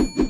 you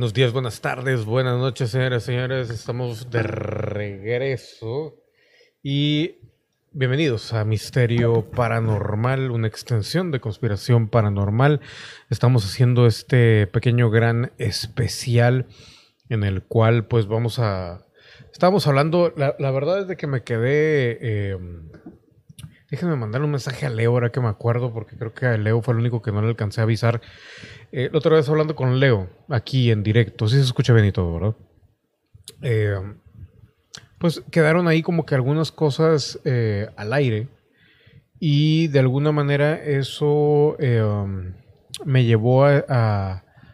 Buenos días, buenas tardes, buenas noches, señoras y señores. Estamos de regreso y bienvenidos a Misterio Paranormal, una extensión de conspiración paranormal. Estamos haciendo este pequeño gran especial en el cual pues vamos a... Estábamos hablando, la, verdad es de que me quedé... Eh, déjenme mandar un mensaje a Leo ahora que me acuerdo, porque creo que a Leo fue el único que no le alcancé a avisar. Eh, la otra vez hablando con Leo, aquí en directo, sí se escucha bien y todo, ¿verdad? Eh, pues quedaron ahí como que algunas cosas eh, al aire y de alguna manera eso um, me llevó a,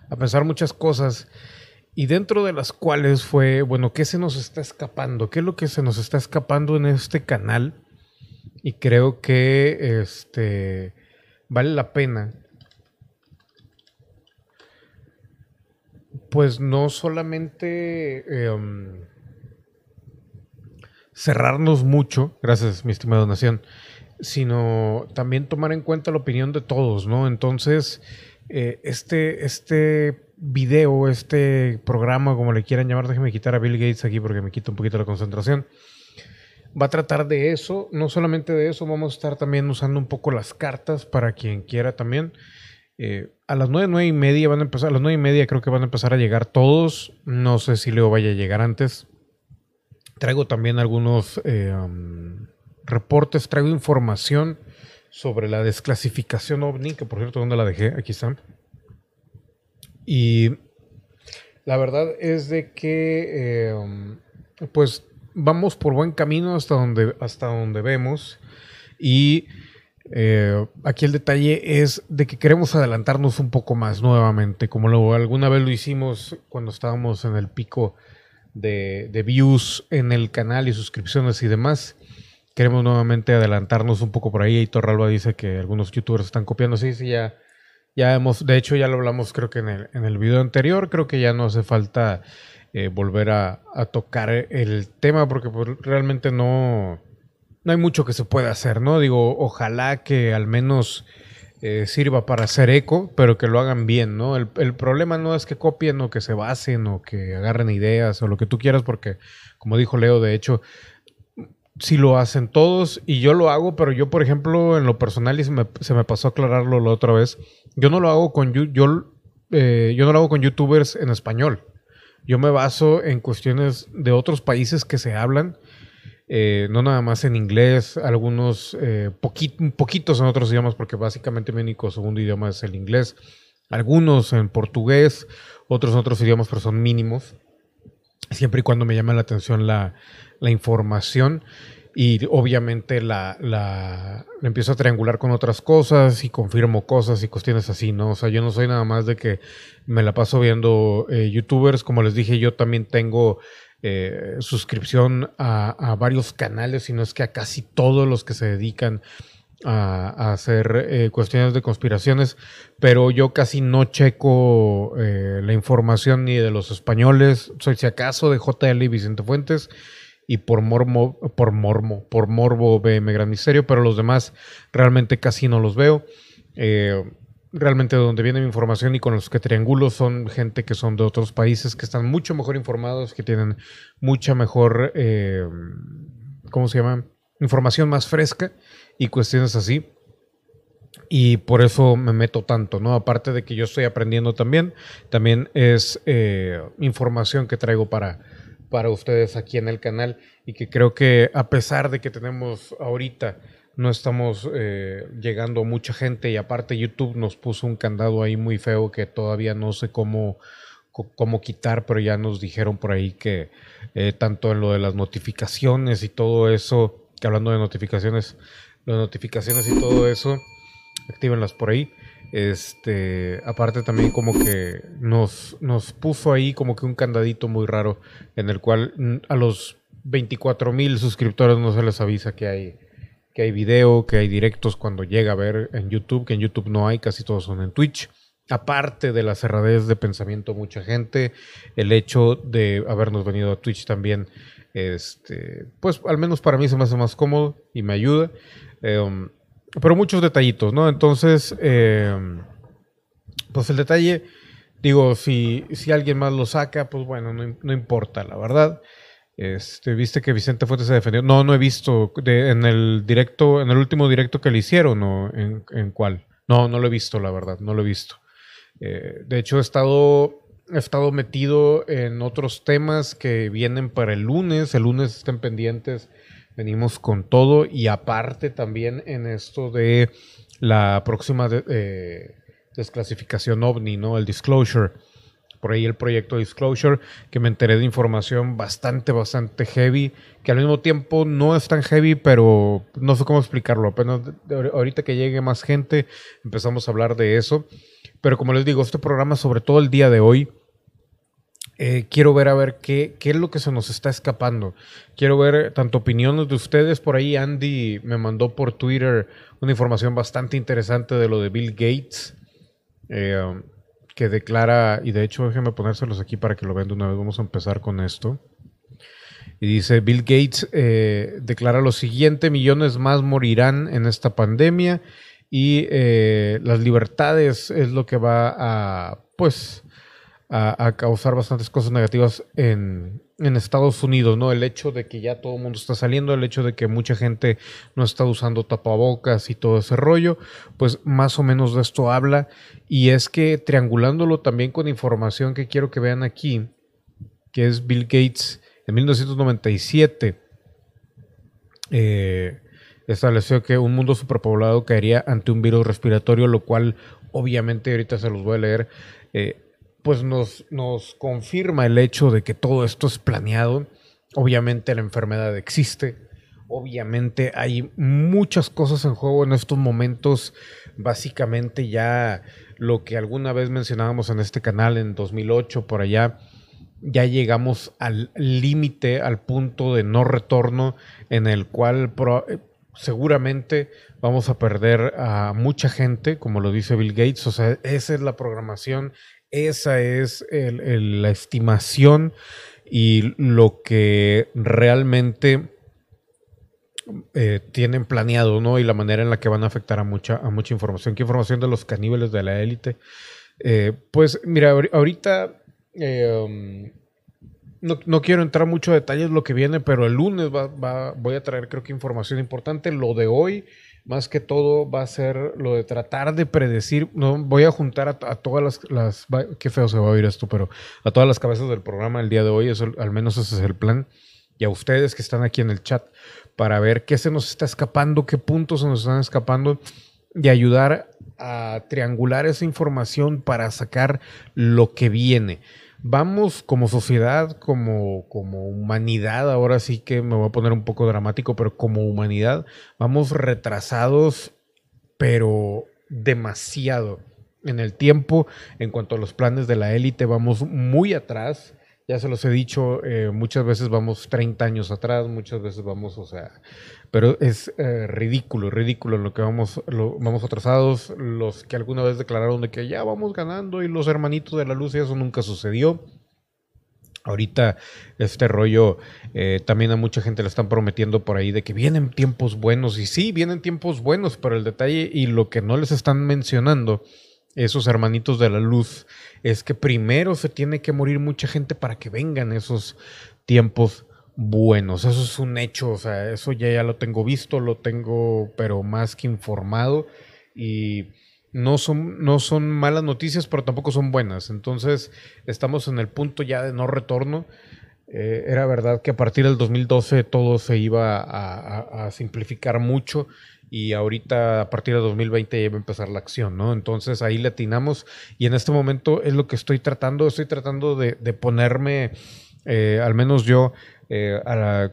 a, pensar muchas cosas y dentro de las cuales fue, bueno, ¿qué se nos está escapando? ¿Qué es lo que se nos está escapando en este canal? Y creo que este, vale la pena pues no solamente em, cerrarnos mucho, gracias mi estimada Nación, sino también tomar en cuenta la opinión de todos, ¿no? Entonces, eh, este, este video, este programa, como le quieran llamar, déjeme quitar a Bill Gates aquí porque me quita un poquito la concentración. Va a tratar de eso, no solamente de eso, vamos a estar también usando un poco las cartas para quien quiera también. Eh, a las nueve, nueve y media van a empezar, a las nueve y media creo que van a empezar a llegar todos. No sé si Leo vaya a llegar antes. Traigo también algunos eh, um, reportes, traigo información sobre la desclasificación OVNI, que por cierto, ¿dónde la dejé? Aquí están. Y la verdad es de que, eh, um, pues, vamos por buen camino hasta donde, hasta donde vemos. Y eh, aquí el detalle es de que queremos adelantarnos un poco más nuevamente, como lo, alguna vez lo hicimos cuando estábamos en el pico de, views en el canal y suscripciones y demás. Queremos nuevamente adelantarnos un poco por ahí. Y Torralba dice que algunos youtubers están copiando. Sí, sí, ya, ya hemos, de hecho ya lo hablamos creo que en el, en el video anterior. Creo que ya no hace falta eh, volver a, tocar el tema porque pues, realmente no no hay mucho que se pueda hacer, ¿no? Digo, ojalá que al menos eh, sirva para hacer eco, pero que lo hagan bien, ¿no? El, problema no es que copien o que se basen o que agarren ideas o lo que tú quieras, porque, como dijo Leo, de hecho, si lo hacen todos y yo lo hago, pero yo, por ejemplo, en lo personal, y se me, se me pasó aclararlo la otra vez, yo no lo hago con, yo, eh, yo no lo hago con youtubers en español. Yo me baso en cuestiones de otros países que se hablan eh, no nada más en inglés, algunos eh, poquitos en otros idiomas, porque básicamente mi único segundo idioma es el inglés, algunos en portugués, otros en otros idiomas, pero son mínimos, siempre y cuando me llama la atención la, información. Y obviamente la, la, empiezo a triangular con otras cosas y confirmo cosas y cuestiones así, ¿no? O sea, yo no soy nada más de que me la paso viendo eh, youtubers, como les dije, yo también tengo eh, suscripción a, varios canales, sino es que a casi todos los que se dedican a, hacer eh, cuestiones de conspiraciones, pero yo casi no checo eh, la información ni de los españoles, soy si acaso de JL y Vicente Fuentes y por mormo, por mormo, por morbo BM Gran Misterio, pero los demás realmente casi no los veo realmente de donde viene mi información y con los que triangulo son gente que son de otros países que están mucho mejor informados, que tienen mucha mejor, eh, ¿cómo se llama? Información más fresca y cuestiones así. Y por eso me meto tanto, ¿no? Aparte de que yo estoy aprendiendo también, también es eh, información que traigo para, para ustedes aquí en el canal y que creo que a pesar de que tenemos ahorita no estamos eh, llegando a mucha gente y aparte YouTube nos puso un candado ahí muy feo que todavía no sé cómo, cómo quitar, pero ya nos dijeron por ahí que eh, tanto en lo de las notificaciones y todo eso, que hablando de notificaciones, las notificaciones y todo eso, actívenlas por ahí. Este, aparte también como que nos, nos puso ahí como que un candadito muy raro en el cual a los 24 mil suscriptores no se les avisa que hay, que hay video, que hay directos cuando llega a ver en YouTube, que en YouTube no hay, casi todos son en Twitch. Aparte de la cerradez de pensamiento mucha gente, el hecho de habernos venido a Twitch también, este, pues al menos para mí se me hace más cómodo y me ayuda. Em, pero muchos detallitos, ¿no? Entonces, em, pues el detalle, digo, si, si alguien más lo saca, pues bueno, no, importa, la verdad. Este, ¿Viste que Vicente Fuentes se defendió? No, no he visto en el directo, en el último directo que le hicieron, ¿o en, en cuál? No, no lo he visto, la verdad, no lo he visto. Eh, de hecho, he estado, he estado metido en otros temas que vienen para el lunes. El lunes estén pendientes venimos con todo y aparte también en esto de la próxima eh, desclasificación ovni, ¿no? El disclosure. Por ahí el proyecto Disclosure, que me enteré de información bastante, bastante heavy, que al mismo tiempo no es tan heavy, pero no sé cómo explicarlo. Apenas ahorita que llegue más gente, empezamos a hablar de eso. Pero como les digo, este programa, sobre todo el día de hoy, eh, quiero ver a ver qué, qué es lo que se nos está escapando. Quiero ver tanto opiniones de ustedes. Por ahí Andy me mandó por Twitter una información bastante interesante de lo de Bill Gates. Eh, que declara, y de hecho déjenme ponérselos aquí para que lo vean de una vez. Vamos a empezar con esto. Y dice, Bill Gates eh, declara lo siguiente, millones más morirán en esta pandemia y las libertades es lo que va a, pues, a, causar bastantes cosas negativas en, Estados Unidos, ¿no? El hecho de que ya todo el mundo está saliendo, el hecho de que mucha gente no está usando tapabocas y todo ese rollo, pues más o menos de esto habla. Y es que triangulándolo también con información que quiero que vean aquí, que es Bill Gates en 1997, eh, estableció que un mundo superpoblado caería ante un virus respiratorio, lo cual obviamente ahorita se los voy a leer. Eh, pues nos, nos confirma el hecho de que todo esto es planeado. Obviamente la enfermedad existe. Obviamente hay muchas cosas en juego en estos momentos. Básicamente ya lo que alguna vez mencionábamos en este canal en 2008 por allá, ya llegamos al límite, al punto de no retorno en el cual seguramente vamos a perder a mucha gente, como lo dice Bill Gates. O sea, esa es la programación esa es la estimación y lo que realmente eh, tienen planeado, ¿no? Y la manera en la que van a afectar a mucha, a mucha información. ¿Qué información de los caníbales de la élite? Eh, pues mira, ahorita eh, um, no, quiero entrar mucho a detalles lo que viene, pero el lunes voy a traer creo que información importante. Lo de hoy más que todo va a ser lo de tratar de predecir, no voy a juntar a, todas las, las, qué feo se va a oír esto, pero a todas las cabezas del programa el día de hoy, eso, al menos ese es el plan, y a ustedes que están aquí en el chat, para ver qué se nos está escapando, qué puntos se nos están escapando, y ayudar a triangular esa información para sacar lo que viene vamos como sociedad, como, como humanidad, ahora sí que me voy a poner un poco dramático, pero como humanidad, vamos retrasados, pero demasiado en el tiempo. En cuanto a los planes de la élite, vamos muy atrás. Ya se los he dicho, eh, muchas veces vamos 30 años atrás, muchas veces vamos, o sea, pero es eh, ridículo, ridículo lo que vamos, lo, vamos atrasados, los que alguna vez declararon de que ya vamos ganando y los hermanitos de la luz y eso nunca sucedió. Ahorita este rollo eh, también a mucha gente le están prometiendo por ahí de que vienen tiempos buenos y sí, vienen tiempos buenos, pero el detalle y lo que no les están mencionando esos hermanitos de la luz es que primero se tiene que morir mucha gente para que vengan esos tiempos buenos. Eso es un hecho, o sea, eso ya, ya lo tengo visto, lo tengo, pero más que informado. Y no son, no son malas noticias, pero tampoco son buenas. Entonces, estamos en el punto ya de no retorno. Eh, era verdad que a partir del 2012 todo se iba a, simplificar mucho y ahorita a partir del 2020 ya va a empezar la acción, ¿no? Entonces ahí le atinamos y en este momento es lo que estoy tratando, estoy tratando de, ponerme, eh, al menos yo, eh,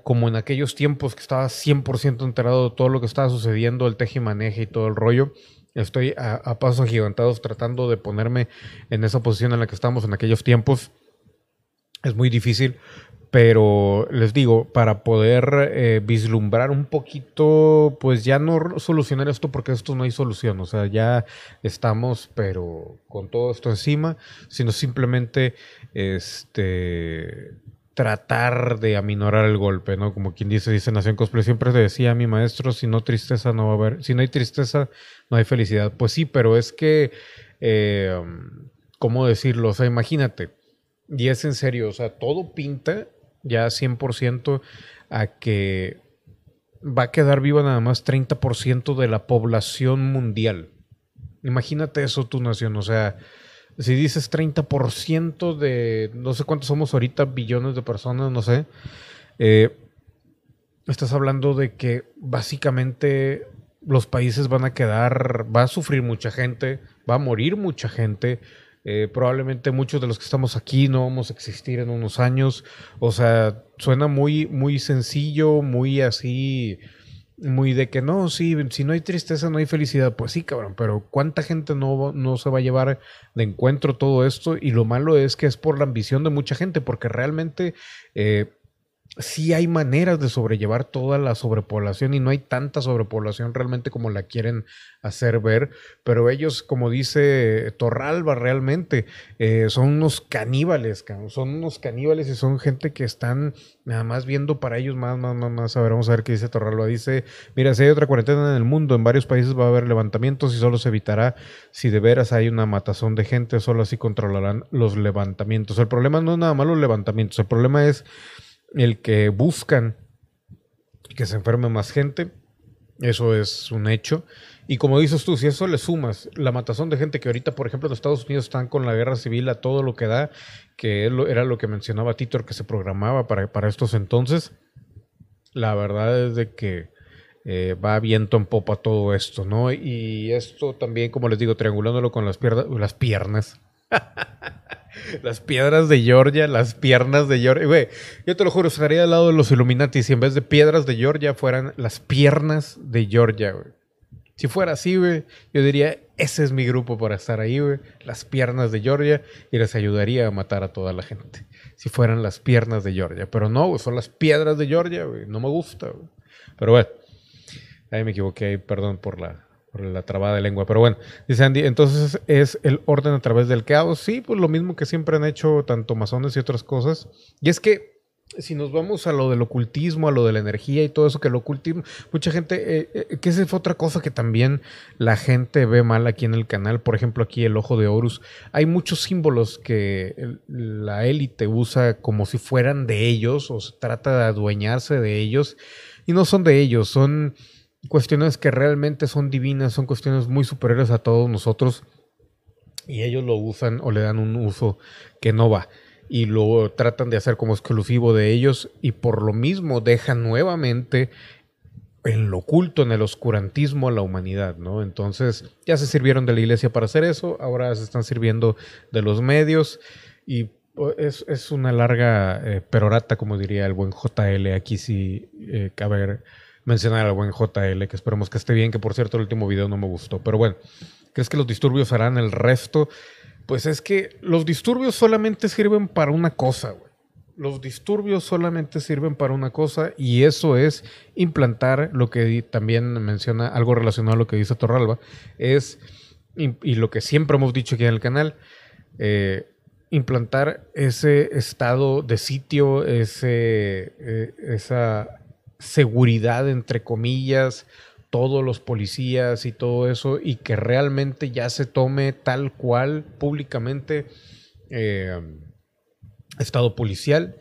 como en aquellos tiempos que estaba 100% enterado de todo lo que estaba sucediendo, el teje y maneje y todo el rollo. Estoy a, a pasos agigantados tratando de ponerme en esa posición en la que estamos en aquellos tiempos. Es muy difícil, pero les digo, para poder eh, vislumbrar un poquito, pues ya no solucionar esto porque esto no hay solución, o sea, ya estamos, pero con todo esto encima, sino simplemente este tratar de aminorar el golpe, ¿no? Como quien dice, dice Nación Cosplay, siempre decía a mi maestro, si no tristeza no va a haber, si no hay tristeza no hay felicidad. Pues sí, pero es que, eh, ¿cómo decirlo? O sea, imagínate, y es en serio, o sea, todo pinta ya 100% a que va a quedar viva nada más 30% de la población mundial. Imagínate eso tu nación, o sea, si dices 30% de, no sé cuántos somos ahorita, billones de personas, no sé, eh, estás hablando de que básicamente los países van a quedar, va a sufrir mucha gente, va a morir mucha gente, eh, probablemente muchos de los que estamos aquí no vamos a existir en unos años, o sea, suena muy, muy sencillo, muy así muy de que no, sí, si no hay tristeza, no hay felicidad. Pues sí, cabrón, pero ¿cuánta gente no, no se va a llevar de encuentro todo esto? Y lo malo es que es por la ambición de mucha gente, porque realmente eh, sí hay maneras de sobrellevar toda la sobrepoblación y no hay tanta sobrepoblación realmente como la quieren hacer ver, pero ellos, como dice Torralba, realmente eh, son unos caníbales, son unos caníbales y son gente que están nada más viendo para ellos más, más, más, más. A ver, vamos a ver qué dice Torralba. Dice, mira, si hay otra cuarentena en el mundo, en varios países va a haber levantamientos y solo se evitará si de veras hay una matazón de gente, solo así controlarán los levantamientos. El problema no es nada más los levantamientos, el problema es el que buscan que se enferme más gente, eso es un hecho. Y como dices tú, si eso le sumas la matazón de gente que ahorita, por ejemplo, en Estados Unidos están con la guerra civil a todo lo que da, que era lo que mencionaba Titor que se programaba para, para estos entonces, la verdad es de que eh, va viento en popa todo esto, ¿no? Y esto también, como les digo, triangulándolo con las, las piernas. Las piedras de Georgia, las piernas de Georgia. Güey, yo te lo juro, estaría al lado de los Illuminati si en vez de piedras de Georgia fueran las piernas de Georgia, güey. Si fuera así, güey, yo diría, ese es mi grupo para estar ahí, güey. Las piernas de Georgia y les ayudaría a matar a toda la gente. Si fueran las piernas de Georgia. Pero no, güey, son las piedras de Georgia, güey. No me gusta, güey. Pero bueno, ahí me equivoqué, perdón por la, por la trabada de lengua. Pero bueno, dice Andy, entonces es el orden a través del caos. Sí, pues lo mismo que siempre han hecho tanto masones y otras cosas. Y es que si nos vamos a lo del ocultismo, a lo de la energía y todo eso, que el ocultismo, mucha gente, eh, eh, que esa otra cosa que también la gente ve mal aquí en el canal, por ejemplo aquí el ojo de Horus, hay muchos símbolos que la élite usa como si fueran de ellos o se trata de adueñarse de ellos y no son de ellos, son cuestiones que realmente son divinas, son cuestiones muy superiores a todos nosotros y ellos lo usan o le dan un uso que no va y lo tratan de hacer como exclusivo de ellos y por lo mismo dejan nuevamente en lo oculto, en el oscurantismo a la humanidad, ¿no? Entonces ya se sirvieron de la iglesia para hacer eso, ahora se están sirviendo de los medios y pues, es, una larga eh, perorata, como diría el buen JL, aquí sí eh, cabe mencionar al buen JL, que esperemos que esté bien, que por cierto el último video no me gustó. Pero bueno, ¿crees que los disturbios harán el resto? Pues es que los disturbios solamente sirven para una cosa, güey. Los disturbios solamente sirven para una cosa y eso es implantar lo que también menciona algo relacionado a lo que dice Torralba, es, y, lo que siempre hemos dicho aquí en el canal, eh, implantar ese estado de sitio, ese, eh, esa seguridad, entre comillas, todos los policías y todo eso, y que realmente ya se tome tal cual públicamente eh, Estado policial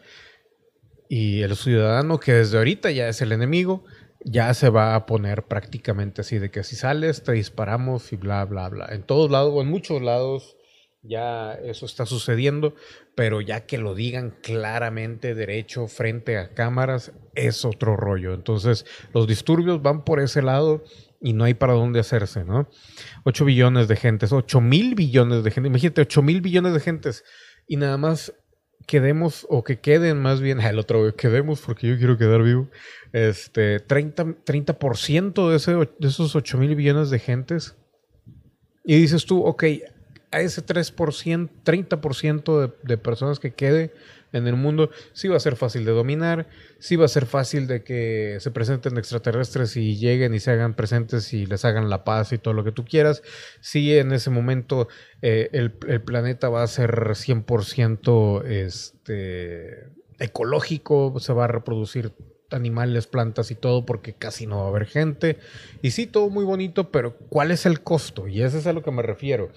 y el ciudadano que desde ahorita ya es el enemigo, ya se va a poner prácticamente así de que si sales te disparamos y bla, bla, bla. En todos lados, o en muchos lados, ya eso está sucediendo, pero ya que lo digan claramente derecho frente a cámaras es otro rollo. Entonces los disturbios van por ese lado y no hay para dónde hacerse, ¿no? 8 billones de gentes, 8 mil billones de gente, imagínate 8 mil billones de gentes y nada más quedemos o que queden más bien, el otro quedemos porque yo quiero quedar vivo, este 30%, 30 de, ese, de esos 8 mil billones de gentes Y dices tú, ok, a ese 3%, 30% de, de personas que quede en el mundo, sí va a ser fácil de dominar, sí va a ser fácil de que se presenten extraterrestres y lleguen y se hagan presentes y les hagan la paz y todo lo que tú quieras. Sí, en ese momento eh, el, el, planeta va a ser 100% este, ecológico, se va a reproducir animales, plantas y todo, porque casi no va a haber gente. Y sí, todo muy bonito, pero ¿cuál es el costo? Y eso es a lo que me refiero.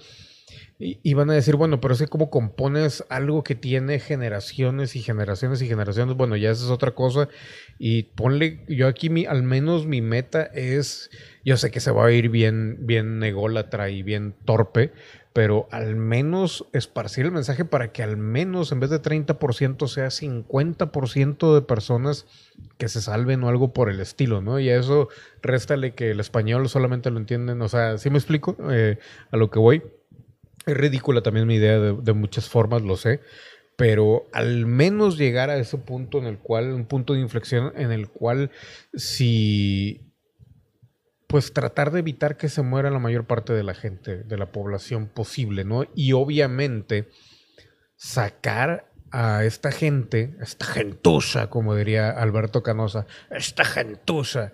Y, van a decir, bueno, pero es que cómo compones algo que tiene generaciones y generaciones y generaciones, bueno, ya esa es otra cosa. Y ponle, yo aquí mi, al menos mi meta es, yo sé que se va a ir bien, bien ególatra y bien torpe, pero al menos esparcir el mensaje para que al menos en vez de 30% sea 50% de personas que se salven o algo por el estilo, ¿no? Y a eso réstale que el español solamente lo entienden, o sea, ¿sí me explico eh, a lo que voy? Es ridícula también mi idea de, muchas formas, lo sé, pero al menos llegar a ese punto en el cual, un punto de inflexión en el cual si, pues tratar de evitar que se muera la mayor parte de la gente, de la población posible, ¿no? Y obviamente sacar a esta gente, esta gentuza, como diría Alberto Canosa, esta gentuza,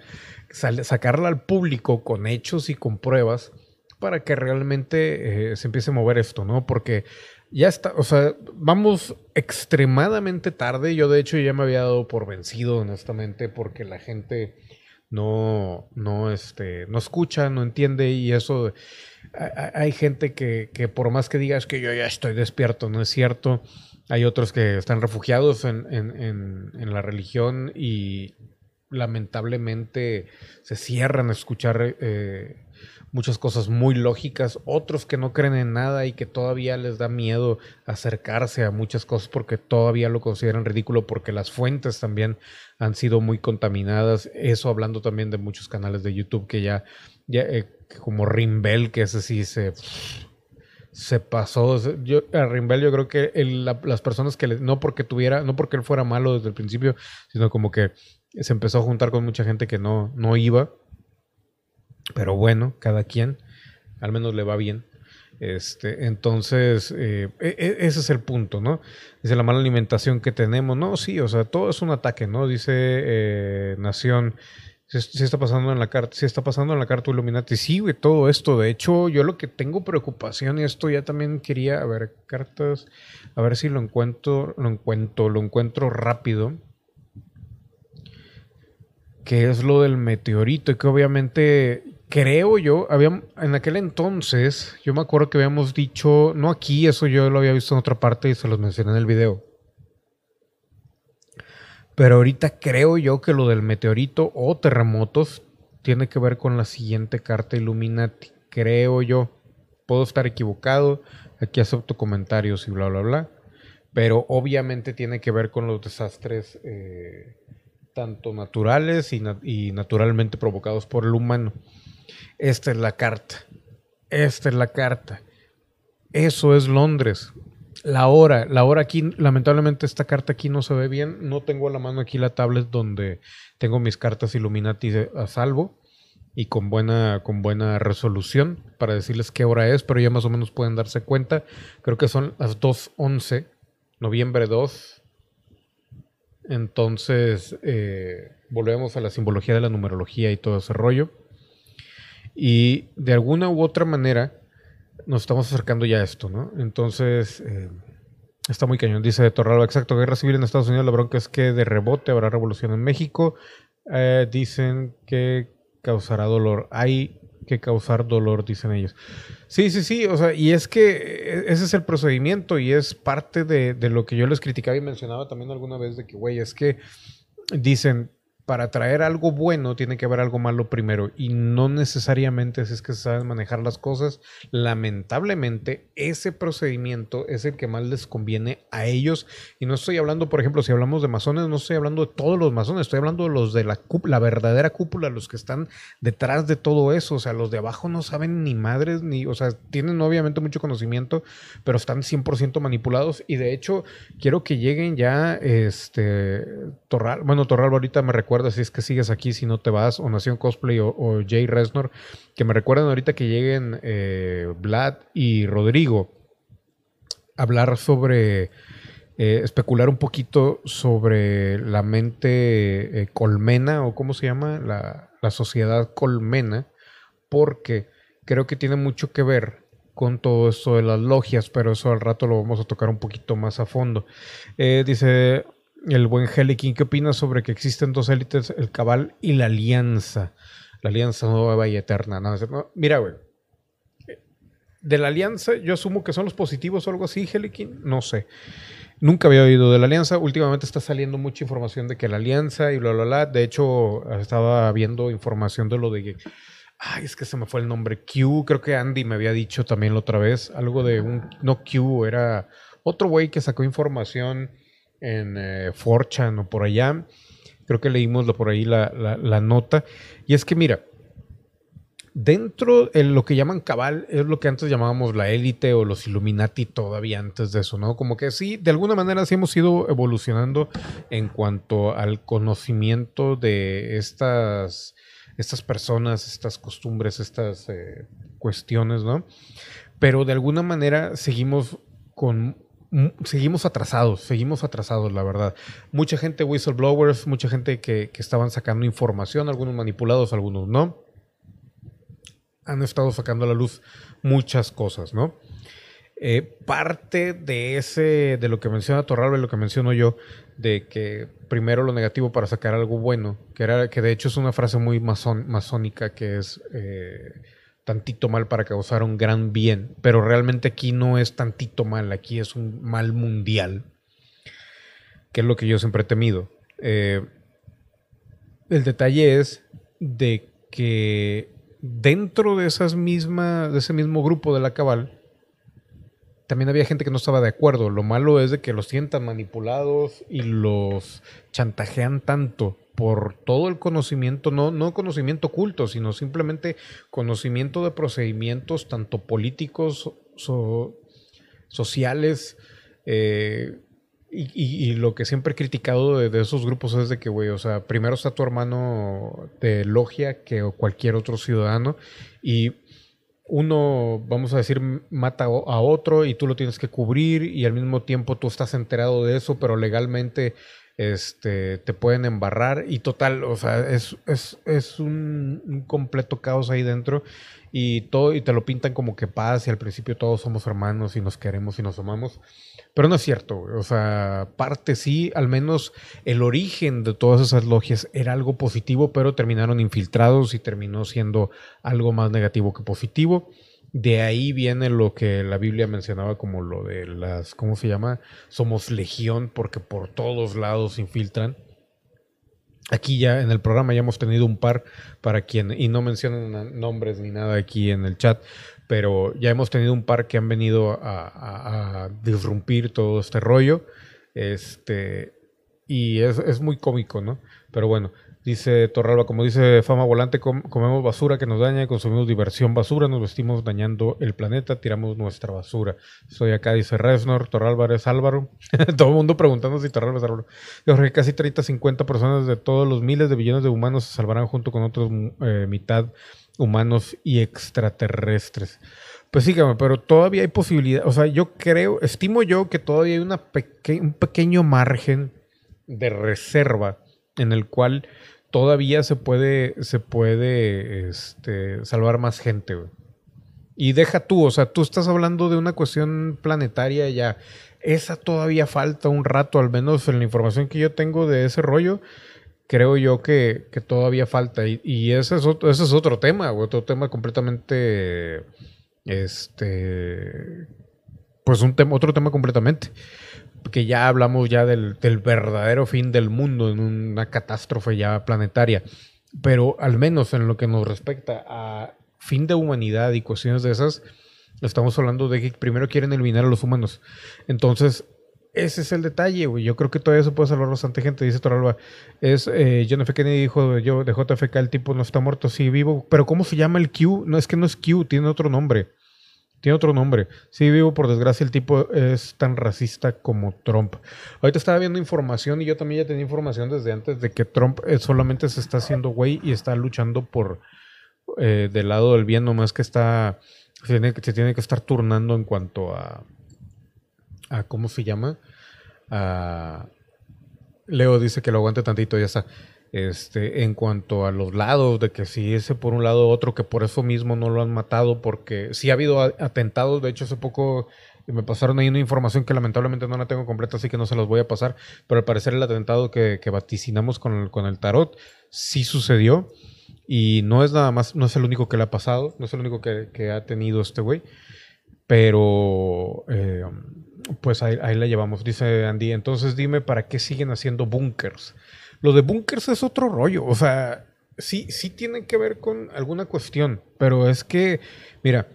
sacarla al público con hechos y con pruebas para que realmente eh, se empiece a mover esto, ¿no? Porque ya está, o sea, vamos extremadamente tarde. Yo de hecho ya me había dado por vencido, honestamente, porque la gente no, no, este, no escucha, no entiende y eso, hay gente que, que por más que digas que yo ya estoy despierto, no es cierto. Hay otros que están refugiados en, en, en la religión y lamentablemente se cierran a escuchar eh, muchas cosas muy lógicas, otros que no creen en nada y que todavía les da miedo acercarse a muchas cosas porque todavía lo consideran ridículo porque las fuentes también han sido muy contaminadas. Eso hablando también de muchos canales de YouTube que ya, ya eh, como Rimbel, que ese sí se se pasó. Yo, a Rimbel yo creo que las personas que no porque tuviera, no porque él fuera malo desde el principio, sino como que se empezó a juntar con mucha gente que no, no iba pero bueno, cada quien, al menos le va bien. Este, entonces, eh, e, e, ese es el punto, ¿no? Dice la mala alimentación que tenemos. No, sí, o sea, todo es un ataque, ¿no? Dice eh, Nación. Si, está pasando en la carta, si está pasando en la carta Illuminati, sí, güey, todo esto. De hecho, yo lo que tengo preocupación, y esto ya también quería, a ver, cartas, a ver si lo encuentro, lo encuentro, lo encuentro rápido que es lo del meteorito y que obviamente creo yo, había, en aquel entonces, yo me acuerdo que habíamos dicho, no aquí, eso yo lo había visto en otra parte y se los mencioné en el video. Pero ahorita creo yo que lo del meteorito o terremotos tiene que ver con la siguiente carta Illuminati. Creo yo. Puedo estar equivocado. Aquí acepto comentarios y bla, bla, bla. Pero obviamente tiene que ver con los desastres eh, tanto naturales y, naturalmente provocados por el humano. Esta es la carta. Esta es la carta. Eso es Londres. La hora, la hora aquí, lamentablemente esta carta aquí no se ve bien. No tengo a la mano aquí la tablet donde tengo mis cartas Illuminati a salvo y con buena, con buena resolución para decirles qué hora es, pero ya más o menos pueden darse cuenta. Creo que son las 2.11, noviembre 2, entonces, eh, volvemos a la simbología de la numerología y todo ese rollo. Y de alguna u otra manera nos estamos acercando ya a esto, ¿no? Entonces, eh, está muy cañón. Dice de Torralba, exacto, guerra civil en Estados Unidos, la bronca es que de rebote habrá revolución en México. Eh, dicen que causará dolor. Hay que causar dolor, dicen ellos. Sí, sí, sí, o sea, y es que ese es el procedimiento y es parte de lo que yo les criticaba y mencionaba también alguna vez de que, güey, es que dicen, para traer algo bueno tiene que haber algo malo primero y no necesariamente si es que se saben manejar las cosas. Lamentablemente ese procedimiento es el que más les conviene a ellos y no estoy hablando, por ejemplo, si hablamos de masones, no estoy hablando de todos los masones, estoy hablando de los de la, la verdadera cúpula, los que están detrás de todo eso, o sea, los de abajo no saben ni madres, ni, o sea, tienen obviamente mucho conocimiento, pero están 100% manipulados y de hecho quiero que lleguen ya, este, Torral, bueno, Torral ahorita me recuerda si es que sigues aquí, si no te vas, o Nación Cosplay o, Jay Resnor, que me recuerden ahorita que lleguen eh, Vlad y Rodrigo, hablar sobre, eh, especular un poquito sobre la mente colmena, o cómo se llama, la, la sociedad colmena, porque creo que tiene mucho que ver con todo esto de las logias, pero eso al rato lo vamos a tocar un poquito más a fondo. Eh, dice el buen Helikin, ¿qué opinas sobre que existen dos élites, el Cabal y la Alianza? La Alianza Nueva y Eterna. mira, güey. De la Alianza, yo asumo que son los positivos o algo así, Helikin. No sé. Nunca había oído de la Alianza. Últimamente está saliendo mucha información de que la Alianza y bla, bla, bla. De hecho, estaba viendo información de lo de Ay, es que se me fue el nombre. Q, creo que Andy me había dicho también la otra vez. Algo de un. No Q, era otro güey que sacó información en eh, o por allá. Creo que leímos por ahí la, la, nota. Y es que, mira, dentro de lo que llaman cabal es lo que antes llamábamos la élite o los Illuminati todavía antes de eso, ¿no? Como que sí, de alguna manera sí hemos ido evolucionando en cuanto al conocimiento de estas estas personas, estas costumbres, estas eh, cuestiones, ¿no? Pero de alguna manera seguimos con seguimos atrasados, seguimos atrasados, la verdad. Mucha gente whistleblowers, mucha gente que, estaban sacando información, algunos manipulados, algunos no. Han estado sacando a la luz muchas cosas, ¿no? Eh, parte de ese, de lo que menciona Torralba lo que menciono yo, de que primero lo negativo para sacar algo bueno, que era, que de hecho es una frase muy masónica que es eh, tantito mal para causar un gran bien, pero realmente aquí no es tantito mal, aquí es un mal mundial, que es lo que yo siempre he temido. Eh, el detalle es de que dentro de esas mismas, de ese mismo grupo de la cabal, también había gente que no estaba de acuerdo. Lo malo es de que los sientan manipulados y los chantajean tanto por todo el conocimiento, no, no conocimiento oculto, sino simplemente conocimiento de procedimientos tanto políticos, sociales, eh, y, lo que siempre he criticado de, de, esos grupos es de que, güey, o sea, primero está tu hermano de logia que cualquier otro ciudadano y uno, vamos a decir, mata a otro y tú lo tienes que cubrir y al mismo tiempo tú estás enterado de eso, pero legalmente este, te pueden embarrar y total, o sea, es, es, un, completo caos ahí dentro y todo y te lo pintan como que paz y al principio todos somos hermanos y nos queremos y nos amamos. Pero no es cierto, o sea, parte sí, al menos el origen de todas esas logias era algo positivo, pero terminaron infiltrados y terminó siendo algo más negativo que positivo. De ahí viene lo que la Biblia mencionaba como lo de las, ¿cómo se llama? Somos legión porque por todos lados infiltran. Aquí ya en el programa ya hemos tenido un par para quien, y no mencionan nombres ni nada aquí en el chat, pero ya hemos tenido un par que han venido a, disrumpir todo este rollo. Este, y es, es, muy cómico, ¿no? Pero bueno, dice Torralba, como dice Fama Volante, comemos basura que nos daña, consumimos diversión basura, nos vestimos dañando el planeta, tiramos nuestra basura. Soy acá, dice Resnor, Torralba es Álvaro. todo el mundo preguntando si Torralba es Álvaro. Jorge, casi 30, 50 personas de todos los miles de billones de humanos se salvarán junto con otros eh, mitad humanos y extraterrestres. Pues sí, pero todavía hay posibilidad. O sea, yo creo, estimo yo que todavía hay una un pequeño margen de reserva en el cual todavía se puede, se puede este, salvar más gente. Y deja tú, o sea, tú estás hablando de una cuestión planetaria ya. Esa todavía falta un rato, al menos en la información que yo tengo de ese rollo creo yo que, todavía falta. Y, ese, es otro, ese es otro tema, otro tema completamente. Este. Pues un tema, otro tema completamente. Que ya hablamos ya del, verdadero fin del mundo en una catástrofe ya planetaria. Pero al menos en lo que nos respecta a fin de humanidad y cuestiones de esas, estamos hablando de que primero quieren eliminar a los humanos. Entonces, ese es el detalle, güey. Yo creo que todavía se puede salvar bastante gente, dice Toralba. Es eh, John F. Kennedy dijo yo, de JFK, el tipo no está muerto, sí vivo. Pero ¿cómo se llama el Q? No, es que no es Q, tiene otro nombre. Tiene otro nombre. Sí, vivo, por desgracia, el tipo es tan racista como Trump. Ahorita estaba viendo información y yo también ya tenía información desde antes de que Trump eh, solamente se está haciendo güey y está luchando por eh, del lado del bien, nomás que está. Se tiene, se tiene que estar turnando en cuanto a. a ¿Cómo se llama? Leo dice que lo aguante tantito, ya está. Este, en cuanto a los lados, de que si ese por un lado otro, que por eso mismo no lo han matado, porque sí ha habido atentados, de hecho hace poco me pasaron ahí una información que lamentablemente no la tengo completa, así que no se los voy a pasar, pero al parecer el atentado que, vaticinamos con el, con el tarot sí sucedió y no es nada más, no es el único que le ha pasado, no es el único que, ha tenido este güey, pero eh, pues ahí, ahí la llevamos, dice Andy, entonces dime para qué siguen haciendo búnkers. Lo de bunkers es otro rollo. O sea, sí, sí tiene que ver con alguna cuestión. Pero es que, mira,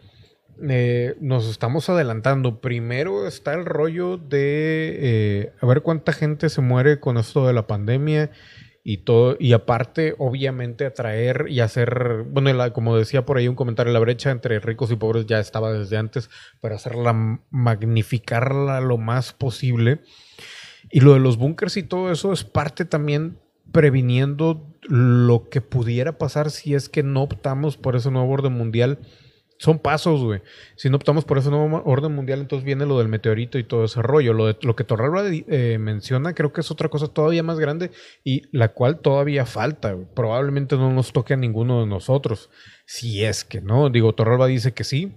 eh, nos estamos adelantando. Primero está el rollo de eh, a ver cuánta gente se muere con esto de la pandemia y todo. Y aparte, obviamente, atraer y hacer, bueno, como decía por ahí un comentario, la brecha entre ricos y pobres ya estaba desde antes, para hacerla, magnificarla lo más posible. Y lo de los bunkers y todo eso es parte también previniendo lo que pudiera pasar si es que no optamos por ese nuevo orden mundial. Son pasos, güey. Si no optamos por ese nuevo orden mundial, entonces viene lo del meteorito y todo ese rollo. Lo, de, lo que Torralba eh, menciona, creo que es otra cosa todavía más grande y la cual todavía falta. Probablemente no nos toque a ninguno de nosotros. Si es que no. Digo, Torralba dice que sí,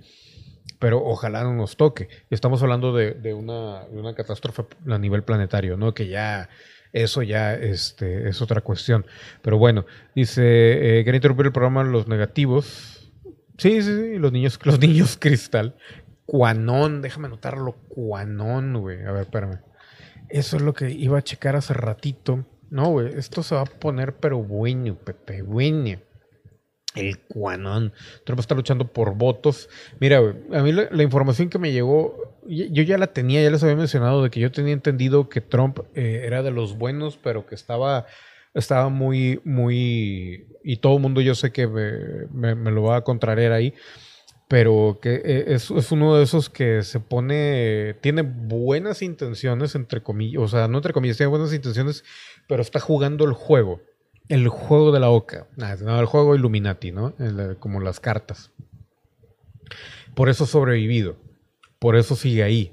pero ojalá no nos toque. Estamos hablando de, una, catástrofe a nivel planetario, ¿no? Que ya eso ya este, es otra cuestión. Pero bueno, dice, eh, interrumpir el programa Los Negativos. Sí, sí, sí, los niños, los niños cristal. Cuanón, déjame anotarlo, Cuanón, güey. A ver, espérame. Eso es lo que iba a checar hace ratito. No, güey, esto se va a poner pero bueno, Pepe, bueno el cuanón. Trump está luchando por votos. Mira, a mí la, información que me llegó, yo ya la tenía, ya les había mencionado, de que yo tenía entendido que Trump eh, era de los buenos, pero que estaba, estaba muy, muy, y todo el mundo yo sé que me, lo va a contrariar ahí, pero que eh, es, es, uno de esos que se pone, tiene buenas intenciones, entre comillas, o sea, no entre comillas, tiene buenas intenciones, pero está jugando el juego el juego de la oca. no, el juego Illuminati, ¿no? como las cartas. Por eso sobrevivido. Por eso sigue ahí.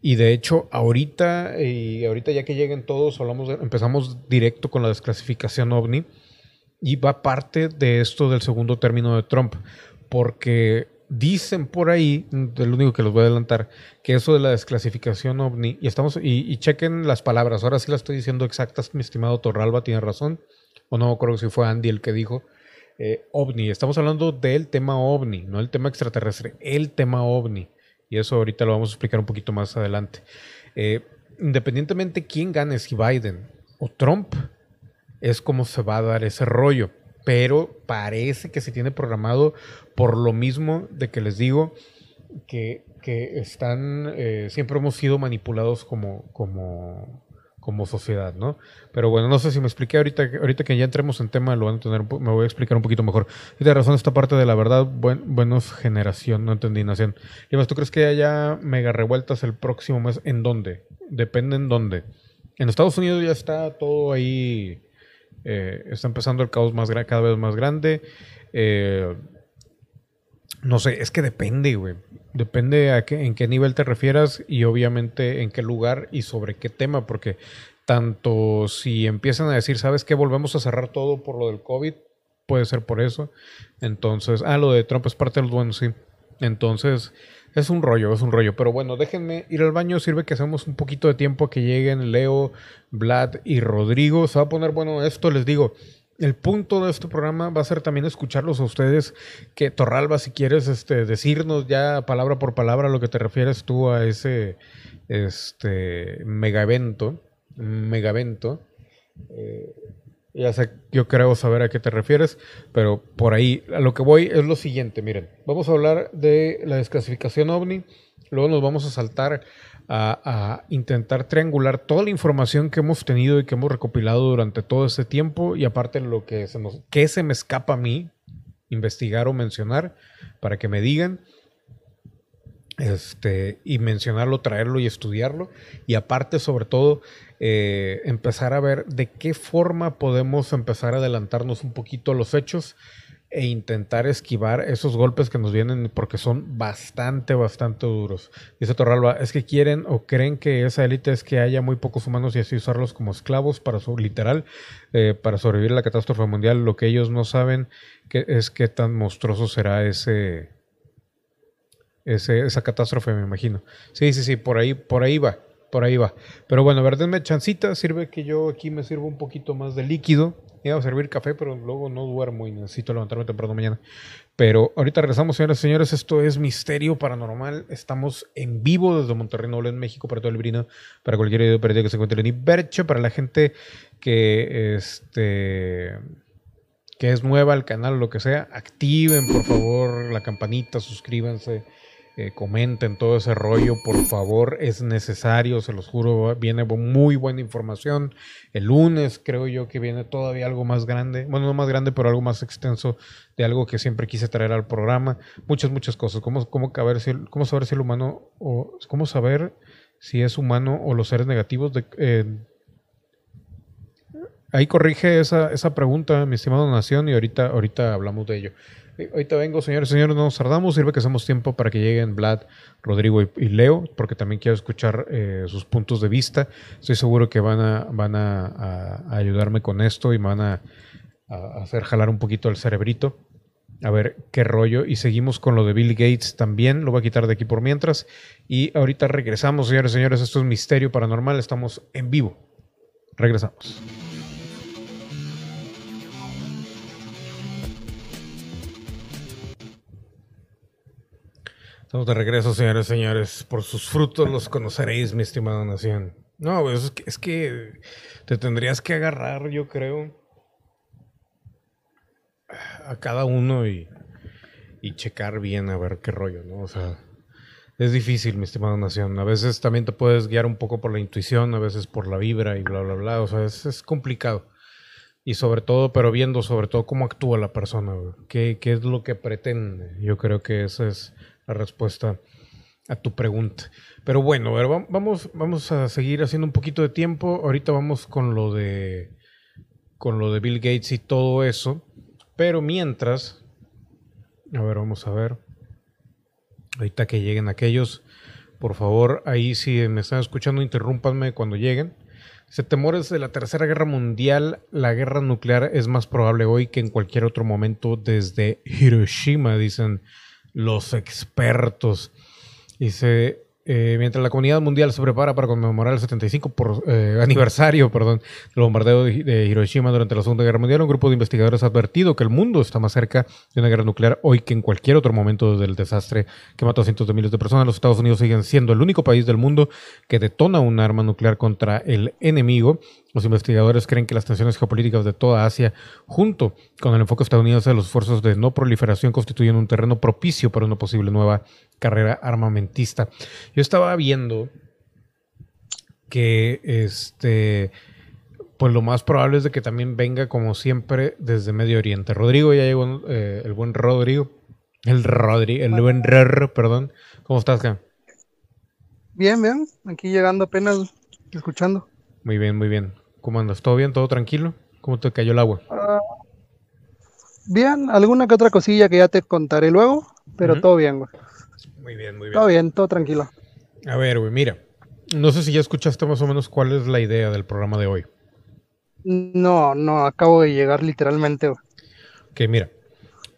Y de hecho, ahorita, y ahorita ya que lleguen todos, hablamos empezamos directo con la desclasificación ovni. Y va parte de esto del segundo término de Trump. Porque dicen por ahí, el único que los voy a adelantar, que eso de la desclasificación ovni, y estamos, y, y chequen las palabras, ahora sí las estoy diciendo exactas, mi estimado Torralba, tiene razón o no creo si fue Andy el que dijo, eh, ovni. Estamos hablando del tema ovni, no el tema extraterrestre, el tema ovni. Y eso ahorita lo vamos a explicar un poquito más adelante. Eh, independientemente quién gane, si Biden o Trump, es como se va a dar ese rollo. Pero parece que se tiene programado por lo mismo de que les digo que, que están, eh, siempre hemos sido manipulados como, como, como sociedad, ¿no? Pero bueno, no sé si me expliqué ahorita, ahorita que ya entremos en tema, lo van a tener, me voy a explicar un poquito mejor. Y de razón esta parte de la verdad, buen, buenos generación, no entendí nación. Y más, ¿tú crees que haya mega revueltas el próximo mes? ¿En dónde? Depende en dónde. En Estados Unidos ya está todo ahí, eh, está empezando el caos más cada vez más grande. Eh, no sé, es que depende, güey. Depende a qué, en qué nivel te refieras y obviamente en qué lugar y sobre qué tema, porque tanto si empiezan a decir, ¿sabes qué? Volvemos a cerrar todo por lo del COVID, puede ser por eso. Entonces, ah, lo de Trump es parte de los buenos, sí. Entonces, es un rollo, es un rollo. Pero bueno, déjenme ir al baño. Sirve que hacemos un poquito de tiempo que lleguen Leo, Vlad y Rodrigo. Se va a poner bueno esto, les digo el punto de este programa va a ser también escucharlos a ustedes, que Torralba, si quieres este, decirnos ya palabra por palabra lo que te refieres tú a ese este, mega evento, mega evento. Eh, ya sé, yo creo saber a qué te refieres, pero por ahí a lo que voy es lo siguiente, miren, vamos a hablar de la desclasificación ovni, luego nos vamos a saltar a, intentar triangular toda la información que hemos tenido y que hemos recopilado durante todo este tiempo y aparte lo que se, nos, que se me escapa a mí investigar o mencionar para que me digan. este, y mencionarlo, traerlo y estudiarlo. Y aparte, sobre todo, eh, empezar a ver de qué forma podemos empezar a adelantarnos un poquito a los hechos e intentar esquivar esos golpes que nos vienen porque son bastante, bastante duros. Dice Torralba, es que quieren o creen que esa élite es que haya muy pocos humanos y así usarlos como esclavos para su literal, eh, para sobrevivir a la catástrofe mundial. Lo que ellos no saben que es qué tan monstruoso será ese, ese, esa catástrofe, me imagino. Sí, sí, sí, por ahí, por ahí va, por ahí va. Pero bueno, a ver, chancita, sirve que yo aquí me sirvo un poquito más de líquido Iba a servir café, pero luego no duermo y necesito levantarme temprano mañana. Pero ahorita regresamos, señoras y señores. Esto es Misterio Paranormal. Estamos en vivo desde Monterrey, Nuevo en México, para todo el brino, para cualquier video que se encuentre en Iberche, para la gente que este que es nueva al canal o lo que sea, activen por favor la campanita, suscríbanse comenten todo ese rollo, por favor, es necesario, se los juro, viene muy buena información. El lunes creo yo que viene todavía algo más grande, bueno, no más grande, pero algo más extenso de algo que siempre quise traer al programa. Muchas, muchas cosas, cómo, cómo, saber, si, cómo saber si el humano, o cómo saber si es humano o los seres negativos de... Eh, ahí corrige esa, esa pregunta, mi estimado Nación, y ahorita, ahorita hablamos de ello. Ahorita vengo, señores y señores, no nos tardamos. Sirve que hacemos tiempo para que lleguen Vlad, Rodrigo y, Leo, porque también quiero escuchar eh, sus puntos de vista. Estoy seguro que van a, van a, ayudarme con esto y van a, hacer jalar un poquito el cerebrito. A ver qué rollo. Y seguimos con lo de Bill Gates también. Lo voy a quitar de aquí por mientras. Y ahorita regresamos, señores y señores. Esto es Misterio Paranormal. Estamos en vivo. Regresamos. Estamos de regreso, señores señores. Por sus frutos los conoceréis, mi estimada nación. No, es que, te tendrías que agarrar, yo creo, a cada uno y, checar bien a ver qué rollo, ¿no? O sea, es difícil, mi estimada nación. A veces también te puedes guiar un poco por la intuición, a veces por la vibra y bla, bla, bla. O sea, es, es complicado. Y sobre todo, pero viendo sobre todo cómo actúa la persona, qué, qué es lo que pretende. Yo creo que eso es la respuesta a tu pregunta. Pero bueno, vamos, vamos a seguir haciendo un poquito de tiempo. Ahorita vamos con lo de con lo de Bill Gates y todo eso. Pero mientras, a ver, vamos a ver. Ahorita que lleguen aquellos, por favor, ahí si me están escuchando, interrúmpanme cuando lleguen. Se temores de la Tercera Guerra Mundial, la guerra nuclear es más probable hoy que en cualquier otro momento desde Hiroshima, dicen los expertos. Dice, eh, mientras la comunidad mundial se prepara para conmemorar el 75 por, eh, aniversario perdón, del bombardeo de, Hiroshima durante la Segunda Guerra Mundial, un grupo de investigadores ha advertido que el mundo está más cerca de una guerra nuclear hoy que en cualquier otro momento del desastre que mató a cientos de miles de personas. Los Estados Unidos siguen siendo el único país del mundo que detona un arma nuclear contra el enemigo los investigadores creen que las tensiones geopolíticas de toda Asia, junto con el enfoque estadounidense de los esfuerzos de no proliferación, constituyen un terreno propicio para una posible nueva carrera armamentista. Yo estaba viendo que este pues lo más probable es de que también venga como siempre desde Medio Oriente. Rodrigo ya llegó, eh, el buen Rodrigo, el Rodrigo, el buen Rr, perdón. ¿Cómo estás, Cam? Bien, bien, aquí llegando apenas, escuchando. Muy bien, muy bien. ¿Cómo andas? ¿Todo bien? ¿Todo tranquilo? ¿Cómo te cayó el agua? Ah, bien, alguna que otra cosilla que ya te contaré luego, pero todo bien, güey. Muy bien, muy bien. Todo bien, todo tranquilo. A ver, güey, mira. No sé si ya escuchaste más o menos cuál es la idea del programa de hoy. No, no, acabo de llegar literalmente. Güey. Ok, mira.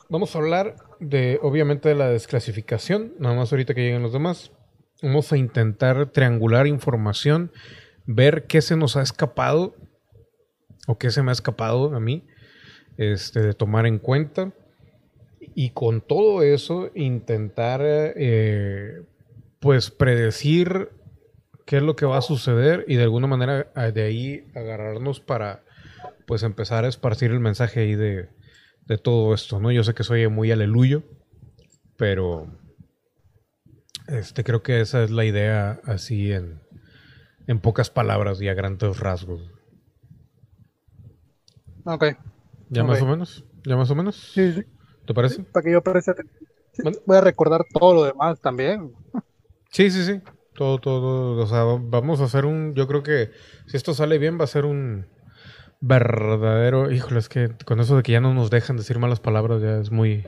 Vamos a hablar de, obviamente, de la desclasificación, nada más ahorita que lleguen los demás. Vamos a intentar triangular información ver qué se nos ha escapado o qué se me ha escapado a mí este, de tomar en cuenta. Y con todo eso intentar eh, pues predecir qué es lo que va a suceder y de alguna manera de ahí agarrarnos para pues empezar a esparcir el mensaje ahí de, de todo esto, ¿no? Yo sé que soy muy aleluyo, pero este creo que esa es la idea así en, en pocas palabras y a grandes rasgos. Ok. ¿Ya más o menos? ¿Ya más o menos? Sí, sí. ¿Te parece? para que yo parezca. Voy a recordar todo lo demás también. Sí, sí, sí. Todo, todo, o sea, vamos a hacer un, yo creo que si esto sale bien va a ser un verdadero, híjole, es que con eso de que ya no nos dejan decir malas palabras ya es muy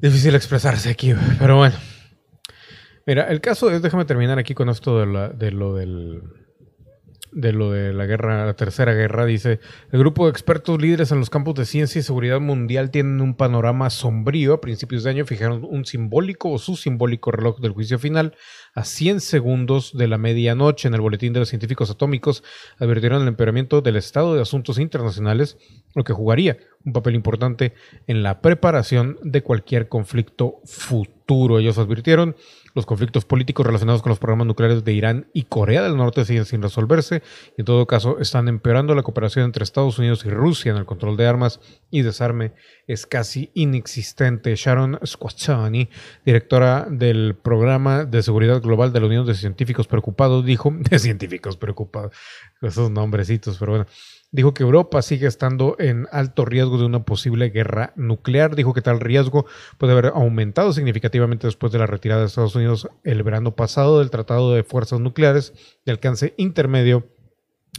difícil expresarse aquí, pero bueno. Mira, el caso es, déjame terminar aquí con esto de, la, de lo del de lo de la guerra, la tercera guerra, dice, el grupo de expertos líderes en los campos de ciencia y seguridad mundial tienen un panorama sombrío. A principios de año fijaron un simbólico o su simbólico reloj del juicio final a 100 segundos de la medianoche en el boletín de los científicos atómicos. Advirtieron el empeoramiento del estado de asuntos internacionales, lo que jugaría un papel importante en la preparación de cualquier conflicto futuro. Ellos advirtieron los conflictos políticos relacionados con los programas nucleares de Irán y Corea del Norte siguen sin resolverse y en todo caso están empeorando la cooperación entre Estados Unidos y Rusia en el control de armas y desarme es casi inexistente. Sharon Squachani, directora del programa de seguridad global de la Unión de Científicos Preocupados, dijo, de científicos preocupados, esos nombrecitos, pero bueno, Dijo que Europa sigue estando en alto riesgo de una posible guerra nuclear. Dijo que tal riesgo puede haber aumentado significativamente después de la retirada de Estados Unidos el verano pasado del Tratado de Fuerzas Nucleares de alcance intermedio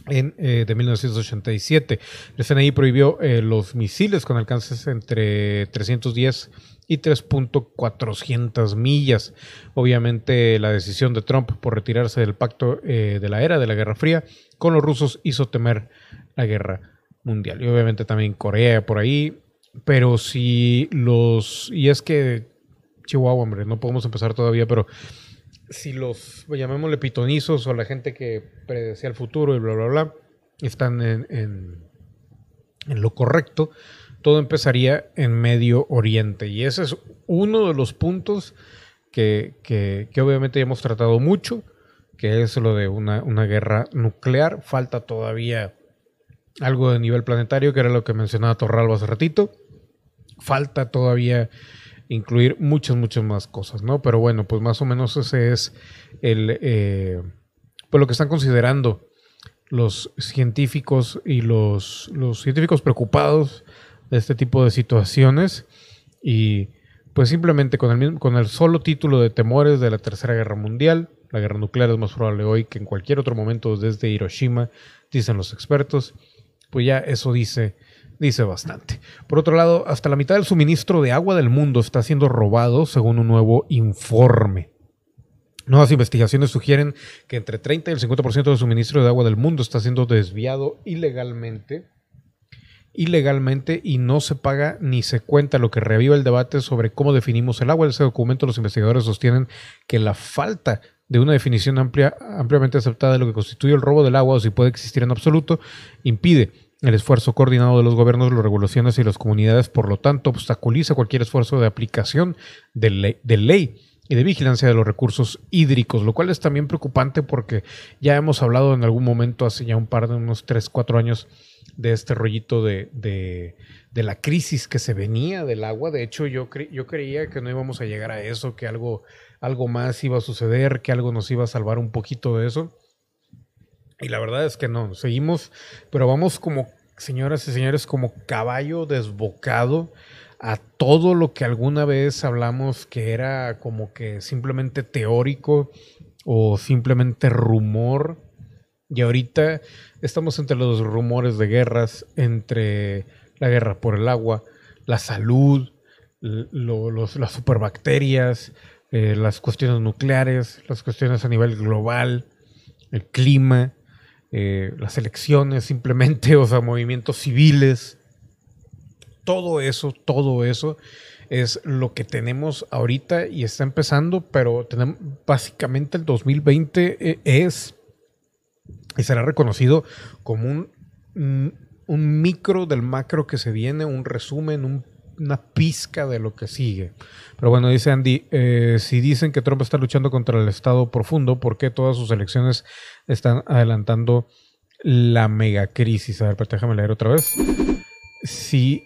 en, eh, de 1987. El FNI prohibió eh, los misiles con alcances entre 310 y 3.400 millas. Obviamente la decisión de Trump por retirarse del pacto eh, de la era de la Guerra Fría con los rusos hizo temer la guerra mundial. Y obviamente también Corea por ahí. Pero si los... Y es que... Chihuahua, hombre, no podemos empezar todavía, pero si los, llamémosle pitonizos o la gente que predecía el futuro y bla, bla, bla, están en, en, lo correcto, todo empezaría en Medio Oriente. Y ese es uno de los puntos que, que, que obviamente hemos tratado mucho, que es lo de una, una guerra nuclear. Falta todavía algo de nivel planetario, que era lo que mencionaba Torralba hace ratito. Falta todavía incluir muchas, muchas más cosas, ¿no? Pero bueno, pues más o menos ese es el, eh, pues lo que están considerando los científicos y los, los científicos preocupados de este tipo de situaciones y pues simplemente con el, con el solo título de temores de la Tercera Guerra Mundial, la guerra nuclear es más probable hoy que en cualquier otro momento desde Hiroshima, dicen los expertos, pues ya eso dice, dice bastante. Por otro lado, hasta la mitad del suministro de agua del mundo está siendo robado según un nuevo informe. Nuevas investigaciones sugieren que entre 30 y el 50% del suministro de agua del mundo está siendo desviado ilegalmente ilegalmente y no se paga ni se cuenta, lo que reviva el debate sobre cómo definimos el agua. En ese documento los investigadores sostienen que la falta de una definición amplia, ampliamente aceptada de lo que constituye el robo del agua o si puede existir en absoluto, impide el esfuerzo coordinado de los gobiernos, las regulaciones y las comunidades, por lo tanto, obstaculiza cualquier esfuerzo de aplicación de ley y de vigilancia de los recursos hídricos, lo cual es también preocupante porque ya hemos hablado en algún momento, hace ya un par de unos 3, 4 años, de este rollito de, de, la crisis que se venía del agua. De hecho, yo, yo creía que no íbamos a llegar a eso, que algo algo más iba a suceder, que algo nos iba a salvar un poquito de eso. Y la verdad es que no, seguimos, pero vamos como, señoras y señores, como caballo desbocado a todo lo que alguna vez hablamos que era como que simplemente teórico o simplemente rumor. Y ahorita estamos entre los rumores de guerras, entre la guerra por el agua, la salud, los, las superbacterias, eh, las cuestiones nucleares, las cuestiones a nivel global, el clima, eh, las elecciones simplemente, o sea, movimientos civiles, todo eso, todo eso es lo que tenemos ahorita y está empezando, pero tenemos, básicamente el 2020 eh, es y será reconocido como un, un micro del macro que se viene, un resumen, un una pizca de lo que sigue. Pero bueno, dice Andy, eh, si dicen que Trump está luchando contra el Estado profundo, ¿por qué todas sus elecciones están adelantando la megacrisis? A ver, déjame leer otra vez. Si,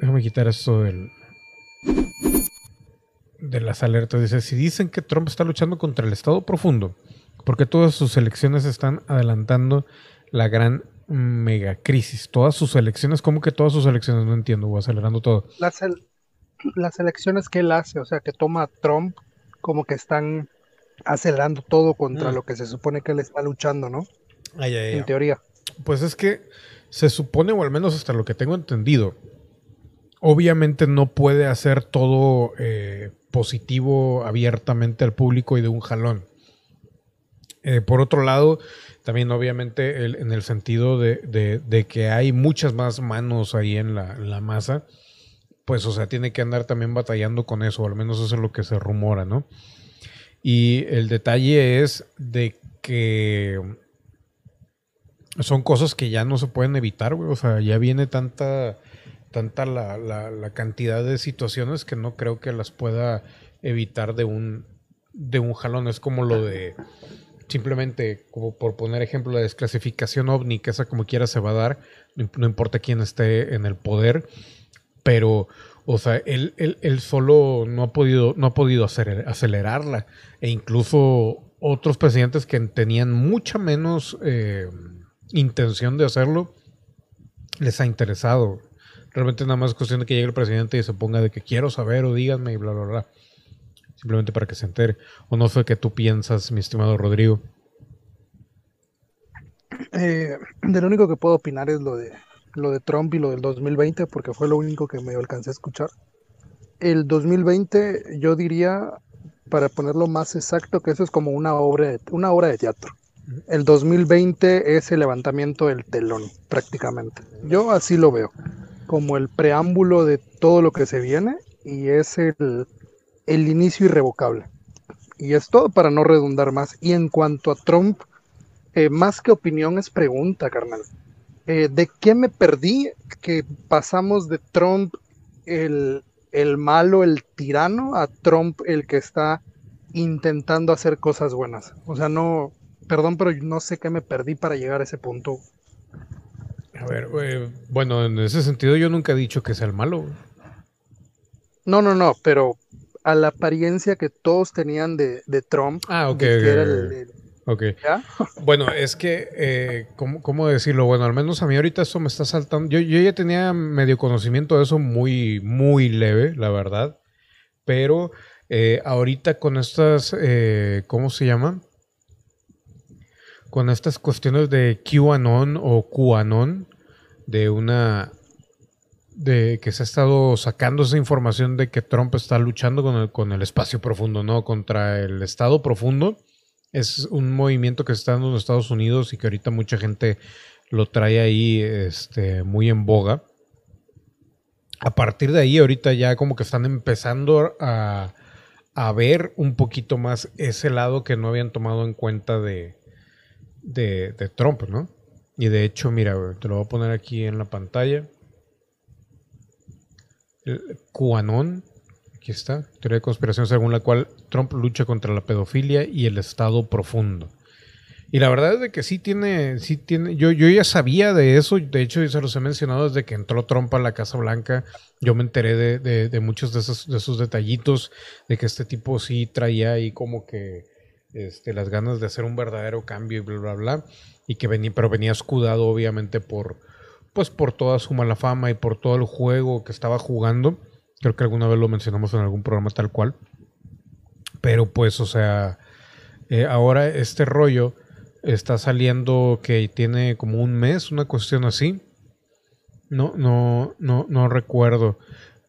déjame quitar esto del, de las alertas. Dice, si dicen que Trump está luchando contra el Estado profundo, ¿por qué todas sus elecciones están adelantando la gran mega crisis. Todas sus elecciones, ¿cómo que todas sus elecciones? No entiendo, voy acelerando todo. Las, las elecciones que él hace, o sea, que toma Trump como que están acelerando todo contra Mm. lo que se supone que él está luchando, ¿no? Ay, ay, ay. En teoría. Pues es que se supone, o al menos hasta lo que tengo entendido, obviamente no puede hacer todo eh, positivo abiertamente al público y de un jalón. Eh, por otro lado, también obviamente en el sentido de, que hay muchas más manos ahí en la, masa, pues o sea, tiene que andar también batallando con eso, o al menos eso es lo que se rumora, ¿no? Y el detalle es de que son cosas que ya no se pueden evitar, güey. O sea, ya viene tanta, tanta la, la- la cantidad de situaciones que no creo que las pueda evitar de un, de un jalón. Es como lo de, simplemente, como por poner ejemplo, la desclasificación ovni, que esa como quiera se va a dar, no, imp- no importa quién esté en el poder, pero, o sea, él, él- él solo no ha podido, no ha podido aceler- acelerarla. E incluso otros presidentes que tenían mucha menos eh, intención de hacerlo, les ha interesado. Realmente nada más es cuestión de que llegue el presidente y se ponga de que quiero saber o díganme y bla, bla, bla. Simplemente para que se entere. O no sé qué tú piensas, mi estimado Rodrigo. Eh, de lo único que puedo opinar es lo de lo de Trump y lo del 2020, porque fue lo único que me alcancé a escuchar. El 2020, yo diría, para ponerlo más exacto, que eso es como una obra de, una obra de teatro. El 2020 es el levantamiento del telón, prácticamente. Yo así lo veo, como el preámbulo de todo lo que se viene y es el, el inicio irrevocable. Y es todo para no redundar más. Y en cuanto a Trump, eh, más que opinión es pregunta, carnal. Eh, ¿De qué me perdí que pasamos de Trump el, el malo, el tirano, a Trump el que está intentando hacer cosas buenas? O sea, no, perdón, pero no sé qué me perdí para llegar a ese punto. A ver, eh, bueno, en ese sentido yo nunca he dicho que sea el malo. No, no, no, pero a la apariencia que todos tenían de, de Trump, Ah, ok, que era el- el- Ok. ¿ya? Bueno, es que, eh, ¿cómo, cómo decirlo? Bueno, al menos a mí ahorita eso me está saltando. Yo, yo ya tenía medio conocimiento de eso muy, muy leve, la verdad. Pero eh, ahorita con estas, eh, ¿cómo se llama? Con estas cuestiones de QAnon o QAnon, de una... de que se ha estado sacando esa información de que Trump está luchando con el, con el espacio profundo, ¿no? Contra el estado profundo es un movimiento que se está dando en los Estados Unidos y que ahorita mucha gente lo trae ahí este, muy en boga. A partir de ahí, ahorita ya como que están empezando a, a ver un poquito más ese lado que no habían tomado en cuenta de, de, de Trump, ¿no? Y de hecho, mira, te lo voy a poner aquí en la pantalla. QAnon, Aquí está, teoría de conspiración según la cual Trump lucha contra la pedofilia y el estado profundo. Y la verdad es de que sí tiene, sí tiene, yo, yo ya sabía de eso, de hecho se los he mencionado desde que entró Trump a la Casa Blanca, yo me enteré de muchos de esos, de esos detallitos, de que este tipo sí traía ahí como que este, las ganas de hacer un verdadero cambio y bla, bla, bla, y que venía, pero venía escudado obviamente por, pues por toda su mala fama y por todo el juego que estaba jugando. Creo que alguna vez lo mencionamos en algún programa tal cual. Pero pues, o sea, eh, ahora este rollo está saliendo que tiene como un mes, una cuestión así. No, no, no, no recuerdo.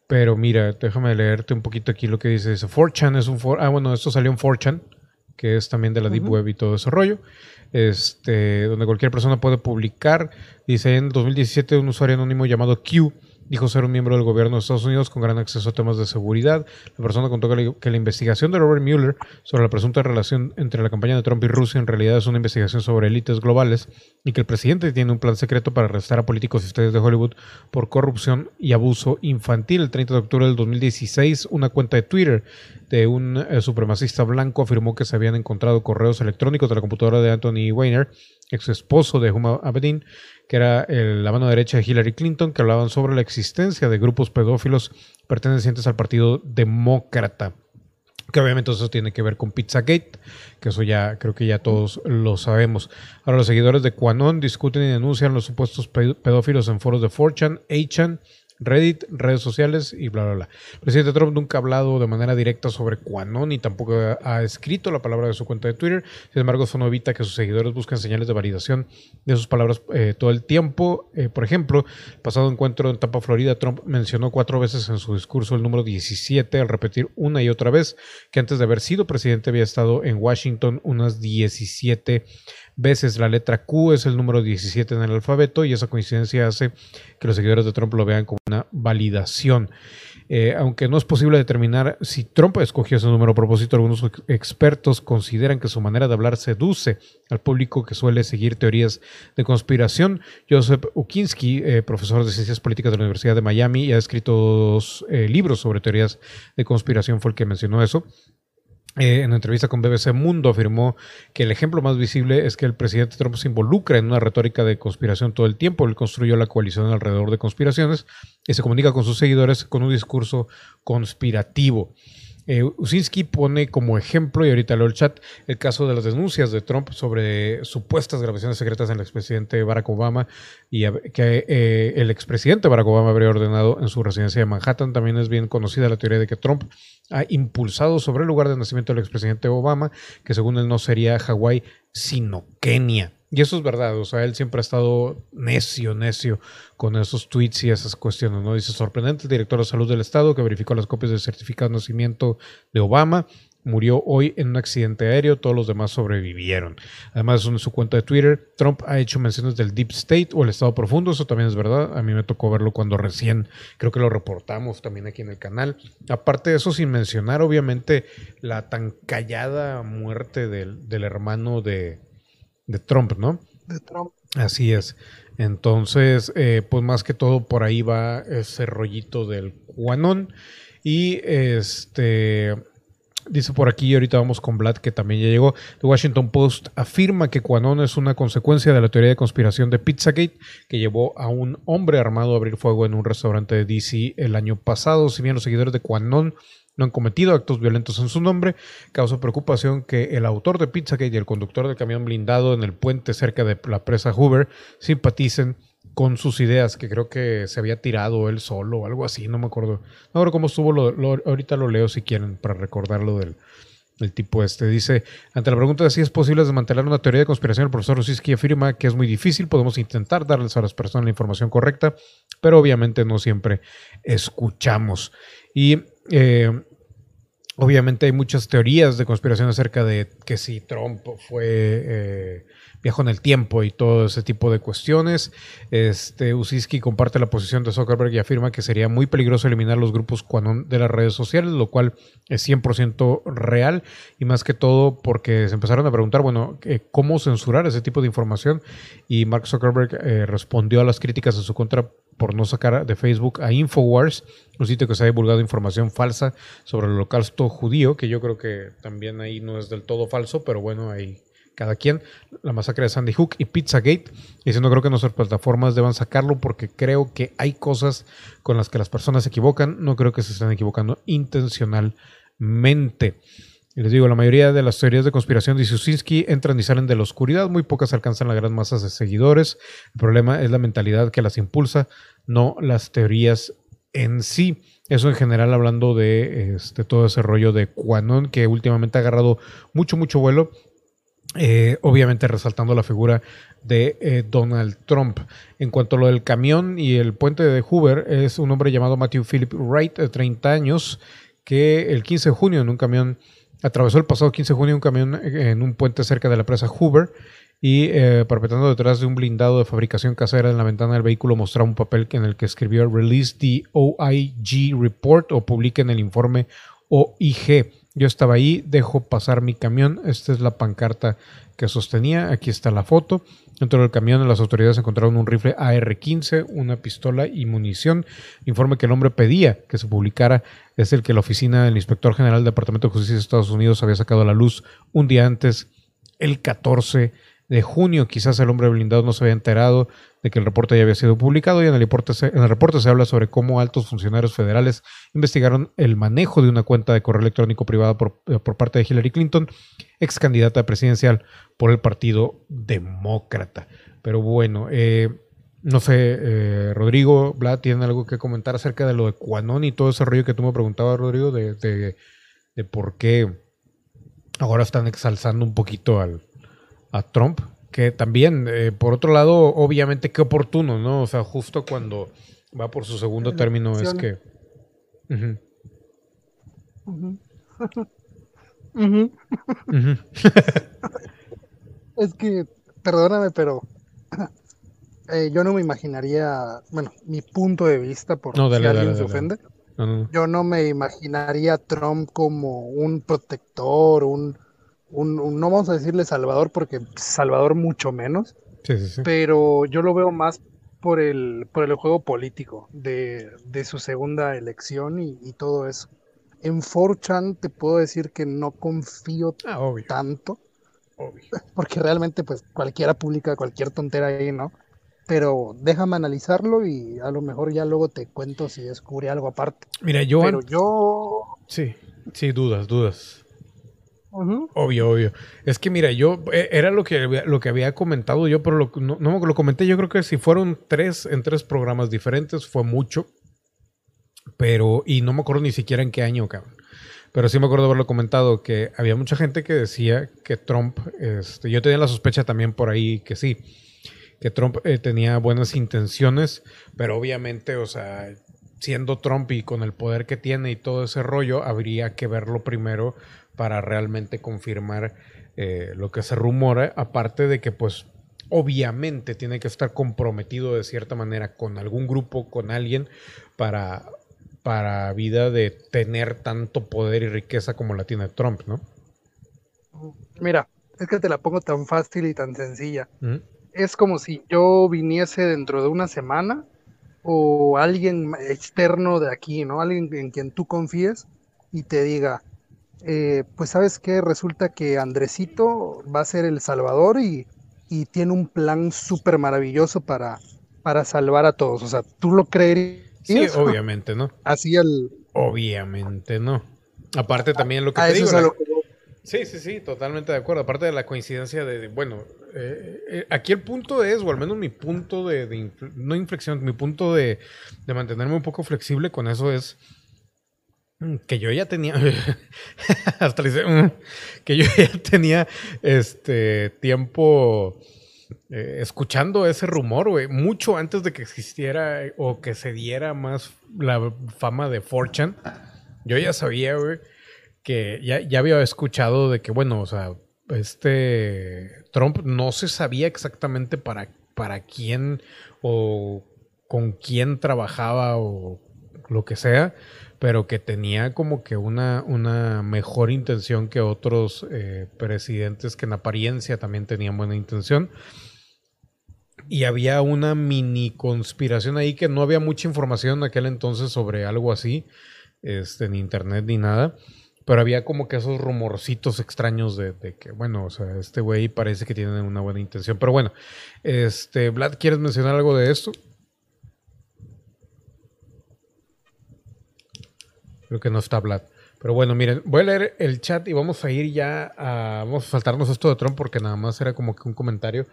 Pero mira, déjame leerte un poquito aquí lo que dice. Dice, 4chan es un... For ah, bueno, esto salió en 4chan, que es también de la Deep. Web y todo ese rollo. Este, donde cualquier persona puede publicar. Dice, en 2017 un usuario anónimo llamado Q dijo ser un miembro del gobierno de Estados Unidos con gran acceso a temas de seguridad. La persona contó que la, investigación de Robert Mueller sobre la presunta relación entre la campaña de Trump y Rusia en realidad es una investigación sobre élites globales y que el presidente tiene un plan secreto para arrestar a políticos y estrellas de Hollywood por corrupción y abuso infantil. El 30 de octubre del 2016, una cuenta de Twitter de un eh, supremacista blanco afirmó que se habían encontrado correos electrónicos de la computadora de Anthony Weiner, ex esposo de Huma Abedin, que era la mano derecha de Hillary Clinton, que hablaban sobre la existencia de grupos pedófilos pertenecientes al Partido Demócrata. Que obviamente eso tiene que ver con Pizzagate, que eso ya creo que ya todos lo sabemos. Ahora los seguidores de QAnon discuten y denuncian los supuestos pe- pedófilos en foros de 4chan, 8chan, Reddit, redes sociales y bla, bla, bla. Presidente Trump nunca ha hablado de manera directa sobre QAnon ni tampoco ha escrito la palabra de su cuenta de Twitter. Sin embargo, eso no evita que sus seguidores busquen señales de validación de sus palabras eh, todo el tiempo. Eh, por ejemplo, pasado encuentro en Tampa, Florida, Trump mencionó cuatro veces en su discurso el número 17 al repetir una y otra vez que antes de haber sido presidente había estado en Washington unas 17 veces. La letra Q es el número 17 en el alfabeto y esa coincidencia hace que los seguidores de Trump lo vean como una validación. Eh, aunque no es posible determinar si Trump escogió ese número a propósito, algunos expertos consideran que su manera de hablar seduce al público que suele seguir teorías de conspiración. Joseph Ukinski, eh, profesor de Ciencias Políticas de la Universidad de Miami y ha escrito dos eh, libros sobre teorías de conspiración, fue el que mencionó eso. Eh, en una entrevista con BBC Mundo afirmó que el ejemplo más visible es que el presidente Trump se involucra en una retórica de conspiración todo el tiempo. Él construyó la coalición alrededor de conspiraciones y se comunica con sus seguidores con un discurso conspirativo. Eh, Usinski pone como ejemplo, y ahorita leo el chat, el caso de las denuncias de Trump sobre supuestas grabaciones secretas en el expresidente Barack Obama y que eh, el expresidente Barack Obama habría ordenado en su residencia de Manhattan. También es bien conocida la teoría de que Trump ha impulsado sobre el lugar de nacimiento del expresidente Obama, que según él no sería Hawái, sino Kenia. Y eso es verdad, o sea, él siempre ha estado necio, necio con esos tweets y esas cuestiones, ¿no? Dice, sorprendente, el director de salud del estado que verificó las copias del certificado de nacimiento de Obama, murió hoy en un accidente aéreo, todos los demás sobrevivieron. Además, en su cuenta de Twitter, Trump ha hecho menciones del Deep State o el Estado Profundo, eso también es verdad, a mí me tocó verlo cuando recién, creo que lo reportamos también aquí en el canal. Aparte de eso, sin mencionar obviamente la tan callada muerte del, del hermano de de Trump, ¿no? De Trump. Así es. Entonces, eh, pues más que todo por ahí va ese rollito del Quanon. Y este dice por aquí, ahorita vamos con Vlad, que también ya llegó. The Washington Post afirma que Quanon es una consecuencia de la teoría de conspiración de Pizzagate, que llevó a un hombre armado a abrir fuego en un restaurante de DC el año pasado. Si bien los seguidores de Quanon no han cometido actos violentos en su nombre. Causa preocupación que el autor de Pizzagate y el conductor del camión blindado en el puente cerca de la presa Hoover simpaticen con sus ideas, que creo que se había tirado él solo o algo así, no me acuerdo. Ahora cómo estuvo, ahorita lo leo si quieren para recordarlo del, tipo este. Dice, ante la pregunta de si es posible desmantelar una teoría de conspiración, el profesor Rosiski afirma que es muy difícil, podemos intentar darles a las personas la información correcta, pero obviamente no siempre escuchamos. Y eh, obviamente hay muchas teorías de conspiración acerca de que si Trump fue eh, viajó en el tiempo y todo ese tipo de cuestiones. Este Usiski comparte la posición de Zuckerberg y afirma que sería muy peligroso eliminar los grupos de las redes sociales, lo cual es 100% real y más que todo porque se empezaron a preguntar, bueno, eh, ¿cómo censurar ese tipo de información? Y Mark Zuckerberg respondió a las críticas en su contra por no sacar de Facebook a Infowars, un sitio que se ha divulgado información falsa sobre el holocausto judío, que yo creo que también ahí no es del todo falso, pero bueno, ahí cada quien, la masacre de Sandy Hook y Pizzagate, diciendo creo que nuestras plataformas deban sacarlo porque creo que hay cosas con las que las personas se equivocan, no creo que se estén equivocando intencionalmente. Les digo, la mayoría de las teorías de conspiración de Susinski entran y salen de la oscuridad, muy pocas alcanzan las gran masas de seguidores. El problema es la mentalidad que las impulsa, no las teorías en sí. Eso en general hablando de este, todo ese rollo de Quanon que últimamente ha agarrado mucho, mucho vuelo. Eh, obviamente resaltando la figura de eh, Donald Trump. En cuanto a lo del camión y el puente de Hoover, es un hombre llamado Matthew Philip Wright, de 30 años, que el 15 de junio en un camión Atravesó el pasado 15 de junio un camión en un puente cerca de la presa Hoover y eh, perpetrando detrás de un blindado de fabricación casera en la ventana del vehículo mostraba un papel en el que escribió Release the OIG Report o publiquen el informe OIG. Yo estaba ahí, dejo pasar mi camión. Esta es la pancarta que sostenía. Aquí está la foto. Dentro del camión las autoridades encontraron un rifle AR-15, una pistola y munición. informe que el hombre pedía que se publicara es el que la oficina del inspector general del Departamento de Justicia de Estados Unidos había sacado a la luz un día antes, el 14 de junio. Quizás el hombre blindado no se había enterado de que el reporte ya había sido publicado y en el reporte se, en el reporte se habla sobre cómo altos funcionarios federales investigaron el manejo de una cuenta de correo electrónico privada por, eh, parte de Hillary Clinton, ex candidata presidencial por el Partido Demócrata. Pero bueno, eh, No sé, eh, Rodrigo, Vlad, ¿tienen algo que comentar acerca de lo de Quanon y todo ese rollo que tú me preguntabas, Rodrigo, de, de, por qué ahora están exalzando un poquito al, a Trump? Que también, eh, por otro lado, obviamente qué oportuno, ¿no? O sea, justo cuando va por su segundo término es que... es que, perdóname, pero eh, yo no me imaginaría, bueno, mi punto de vista, por si alguien se ofende, yo no me imaginaría a Trump como un protector, un, un, no vamos a decirle salvador, porque salvador mucho menos, pero yo lo veo más por el, por el juego político de, su segunda elección y, todo eso. En 4chan te puedo decir que no confío ah, tanto. Porque realmente, pues, cualquiera publica cualquier tontera ahí, ¿no? Pero déjame analizarlo y a lo mejor ya luego te cuento si descubre algo aparte. Mira, yo. Pero yo. Sí, sí, dudas, dudas. Obvio, obvio. Es que mira, yo eh, era lo que, lo que había comentado yo, pero lo, no, no, lo comenté. Yo creo que si fueron tres en tres programas diferentes fue mucho. Pero, y no me acuerdo ni siquiera en qué año, cabrón. Pero sí me acuerdo haberlo comentado que había mucha gente que decía que Trump, este, yo tenía la sospecha también por ahí que sí, que Trump eh, tenía buenas intenciones, pero obviamente, o sea, siendo Trump y con el poder que tiene y todo ese rollo, habría que verlo primero para realmente confirmar eh, lo que se rumora, aparte de que pues obviamente tiene que estar comprometido de cierta manera con algún grupo, con alguien, para, para vida de tener tanto poder y riqueza como la tiene Trump, ¿no? Mira, es que te la pongo tan fácil y tan sencilla. ¿Mm? Es como si yo viniese dentro de una semana o alguien externo de aquí, ¿no? Alguien en quien tú confíes y te diga, eh, pues sabes que resulta que Andresito va a ser el salvador y, tiene un plan súper maravilloso para, para salvar a todos. O sea, ¿tú lo creerías? Sí, obviamente, ¿no? Así el... Obviamente, no. Aparte también lo que te digo... Sí, sí, sí, totalmente de acuerdo. Aparte de la coincidencia de, bueno, eh, eh, aquí el punto es, o al menos mi punto de, no inflexión, mi punto de, de mantenerme un poco flexible con eso es que yo ya tenía, hasta dice, mm, que yo ya tenía este tiempo eh, escuchando ese rumor, güey, mucho antes de que existiera eh, o que se diera más la fama de Fortune. Yo ya sabía, güey, que ya, ya había escuchado de que, bueno, o sea, este Trump no se sabía exactamente para, para quién o con quién trabajaba o lo que sea, pero que tenía como que una, una mejor intención que otros eh, presidentes que en apariencia también tenían buena intención. Y había una mini conspiración ahí que no había mucha información en aquel entonces sobre algo así, este, ni internet ni nada. Pero había como que esos rumorcitos extraños de, de que, bueno, o sea, este güey parece que tiene una buena intención. Pero bueno, este, Vlad, ¿quieres mencionar algo de esto? Creo que no está Vlad. Pero bueno, miren, voy a leer el chat y vamos a ir ya a. Vamos a saltarnos esto de Trump porque nada más era como que un comentario.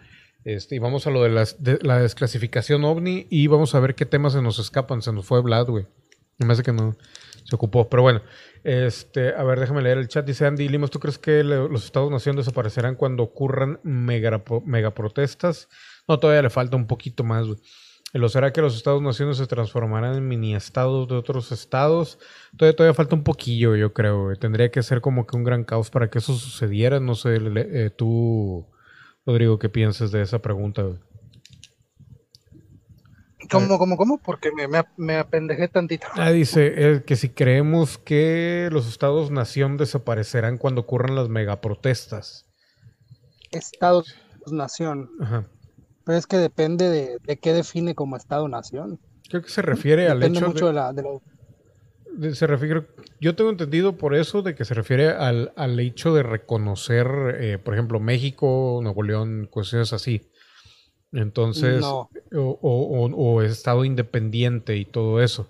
Este, y vamos a lo de, las, la desclasificación ovni y vamos a ver qué temas se nos escapan. Se nos fue Vlad, güey. Me hace que no se ocupó. Pero bueno, este, a ver, déjame leer el chat. Dice Andy Limos, ¿tú crees que los Estados-Nación desaparecerán cuando ocurran mega, mega? No, todavía le falta un poquito más, güey. ¿Lo será que los Estados-Naciones se transformarán en mini-estados de otros estados? Todavía, todavía falta un poquillo, yo creo. Tendría que ser como que un gran caos para que eso sucediera. No sé, eh, tú, Rodrigo, ¿qué piensas de esa pregunta? ¿Cómo, cómo, cómo? Porque me, me, apendejé tantito. Ah, dice eh, que si creemos que los estados-nación desaparecerán cuando ocurran las megaprotestas. Estados-nación. Ajá. Pero es que depende de, qué define como Estado-nación. Creo que se refiere al hecho mucho de, la, se refiere, yo tengo entendido por eso de que se refiere al, hecho de reconocer, eh, por ejemplo, México, Nuevo León, cuestiones así. Entonces, o, Estado independiente y todo eso.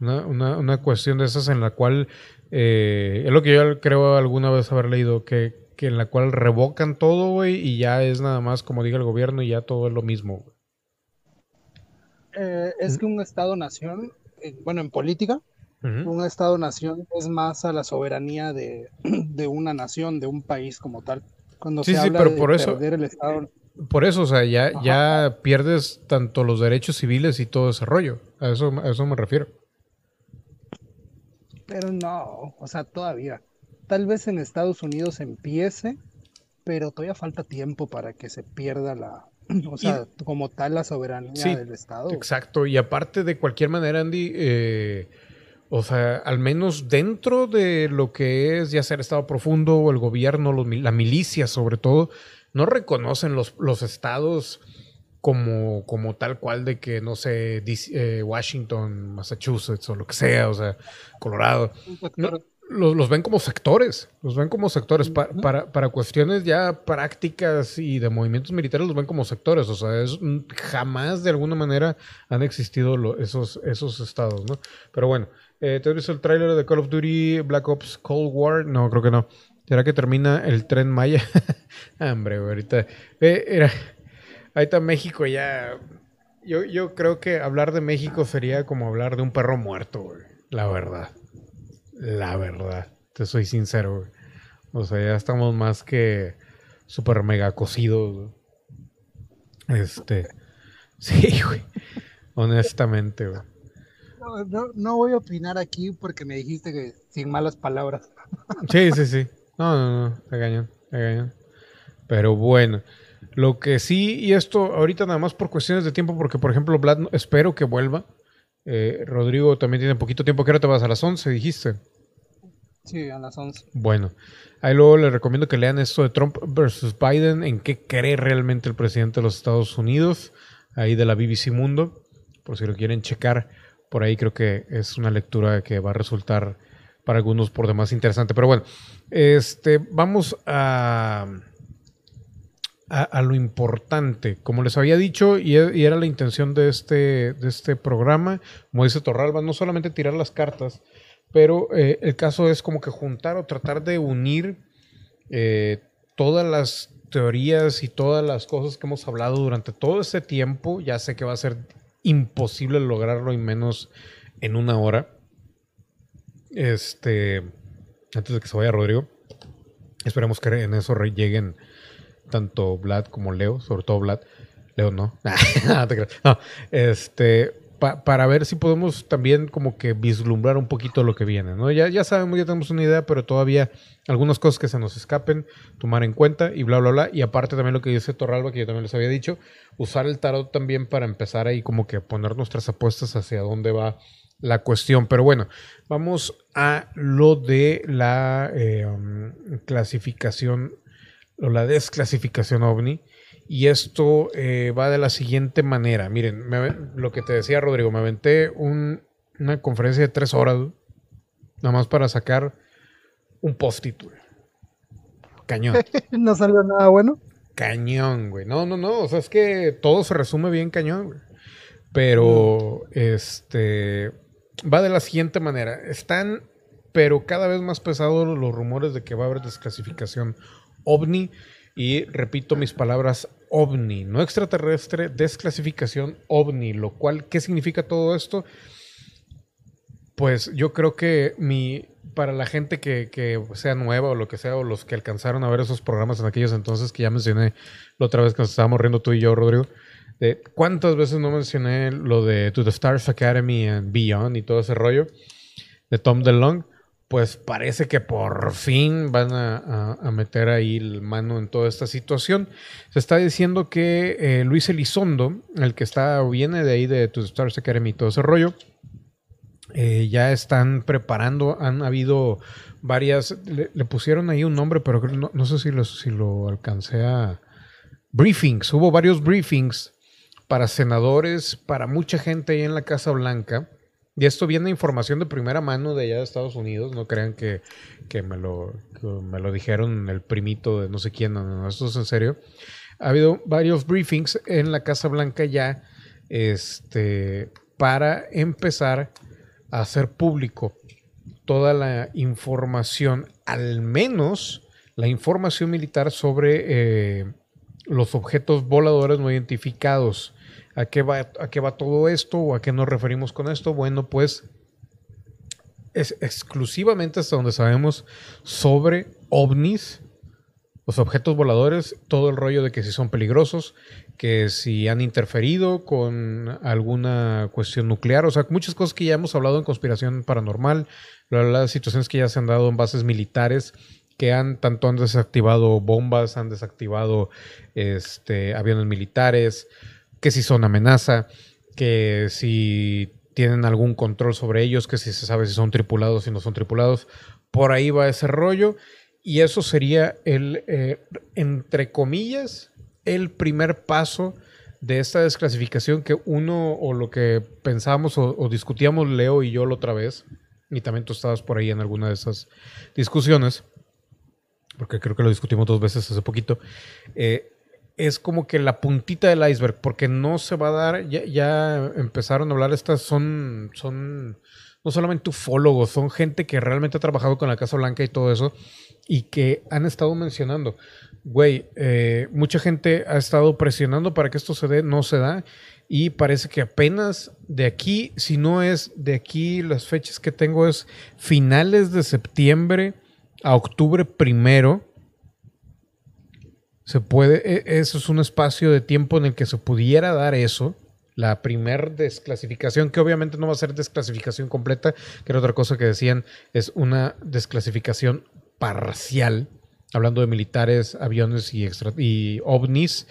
Una, cuestión de esas en la cual, eh, es lo que yo creo alguna vez haber leído, que, que en la cual revocan todo, güey, y ya es nada más como diga el gobierno y ya todo es lo mismo. Eh, es que un Estado-nación, eh, bueno, en política, un Estado-nación es más a la soberanía de, una nación, de un país como tal. Cuando se habla de por perder el Estado. Por eso, o sea, ya, ya pierdes tanto los derechos civiles y todo ese rollo. A eso, a eso me refiero. Pero no, o sea, todavía. Tal vez en Estados Unidos empiece, pero todavía falta tiempo para que se pierda la, o sea, como tal la soberanía del Estado. Exacto, y aparte de cualquier manera, Andy, eh, o sea, al menos dentro de lo que es ya sea el Estado profundo o el gobierno, la milicia sobre todo, no reconocen los, los estados como, como tal cual de que, no sé, eh, Washington, Massachusetts o lo que sea, o sea, Colorado. Los, ven como sectores, los ven como sectores. para, para, cuestiones ya prácticas y de movimientos militares los ven como sectores. O sea, es, jamás de alguna manera han existido esos, esos estados, ¿no? Pero bueno, eh, ¿te has visto el tráiler de Call of Duty Black Ops Cold War? No, creo que no. ¿Será que termina el tren Maya? Hombre, ahorita. Eh, era Ahí está México ya. Yo, yo creo que hablar de México sería como hablar de un perro muerto, güey. La verdad. La verdad. Te soy sincero, güey. O sea, ya estamos más que super mega cocidos. Este. Sí, güey. Honestamente, güey. No, no, voy a opinar aquí porque me dijiste que sin malas palabras. Sí, sí, sí. No, no, no. Te engañan, te engañan. Pero bueno. Lo que sí, y esto ahorita nada más por cuestiones de tiempo, porque por ejemplo, Vlad, espero que vuelva. Eh, Rodrigo también tiene poquito tiempo. ¿Qué hora te vas? ¿A las 11 dijiste? Sí, a las 11. Bueno, ahí luego les recomiendo que lean esto de Trump versus Biden, en qué cree realmente el presidente de los Estados Unidos, ahí de la BBC Mundo, por si lo quieren checar. Por ahí creo que es una lectura que va a resultar para algunos por demás interesante. Pero bueno, este, vamos a a, lo importante. Como les había dicho, y, era la intención de este, de este programa, como dice Torralba, no solamente tirar las cartas, pero eh, el caso es como que juntar o tratar de unir eh, todas las teorías y todas las cosas que hemos hablado durante todo ese tiempo. Ya sé que va a ser imposible lograrlo y menos en una hora. Este, antes de que se vaya Rodrigo, esperemos que en eso lleguen tanto Vlad como Leo, sobre todo Vlad. Leo no. no, este, para ver si podemos también como que vislumbrar un poquito lo que viene, ¿no? Ya, ya sabemos, ya tenemos una idea, pero todavía algunas cosas que se nos escapen, tomar en cuenta y bla, bla, bla. Y aparte también lo que dice Torralba, que yo también les había dicho, usar el tarot también para empezar ahí como que poner nuestras apuestas hacia dónde va la cuestión. Pero bueno, vamos a lo de la eh, um, clasificación o la desclasificación ovni. Y esto eh, va de la siguiente manera. Miren, lo que te decía Rodrigo, me aventé una conferencia de tres horas, nada más para sacar un post-it, Cañón. ¿No salió nada bueno? Cañón, güey. No, no, no. O sea, es que todo se resume bien cañón, güey. Pero, este, va de la siguiente manera. Están, pero cada vez más pesados los rumores de que va a haber desclasificación ovni. Y repito mis palabras, ovni, no extraterrestre, desclasificación ovni, lo cual, ¿qué significa todo esto? Pues yo creo que mi, para la gente que, sea nueva o lo que sea, o los que alcanzaron a ver esos programas en aquellos entonces que ya mencioné la otra vez que nos estábamos riendo tú y yo, Rodrigo, de cuántas veces no mencioné lo de To the Stars Academy and Beyond y todo ese rollo de Tom DeLong pues parece que por fin van a, meter ahí el mano en toda esta situación. Se está diciendo que eh, Luis Elizondo, el que está viene de ahí de To Stars Academy y todo ese rollo, eh, ya están preparando, han habido varias, le, pusieron ahí un nombre, pero no, sé si lo, si lo alcancé a... Briefings, hubo varios briefings para senadores, para mucha gente ahí en la Casa Blanca y esto viene información de primera mano de allá de Estados Unidos. No crean que, me, lo, me lo dijeron el primito de no sé quién. No, no, esto es en serio. Ha habido varios briefings en la Casa Blanca ya este, para empezar a hacer público toda la información, al menos la información militar sobre eh, los objetos voladores no identificados ¿A qué, va, ¿A qué va todo esto o a qué nos referimos con esto? Bueno, pues es exclusivamente hasta donde sabemos sobre ovnis, los objetos voladores, todo el rollo de que si son peligrosos, que si han interferido con alguna cuestión nuclear, o sea, muchas cosas que ya hemos hablado en conspiración paranormal, las situaciones que ya se han dado en bases militares que han tanto desactivado bombas, han desactivado este, aviones militares, que si son amenaza, que si tienen algún control sobre ellos, que si se sabe si son tripulados, si no son tripulados. Por ahí va ese rollo. Y eso sería el, eh, entre comillas, el primer paso de esta desclasificación que uno o lo que pensábamos o, o, discutíamos Leo y yo la otra vez, y también tú estabas por ahí en alguna de esas discusiones, porque creo que lo discutimos dos veces hace poquito, eh, es como que la puntita del iceberg, porque no se va a dar, ya, ya empezaron a hablar, estas son, son no solamente ufólogos, son gente que realmente ha trabajado con la Casa Blanca y todo eso, y que han estado mencionando, güey, eh, mucha gente ha estado presionando para que esto se dé, no se da, y parece que apenas de aquí, si no es de aquí, las fechas que tengo es finales de septiembre a octubre primero, se puede, e, eso es un espacio de tiempo en el que se pudiera dar eso, la primer desclasificación, que obviamente no va a ser desclasificación completa, que era otra cosa que decían, es una desclasificación parcial, hablando de militares, aviones y, extra, ovnis,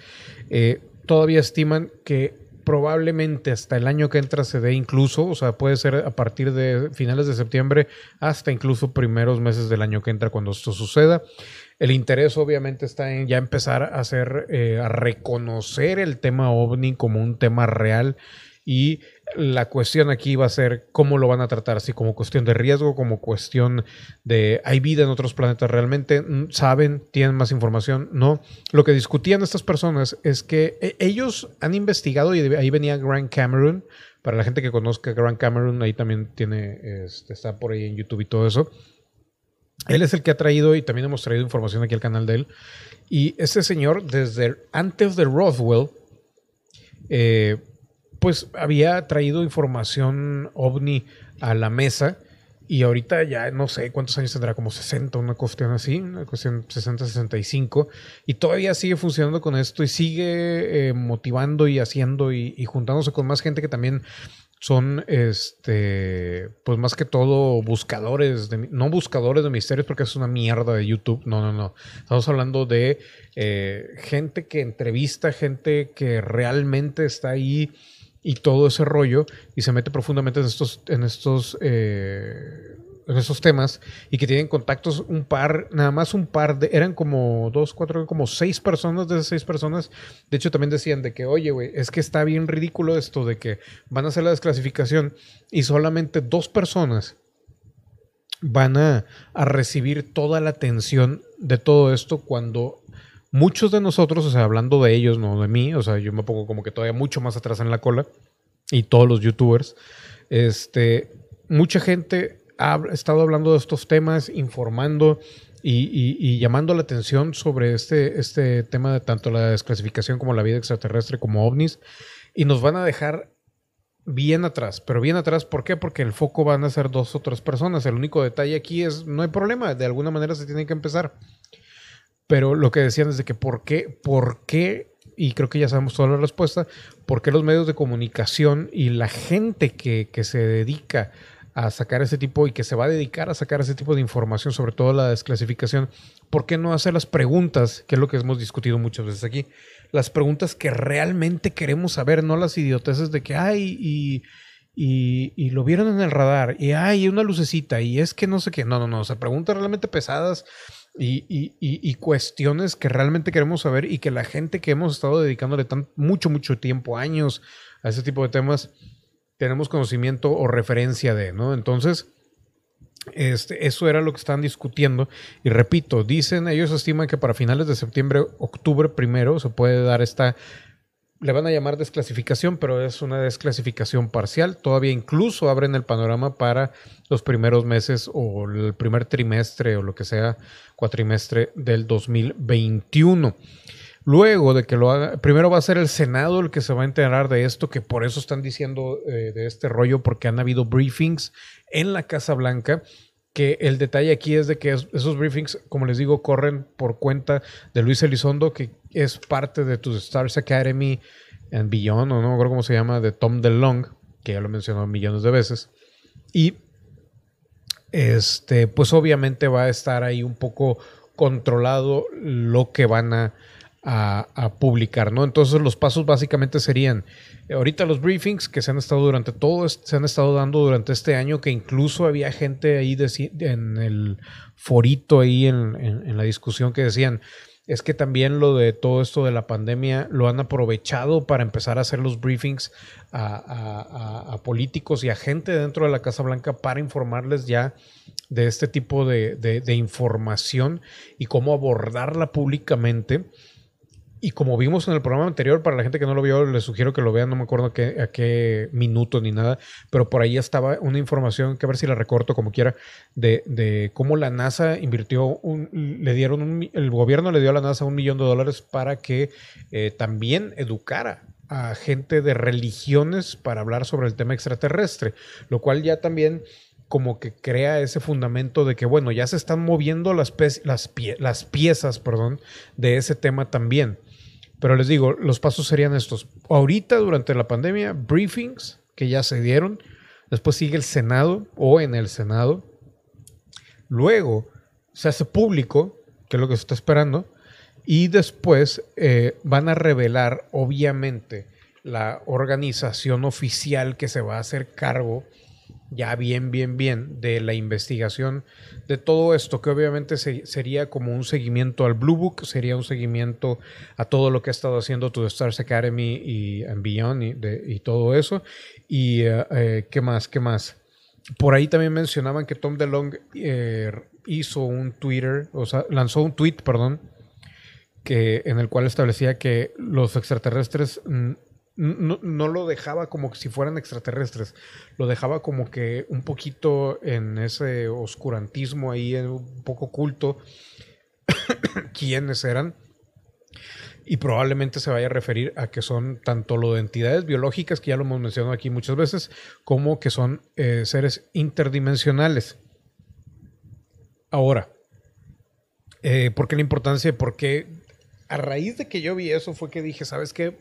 eh, todavía estiman que probablemente hasta el año que entra se dé incluso, o sea, puede ser a partir de finales de septiembre hasta incluso primeros meses del año que entra cuando esto suceda. El interés obviamente está en ya empezar a hacer, eh, a reconocer el tema ovni como un tema real y la cuestión aquí va a ser cómo lo van a tratar, así como cuestión de riesgo, como cuestión de hay vida en otros planetas realmente, mm, saben, tienen más información, no. Lo que discutían estas personas es que e, ellos han investigado y ahí venía Grant Cameron, para la gente que conozca Grant Cameron, ahí también tiene, este, está por ahí en YouTube y todo eso. Él es el que ha traído y también hemos traído información aquí al canal de él. Y ese señor, desde antes de Roswell, eh, pues había traído información ovni a la mesa y ahorita ya no sé cuántos años tendrá, como 60, una cuestión así, una cuestión 60, 65, y todavía sigue funcionando con esto y sigue eh, motivando y haciendo y, y, juntándose con más gente que también son, este, pues más que todo buscadores, de, no buscadores de misterios porque es una mierda de YouTube, no, no, no, estamos hablando de eh, gente que entrevista, gente que realmente está ahí y todo ese rollo y se mete profundamente en estos, en estos, eh, en estos temas y que tienen contactos un par, nada más un par de, eran como dos, cuatro, como seis personas de esas seis personas. De hecho, también decían de que, oye, güey, es que está bien ridículo esto de que van a hacer la desclasificación y solamente dos personas van a, a recibir toda la atención de todo esto cuando muchos de nosotros, o sea, hablando de ellos, no de mí, o sea, yo me pongo como que todavía mucho más atrás en la cola, y todos los youtubers, este, mucha gente ha estado hablando de estos temas, informando y, y, y, llamando la atención sobre este, este tema de tanto la desclasificación como la vida extraterrestre como ovnis, y nos van a dejar bien atrás, pero bien atrás, ¿por qué? Porque el foco van a ser dos o tres personas. El único detalle aquí es, no hay problema, de alguna manera se tiene que empezar. Pero lo que decían es de que por qué, por qué, y creo que ya sabemos toda la respuesta, por qué los medios de comunicación y la gente que, que se dedica a sacar ese tipo y que se va a dedicar a sacar ese tipo de información, sobre todo la desclasificación, ¿por qué no hacer las preguntas, que es lo que hemos discutido muchas veces aquí? Las preguntas que realmente queremos saber, no las idioteces de que, ay, y, y, lo vieron en el radar, y hay una lucecita, y es que no sé qué, no, no, no, o sea, preguntas realmente pesadas y, y, y, cuestiones que realmente queremos saber y que la gente que hemos estado dedicándole tan, mucho, mucho tiempo, años a ese tipo de temas, tenemos conocimiento o referencia de, ¿no? Entonces, este, eso era lo que están discutiendo. Y repito, dicen, ellos estiman que para finales de septiembre, octubre primero, se puede dar esta le van a llamar desclasificación, pero es una desclasificación parcial. Todavía incluso abren el panorama para los primeros meses o el primer trimestre o lo que sea, cuatrimestre del 2021. Luego de que lo haga, primero va a ser el Senado el que se va a enterar de esto, que por eso están diciendo eh, de este rollo, porque han habido briefings en la Casa Blanca que el detalle aquí es de que esos briefings, como les digo, corren por cuenta de Luis Elizondo, que es parte de tus Stars Academy and Beyond, o no me acuerdo cómo se llama, de Tom DeLong, que ya lo mencionó millones de veces. Y este, pues obviamente va a estar ahí un poco controlado lo que van a, a, publicar, ¿no? Entonces los pasos básicamente serían, eh, ahorita los briefings que se han estado durante todo, se han estado dando durante este año, que incluso había gente ahí en el forito ahí en, en la discusión que decían, es que también lo de todo esto de la pandemia lo han aprovechado para empezar a hacer los briefings a, políticos y a gente dentro de la Casa Blanca para informarles ya de este tipo de información y cómo abordarla públicamente y como vimos en el programa anterior, para la gente que no lo vio, les sugiero que lo vean, no me acuerdo a qué, a qué minuto ni nada, pero por ahí estaba una información, que a ver si la recorto como quiera, de, de cómo la NASA invirtió, un, le dieron un, el gobierno le dio a la NASA un millón de dólares para que eh, también educara a gente de religiones para hablar sobre el tema extraterrestre, lo cual ya también como que crea ese fundamento de que, bueno, ya se están moviendo las, las, las piezas perdón, de ese tema también. Pero les digo, los pasos serían estos. Ahorita, durante la pandemia, briefings que ya se dieron. Después sigue el Senado o en el Senado. Luego se hace público, que es lo que se está esperando. Y después eh, van a revelar, obviamente, la organización oficial que se va a hacer cargo ya bien, bien, bien de la investigación de todo esto, que obviamente sería como un seguimiento al Blue Book, sería un seguimiento a todo lo que ha estado haciendo tu Stars Academy y Beyond y, y, todo eso. Y eh, eh, qué más, qué más. Por ahí también mencionaban que Tom DeLong eh, hizo un Twitter, o sea, lanzó un tweet, perdón, que, en el cual establecía que los extraterrestres no, lo dejaba como si fueran extraterrestres, lo dejaba como que un poquito en ese oscurantismo ahí, un poco oculto, quiénes eran. Y probablemente se vaya a referir a que son tanto lo de entidades biológicas, que ya lo hemos mencionado aquí muchas veces, como que son eh, seres interdimensionales. Ahora, eh, ¿por qué la importancia? Porque a raíz de que yo vi eso fue que dije, ¿sabes qué?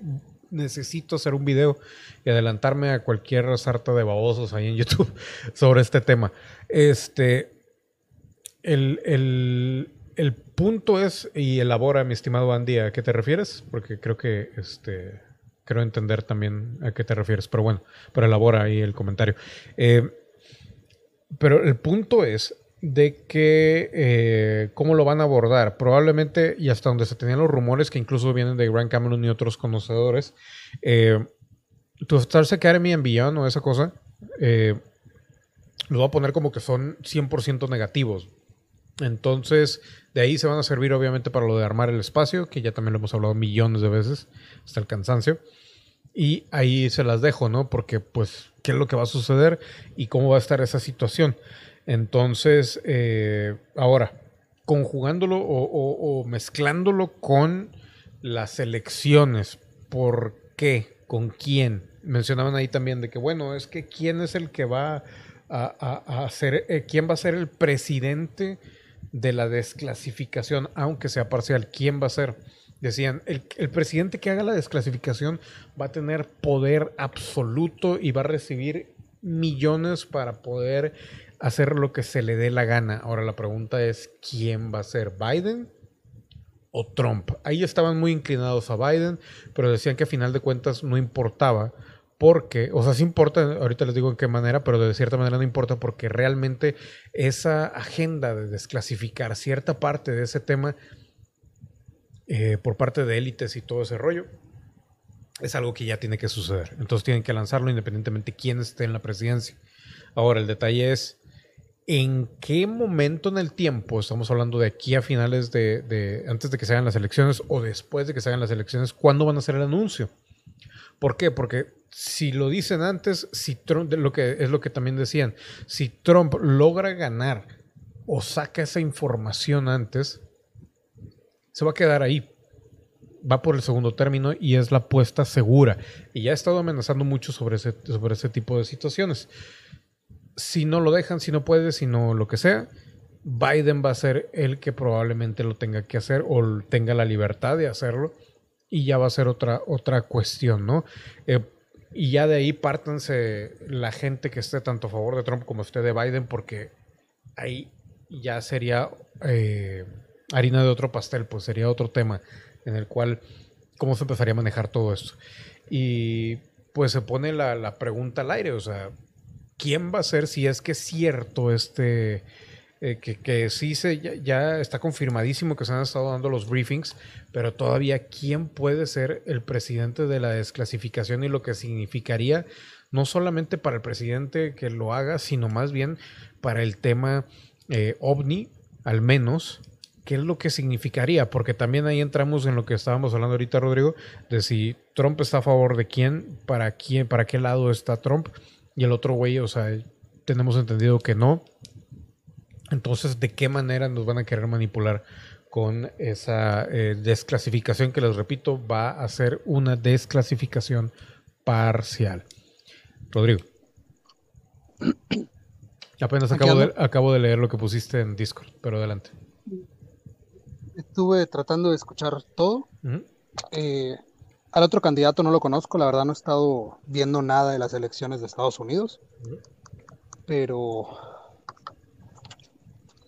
Necesito hacer un video y adelantarme a cualquier sarta de babosos ahí en YouTube sobre este tema. Este, el, punto es, y elabora, mi estimado Andy, ¿a qué te refieres? Porque creo que este, creo entender también a qué te refieres, pero bueno, pero elabora ahí el comentario. Eh, pero el punto es de que eh, cómo lo van a abordar. Probablemente, y hasta donde se tenían los rumores que incluso vienen de Grant Cameron y otros conocedores, eh, tu Stars Academy en Beyond o esa cosa, eh, lo va a poner como que son 100% negativos. Entonces, de ahí se van a servir obviamente para lo de armar el espacio, que ya también lo hemos hablado millones de veces, hasta el cansancio. Y ahí se las dejo, ¿no? Porque, pues, ¿qué es lo que va a suceder y cómo va a estar esa situación? Entonces, eh, ahora, conjugándolo o, mezclándolo con las elecciones, ¿por qué? ¿Con quién? Mencionaban ahí también de que, bueno, es que quién es el que va a, hacer, eh, quién va a ser el presidente de la desclasificación, aunque sea parcial, quién va a ser. Decían, el, presidente que haga la desclasificación va a tener poder absoluto y va a recibir millones para poder hacer lo que se le dé la gana. Ahora la pregunta es, ¿quién va a ser? ¿Biden o Trump? Ahí estaban muy inclinados a Biden, pero decían que a final de cuentas no importaba. Porque, o sea, sí importa, ahorita les digo en qué manera, pero de cierta manera no importa porque realmente esa agenda de desclasificar cierta parte de ese tema eh, por parte de élites y todo ese rollo, es algo que ya tiene que suceder. Entonces tienen que lanzarlo independientemente de quién esté en la presidencia. Ahora, el detalle es, ¿en qué momento en el tiempo, estamos hablando de aquí a finales de, antes de que se hagan las elecciones o después de que se hagan las elecciones, cuándo van a hacer el anuncio? ¿Por qué? Porque si lo dicen antes, si lo que es lo que también decían, si Trump logra ganar o saca esa información antes, se va a quedar ahí. va por el segundo término y es la apuesta segura. Y ya ha estado amenazando mucho sobre ese, sobre ese tipo de situaciones. Si no lo dejan, si no puede, si no lo que sea, Biden va a ser el que probablemente lo tenga que hacer o tenga la libertad de hacerlo y ya va a ser otra, otra cuestión, ¿no? Eh, y ya de ahí pártanse la gente que esté tanto a favor de Trump como esté de Biden, porque ahí ya sería eh, harina de otro pastel, pues sería otro tema en el cual cómo se empezaría a manejar todo esto. Y pues se pone la, la pregunta al aire, o sea, ¿quién va a ser si es que es cierto este eh, que, sí se, ya, está confirmadísimo que se han estado dando los briefings, pero todavía quién puede ser el presidente de la desclasificación y lo que significaría no solamente para el presidente que lo haga, sino más bien para el tema eh, ovni, al menos, qué es lo que significaría, porque también ahí entramos en lo que estábamos hablando ahorita, Rodrigo, de si Trump está a favor de quién, para quién, para qué lado está Trump, y el otro güey, o sea, tenemos entendido que no, entonces, ¿de qué manera nos van a querer manipular con esa eh, desclasificación que les repito, va a ser una desclasificación parcial? Rodrigo. Apenas acabo de, acabo de leer lo que pusiste en Discord, pero adelante. Estuve tratando de escuchar todo. Eh, al otro candidato no lo conozco, la verdad no he estado viendo nada de las elecciones de Estados Unidos. Pero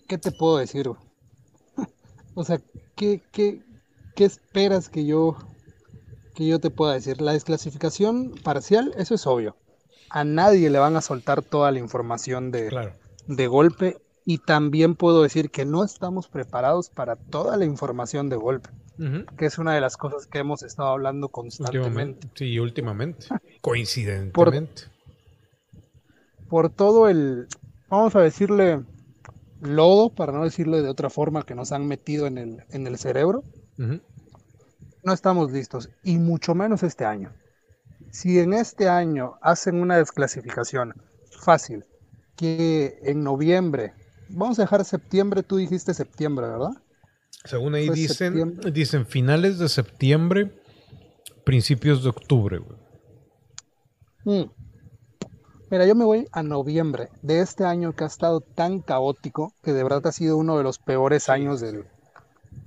¿qué te puedo decir? o sea, ¿qué, qué, qué esperas que yo, que yo te pueda decir? La desclasificación parcial, eso es obvio. A nadie le van a soltar toda la información de, de golpe y también puedo decir que no estamos preparados para toda la información de golpe, que es una de las cosas que hemos estado hablando constantemente. sí, últimamente, coincidentemente. por, todo el, vamos a decirle, lodo, para no decirlo de otra forma, que nos han metido en el, en el cerebro, no estamos listos, y mucho menos este año. Si en este año hacen una desclasificación fácil, que en noviembre, vamos a dejar septiembre, tú dijiste septiembre, ¿verdad? Según ahí dicen, dicen finales de septiembre, principios de octubre. Mm. Mira, yo me voy a noviembre de este año que ha estado tan caótico, que de verdad ha sido uno de los peores años del,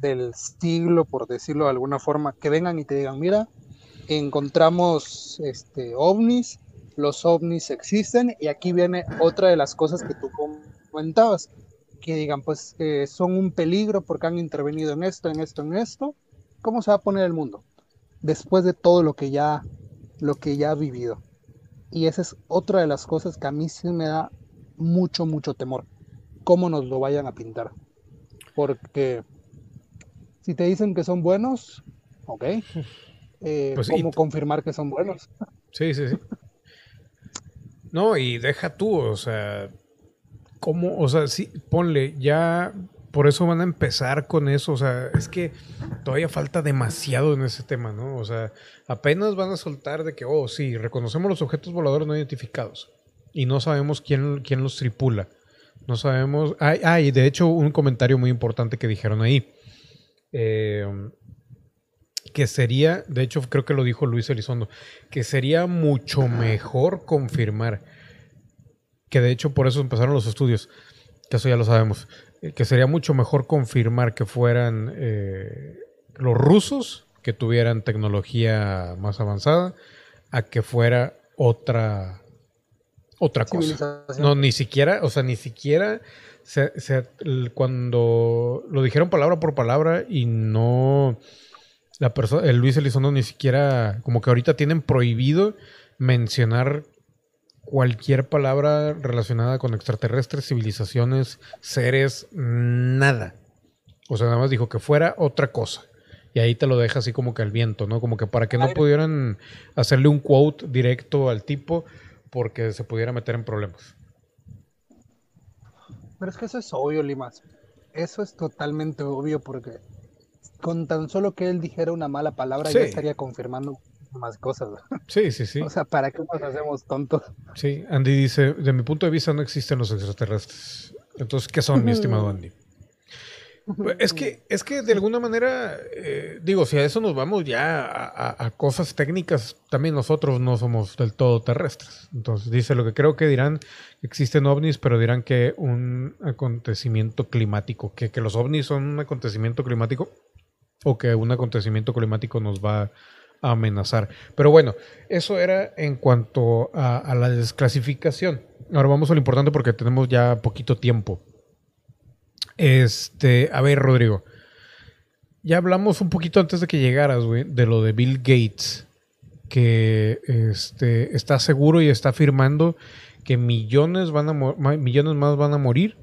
del siglo, por decirlo de alguna forma, que vengan y te digan, mira, encontramos este, ovnis, los ovnis existen, y aquí viene otra de las cosas que tú comentabas, que digan, pues son un peligro porque han intervenido en esto, en esto, en esto, ¿cómo se va a poner el mundo? Después de todo lo que ya, lo que ya ha vivido. Y esa es otra de las cosas que a mí sí me da mucho, mucho temor. Cómo nos lo vayan a pintar. Porque si te dicen que son buenos, ok. Eh, pues ¿Cómo confirmar que son buenos? Sí, sí, sí. No, y deja tú, o sea, ¿cómo? O sea, sí, ponle, ya por eso van a empezar con eso. O sea, es que todavía falta demasiado en ese tema, ¿no? O sea, apenas van a soltar de que, oh, sí, reconocemos los objetos voladores no identificados y no sabemos quién, quién los tripula. No sabemos. Ah, y de hecho, un comentario muy importante que dijeron ahí. Eh, que sería, de hecho, creo que lo dijo Luis Elizondo, que sería mucho mejor confirmar. Que de hecho, por eso empezaron los estudios. Que eso ya lo sabemos eh, que sería mucho mejor confirmar que fueran eh, los rusos que tuvieran tecnología más avanzada a que fuera otra otra cosa. No, ni siquiera, o sea, ni siquiera cuando lo dijeron palabra por palabra y no la persona, el Luis Elizondo ni siquiera, como que ahorita tienen prohibido mencionar cualquier palabra relacionada con extraterrestres, civilizaciones, seres, nada. O sea, nada más dijo que fuera otra cosa. Y ahí te lo deja así como que al viento, ¿no? Como que para que no pudieran hacerle un quote directo al tipo porque se pudiera meter en problemas. Pero es que eso es obvio, Limas. Eso es totalmente obvio porque con tan solo que él dijera una mala palabra ya estaría confirmando más cosas. Sí, sí, sí. O sea, ¿para qué nos hacemos tontos? Sí, Andy dice, de mi punto de vista no existen los extraterrestres. Entonces, ¿qué son, mi estimado Andy? Pues, es que, es que de alguna manera, eh, digo, si a eso nos vamos ya a, cosas técnicas, también nosotros no somos del todo terrestres. Entonces dice lo que creo que dirán, existen ovnis, pero dirán que un acontecimiento climático, que, que los ovnis son un acontecimiento climático o que un acontecimiento climático nos va a amenazar. Pero bueno, eso era en cuanto a, la desclasificación. Ahora vamos a lo importante porque tenemos ya poquito tiempo. Este, a ver, Rodrigo. Ya hablamos un poquito antes de que llegaras, güey, de lo de Bill Gates, que este, está seguro y está afirmando que millones, van a millones más van a morir.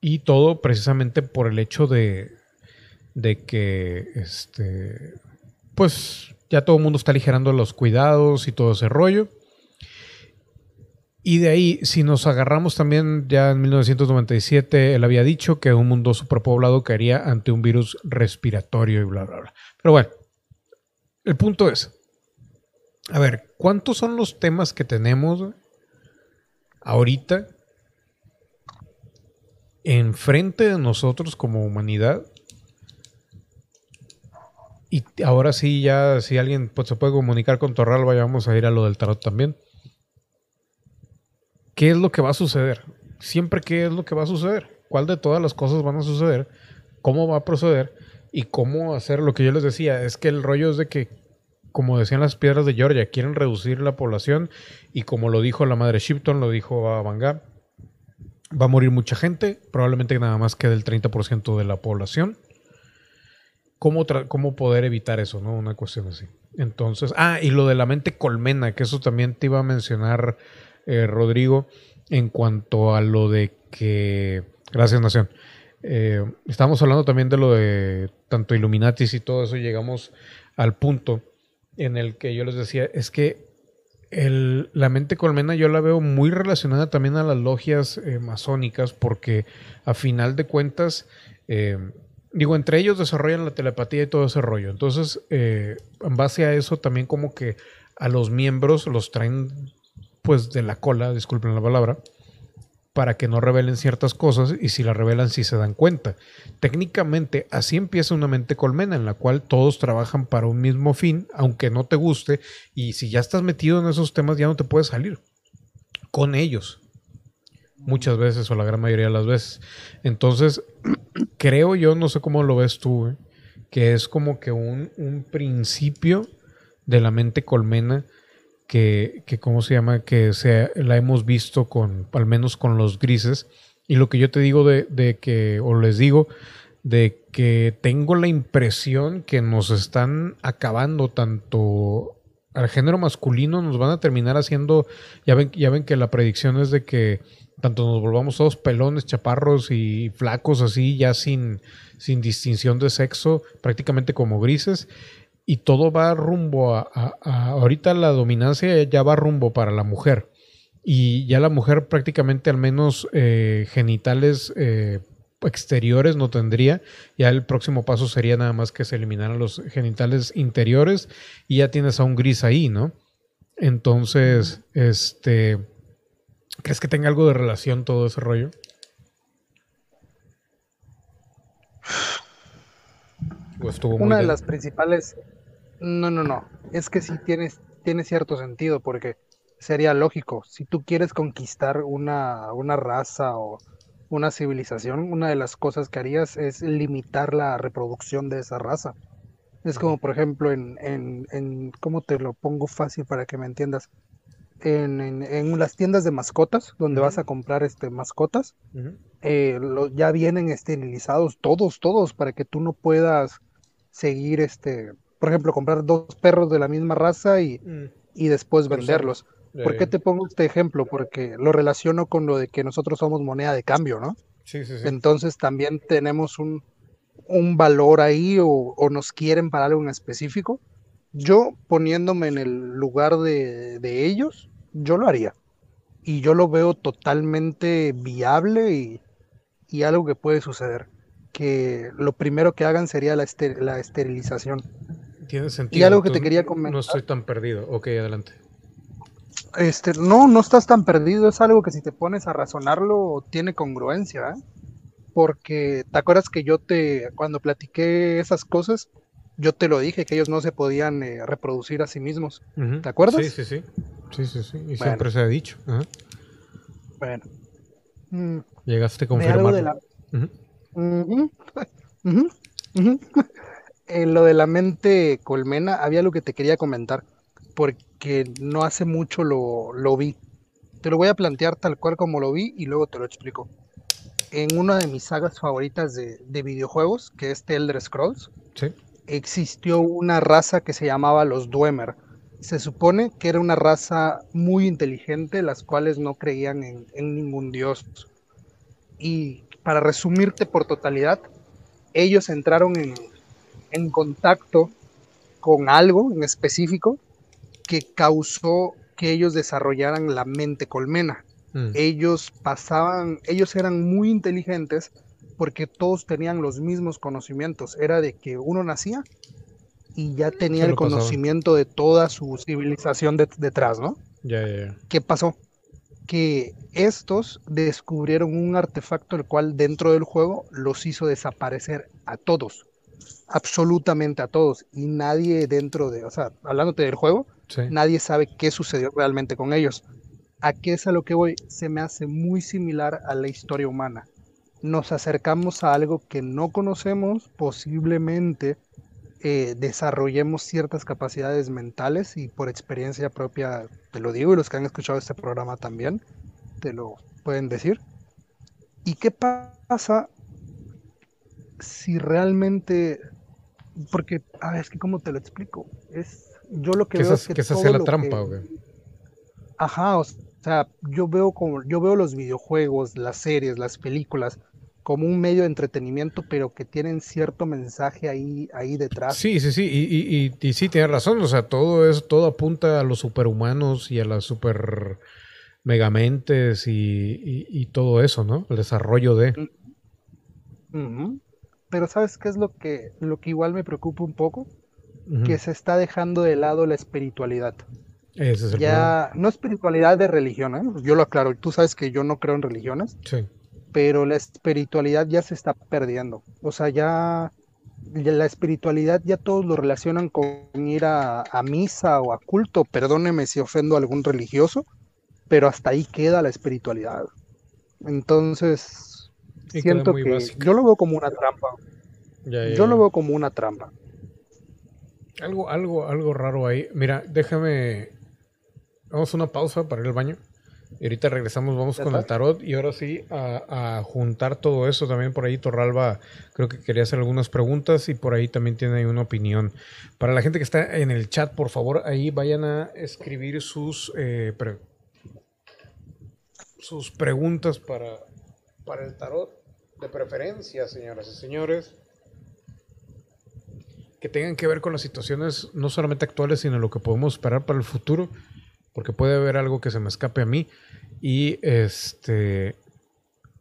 Y todo precisamente por el hecho de, de que, este, pues ya todo el mundo está aligerando los cuidados y todo ese rollo. Y de ahí, si nos agarramos también, ya en 1997, él había dicho que un mundo superpoblado caería ante un virus respiratorio y bla, bla, bla. Pero bueno, el punto es, a ver, ¿cuántos son los temas que tenemos ahorita enfrente de nosotros como humanidad? Y ahora sí, ya, si alguien pues, se puede comunicar con Torral, vayamos a ir a lo del tarot también ¿qué es lo que va a suceder? Siempre qué es lo que va a suceder. ¿Cuál de todas las cosas van a suceder? ¿Cómo va a proceder? Y cómo hacer lo que yo les decía. Es que el rollo es de que, como decían las piedras de Georgia, quieren reducir la población y como lo dijo la madre Shipton, lo dijo a Banga, va a morir mucha gente, probablemente nada más quede el 30% de la población. ¿Cómo, ¿Cómo poder evitar eso? ¿no? Una cuestión así. Entonces, ah, y lo de la mente colmena, que eso también te iba a mencionar eh, Rodrigo, en cuanto a lo de que... Gracias, Nación. Eh, estamos hablando también de lo de tanto Illuminatis y todo eso, llegamos al punto en el que yo les decía, es que el, la mente colmena yo la veo muy relacionada también a las logias eh, masónicas porque a final de cuentas, digo, entre ellos desarrollan la telepatía y todo ese rollo. Entonces, en base a eso también como que a los miembros los traen pues de la cola, disculpen la palabra, para que no revelen ciertas cosas y si la revelan sí se dan cuenta. Técnicamente así empieza una mente colmena en la cual todos trabajan para un mismo fin, aunque no te guste, y si ya estás metido en esos temas ya no te puedes salir con ellos. Muchas veces o la gran mayoría de las veces. Entonces, creo yo, no sé cómo lo ves tú, que es como que un, un principio de la mente colmena que, que ¿cómo se llama? Que se, la hemos visto con, al menos con los grises. Y lo que yo te digo de, de que, o les digo, de que tengo la impresión que nos están acabando tanto al género masculino, nos van a terminar haciendo, ya ven, ya ven que la predicción es de que tanto nos volvamos todos pelones, chaparros y flacos así, ya sin, sin distinción de sexo, prácticamente como grises, y todo va rumbo a, ahorita la dominancia ya va rumbo para la mujer. Y ya la mujer prácticamente al menos eh, genitales eh, exteriores no tendría. Ya el próximo paso sería nada más que se eliminaran los genitales interiores y ya tienes a un gris ahí no entonces este crees que tenga algo de relación todo ese rollo una de las principales no, no, no. Es que sí tienes, tiene cierto sentido, porque sería lógico. Si tú quieres conquistar una, una raza o una civilización, una de las cosas que harías es limitar la reproducción de esa raza. Es como, por ejemplo, en, en, en ¿cómo te lo pongo fácil para que me entiendas? En, en, las tiendas de mascotas, donde vas a comprar este, mascotas, eh, ya vienen esterilizados todos, todos, para que tú no puedas seguir este, por ejemplo, comprar dos perros de la misma raza y, mm. y después venderlos. ¿Por qué te pongo este ejemplo? Porque lo relaciono con lo de que nosotros somos moneda de cambio, ¿no? Sí, sí, sí. Entonces también tenemos un, un valor ahí o, o, nos quieren para algo en específico. Yo poniéndome en el lugar de, de ellos, yo lo haría. Y yo lo veo totalmente viable y, y algo que puede suceder. Que lo primero que hagan sería la, la esterilización tiene sentido. Y algo que te quería comentar. No estoy tan perdido. Ok, adelante. Este, no, no estás tan perdido. Es algo que si te pones a razonarlo tiene congruencia. ¿eh? porque te acuerdas que yo te, cuando platiqué esas cosas, yo te lo dije, que ellos no se podían eh, reproducir a sí mismos. ¿Te acuerdas? Sí, sí, sí. Sí, sí, sí. Y siempre se ha dicho. Bueno. Mm. Llegaste a confirmar. De la... en lo de la mente colmena, había lo que te quería comentar, porque no hace mucho lo, lo vi. Te lo voy a plantear tal cual como lo vi y luego te lo explico. En una de mis sagas favoritas de, de videojuegos, que es The Elder Scrolls, existió una raza que se llamaba los Dwemer. Se supone que era una raza muy inteligente, las cuales no creían en, en ningún dios. Y para resumirte por totalidad, ellos entraron en, en contacto con algo en específico que causó que ellos desarrollaran la mente colmena. Mm. Ellos pasaban, ellos eran muy inteligentes porque todos tenían los mismos conocimientos. Era de que uno nacía y ya tenía el conocimiento de toda su civilización detrás, ¿no? Ya, ya, ¿Qué pasó? Que estos descubrieron un artefacto el cual dentro del juego los hizo desaparecer a todos absolutamente a todos y nadie dentro de, o sea, hablándote del juego, nadie sabe qué sucedió realmente con ellos. ¿A qué es a lo que voy? Se me hace muy similar a la historia humana. Nos acercamos a algo que no conocemos, posiblemente eh, desarrollemos ciertas capacidades mentales y por experiencia propia, te lo digo, y los que han escuchado este programa también, te lo pueden decir. ¿Y qué pasa si realmente porque, ah, es que cómo te lo explico, es, yo lo que veo es que, que se la trampa, Ajá, o sea, yo veo como, yo veo los videojuegos, las series, las películas, como un medio de entretenimiento, pero que tienen cierto mensaje ahí, ahí detrás. Sí, sí, sí, y, y, y, sí, tienes razón, o sea, todo es, todo apunta a los superhumanos y a las super megamentes y, y todo eso, ¿no? El desarrollo de... Uh pero ¿sabes qué es lo que, lo que igual me preocupa un poco? Que se está dejando de lado la espiritualidad. Ese es el ya, no espiritualidad de religión, ¿eh? yo lo aclaro, tú sabes que yo no creo en religiones, sí. Pero la espiritualidad ya se está perdiendo. O sea, ya, la espiritualidad ya todos lo relacionan con ir a, misa o a culto, perdóneme si ofendo a algún religioso, pero hasta ahí queda la espiritualidad. Entonces, siento que yo lo veo como una trampa. yo lo veo como una trampa. Algo, algo, algo raro ahí. Mira, déjame. Vamos a una pausa para ir al baño. Y ahorita regresamos, vamos con el tarot. Y ahora sí, a, juntar todo eso. También por ahí Torralba creo que quería hacer algunas preguntas. Y por ahí también tiene una opinión. Para la gente que está en el chat, por favor, ahí vayan a escribir sus, eh, sus preguntas para, para el tarot de preferencia, señoras y señores, que tengan que ver con las situaciones no solamente actuales, sino lo que podemos esperar para el futuro, porque puede haber algo que se me escape a mí y este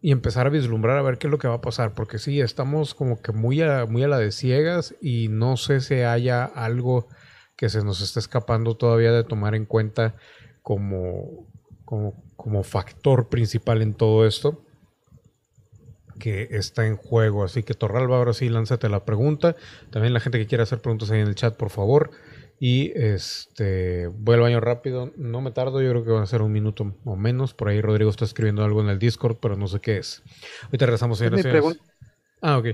y empezar a vislumbrar a ver qué es lo que va a pasar, porque sí, estamos como que muy a, muy a la de ciegas y no sé si haya algo que se nos esté escapando todavía de tomar en cuenta como, como, como factor principal en todo esto que está en juego. Así que Torralba, ahora sí, lánzate la pregunta. También la gente que quiera hacer preguntas ahí en el chat, por favor. Y este voy al baño rápido, no me tardo, yo creo que va a ser un minuto o menos. Por ahí Rodrigo está escribiendo algo en el Discord, pero no sé qué es. Ahorita regresamos, señores. Ah, ok.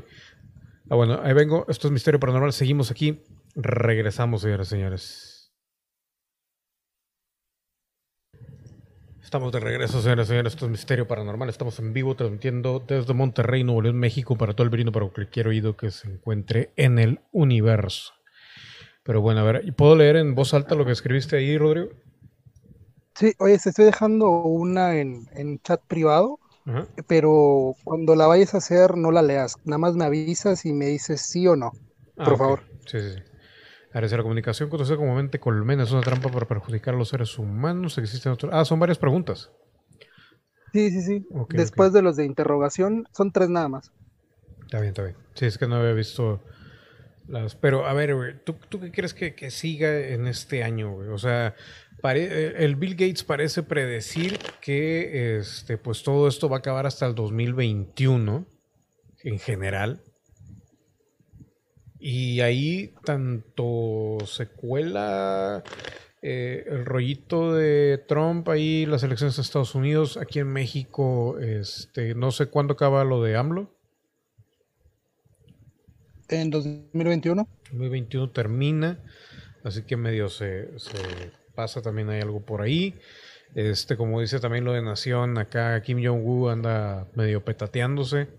Ah, bueno, ahí vengo. Esto es Misterio Paranormal. Seguimos aquí. Regresamos, señores, señores. Estamos de regreso, señores y señores. Esto es Misterio Paranormal. Estamos en vivo transmitiendo desde Monterrey, Nuevo León, México, para todo el virino, para cualquier oído que se encuentre en el universo. Pero bueno, a ver, ¿puedo leer en voz alta lo que escribiste ahí, Rodrigo? Sí, oye, te estoy dejando una en, chat privado, pero cuando la vayas a hacer, no la leas. Nada más me avisas y me dices sí o no, por ah, favor. Sí, sí, sí. Agradece la comunicación conocida como mente colmena es una trampa para perjudicar a los seres humanos. Existen otros. Ah, son varias preguntas. Sí, sí, sí. Después de los de interrogación, son tres nada más. Está bien, está bien. Sí, es que no había visto Pero, a ver, güey, ¿tú, qué crees que, siga en este año? O sea, eh, el Bill Gates parece predecir que este, pues todo esto va a acabar hasta el 2021. en general. Y ahí tanto secuela eh, el rollito de Trump, ahí las elecciones de Estados Unidos, aquí en México, este, no sé cuándo acaba lo de AMLO. En 2021. 2021 termina, así que medio se, se pasa también hay algo por ahí. Este, como dice también lo de Nación, acá Kim Jong-un anda medio petateándose.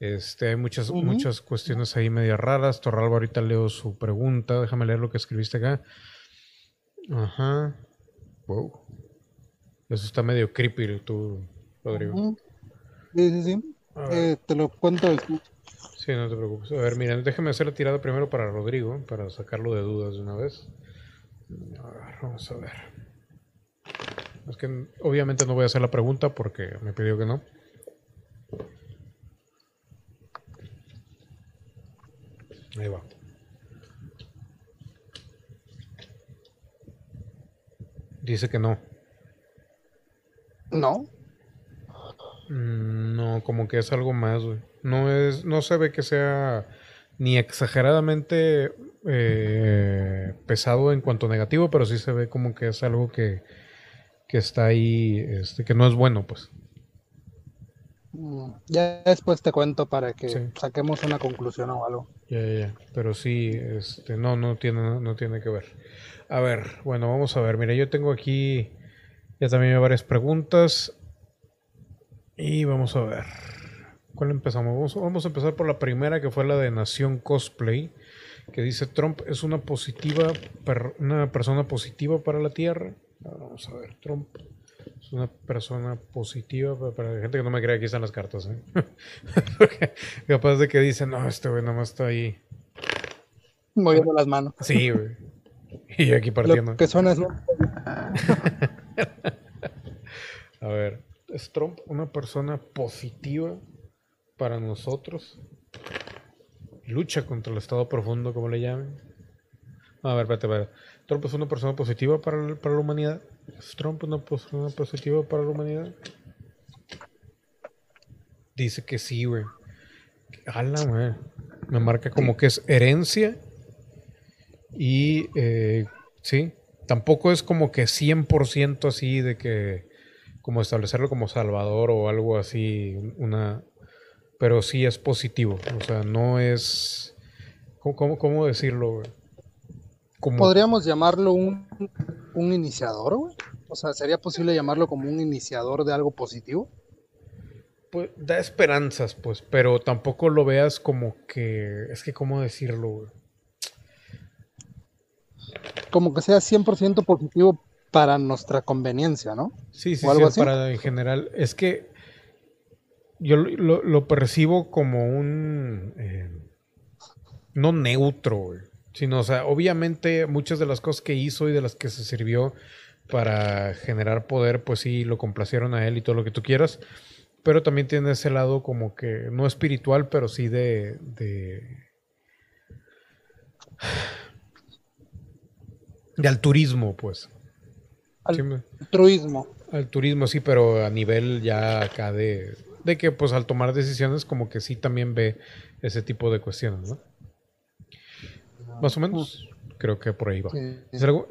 Este, hay muchas, muchas cuestiones ahí medio raras. Torralba, ahorita leo su pregunta. Déjame leer lo que escribiste acá. Ajá. Wow. Eso está medio creepy, tú, Rodrigo. Sí, sí, sí. Eh, te lo cuento Sí, no te preocupes. A ver, mira, déjame hacer la tirada primero para Rodrigo, para sacarlo de dudas de una vez. A ver, vamos a ver. Es que obviamente no voy a hacer la pregunta porque me pidió que no. Ahí va. Dice que no. ¿No? Mm, no, como que es algo más, güey. No es, no se ve que sea ni exageradamente eh, pesado en cuanto negativo, pero sí se ve como que es algo que, que está ahí, este, que no es bueno, pues. Mm, ya después te cuento para que saquemos una conclusión o algo. Ya, ya, ya. Pero sí, este, no, no tiene, no tiene que ver. A ver, bueno, vamos a ver. Mira, yo tengo aquí ya también varias preguntas. Y vamos a ver. ¿Cuál empezamos? Vamos, a empezar por la primera, que fue la de Nación Cosplay, que dice Trump es una positiva, una persona positiva para la Tierra. Vamos a ver, Trump es una persona positiva para, la gente que no me cree, aquí están las cartas. ¿eh? Capaz de que dicen, no, este güey nomás está ahí. Moviendo las manos. Sí, güey. Y aquí partiendo. Lo que suena es... a ver, ¿es Trump una persona positiva para nosotros? Lucha contra el estado profundo, como le llamen. A ver, espérate, espérate. ¿Trump es una persona positiva para, para la humanidad? ¿Es Trump una persona positiva para la humanidad? Dice que sí, güey. Ala, güey. Me marca como que es herencia. Y eh, sí, tampoco es como que 100% así de que, como establecerlo como Salvador o algo así, una, pero sí es positivo. O sea, no es, ¿cómo, cómo, decirlo? Güey? ¿Podríamos llamarlo un, iniciador, güey? O sea, ¿sería posible llamarlo como un iniciador de algo positivo? Pues da esperanzas, pues, pero tampoco lo veas como que. Es que, ¿cómo decirlo, güey? Como que sea 100% positivo para nuestra conveniencia, ¿no? Sí, sí, sí, para en general. Es que yo lo, percibo como un. Eh, no neutro, güey. Sino, o sea, obviamente muchas de las cosas que hizo y de las que se sirvió para generar poder, pues sí, lo complacieron a él y todo lo que tú quieras. Pero también tiene ese lado como que, no espiritual, pero sí de... de, de altruismo, pues. Altruismo. Altruismo, sí, pero a nivel ya acá de, de que pues al tomar decisiones como que sí también ve ese tipo de cuestiones, ¿no? Más o menos. Creo que por ahí va.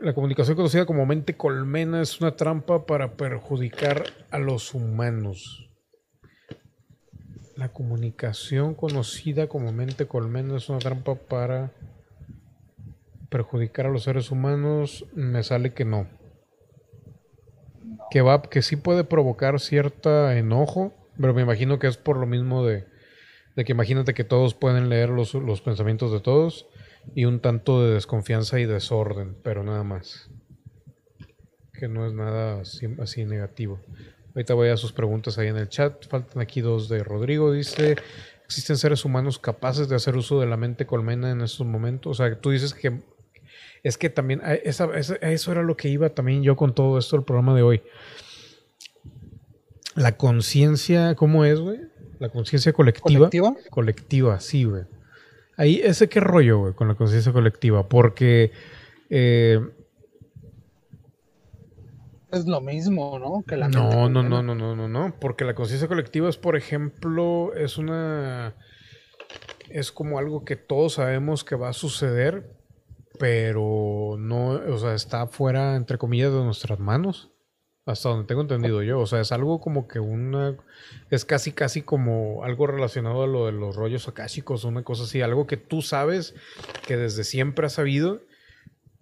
La comunicación conocida como mente colmena es una trampa para perjudicar a los humanos. La comunicación conocida como mente colmena es una trampa para perjudicar a los seres humanos. Me sale que no. Que va, que sí puede provocar cierto enojo, pero me imagino que es por lo mismo de, de que imagínate que todos pueden leer los, los pensamientos de todos y un tanto de desconfianza y desorden, pero nada más. Que no es nada así, negativo. Ahorita voy a sus preguntas ahí en el chat. Faltan aquí dos de Rodrigo. Dice, ¿existen seres humanos capaces de hacer uso de la mente colmena en estos momentos? O sea, tú dices que es que también, esa, eso era lo que iba también yo con todo esto, el programa de hoy. La conciencia, ¿cómo es, güey? La conciencia colectiva. ¿Colectiva? Colectiva, sí, güey. Ahí, ese qué rollo, güey, con la conciencia colectiva, porque... Eh, es lo mismo, ¿no? Que la no, no, no, no, no, no, no, porque la conciencia colectiva es, por ejemplo, es una... es como algo que todos sabemos que va a suceder, pero no, o sea, está fuera, entre comillas, de nuestras manos. Hasta donde tengo entendido yo. O sea, es algo como que una. Es casi, casi como algo relacionado a lo de los rollos akáshicos, una cosa así. Algo que tú sabes que desde siempre has sabido,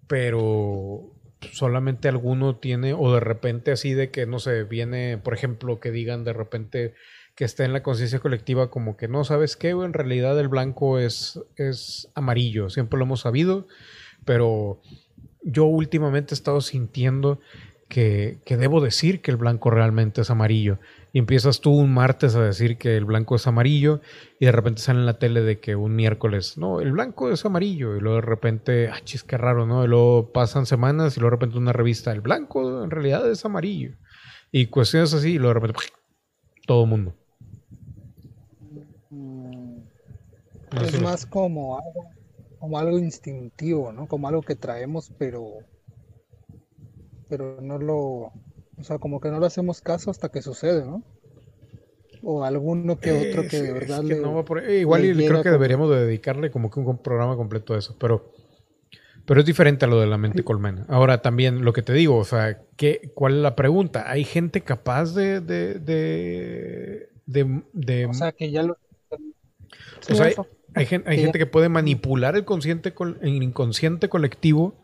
pero solamente alguno tiene, o de repente así de que, no sé, viene, por ejemplo, que digan de repente que está en la conciencia colectiva como que no sabes qué, en realidad el blanco es, es amarillo, siempre lo hemos sabido, pero yo últimamente he estado sintiendo que, que, debo decir que el blanco realmente es amarillo. Y empiezas tú un martes a decir que el blanco es amarillo y de repente sale en la tele de que un miércoles, no, el blanco es amarillo. Y luego de repente, ah, chis, qué raro, ¿no? Y luego pasan semanas y luego de repente una revista, el blanco en realidad es amarillo. Y cuestiones así y luego de repente, todo el mundo. es más como algo, como algo instintivo, ¿no? Como algo que traemos, pero, pero no lo, o sea, como que no lo hacemos caso hasta que sucede, ¿no? O alguno que otro que de verdad igual creo que deberíamos de dedicarle como que un programa completo a eso, pero pero es diferente a lo de la mente colmena. Ahora también lo que te digo, o sea, ¿qué, ¿cuál es la pregunta? ¿Hay gente capaz de, de, de, de, O sea, que ya lo... o sea, hay, gente, que puede manipular el, consciente, el inconsciente colectivo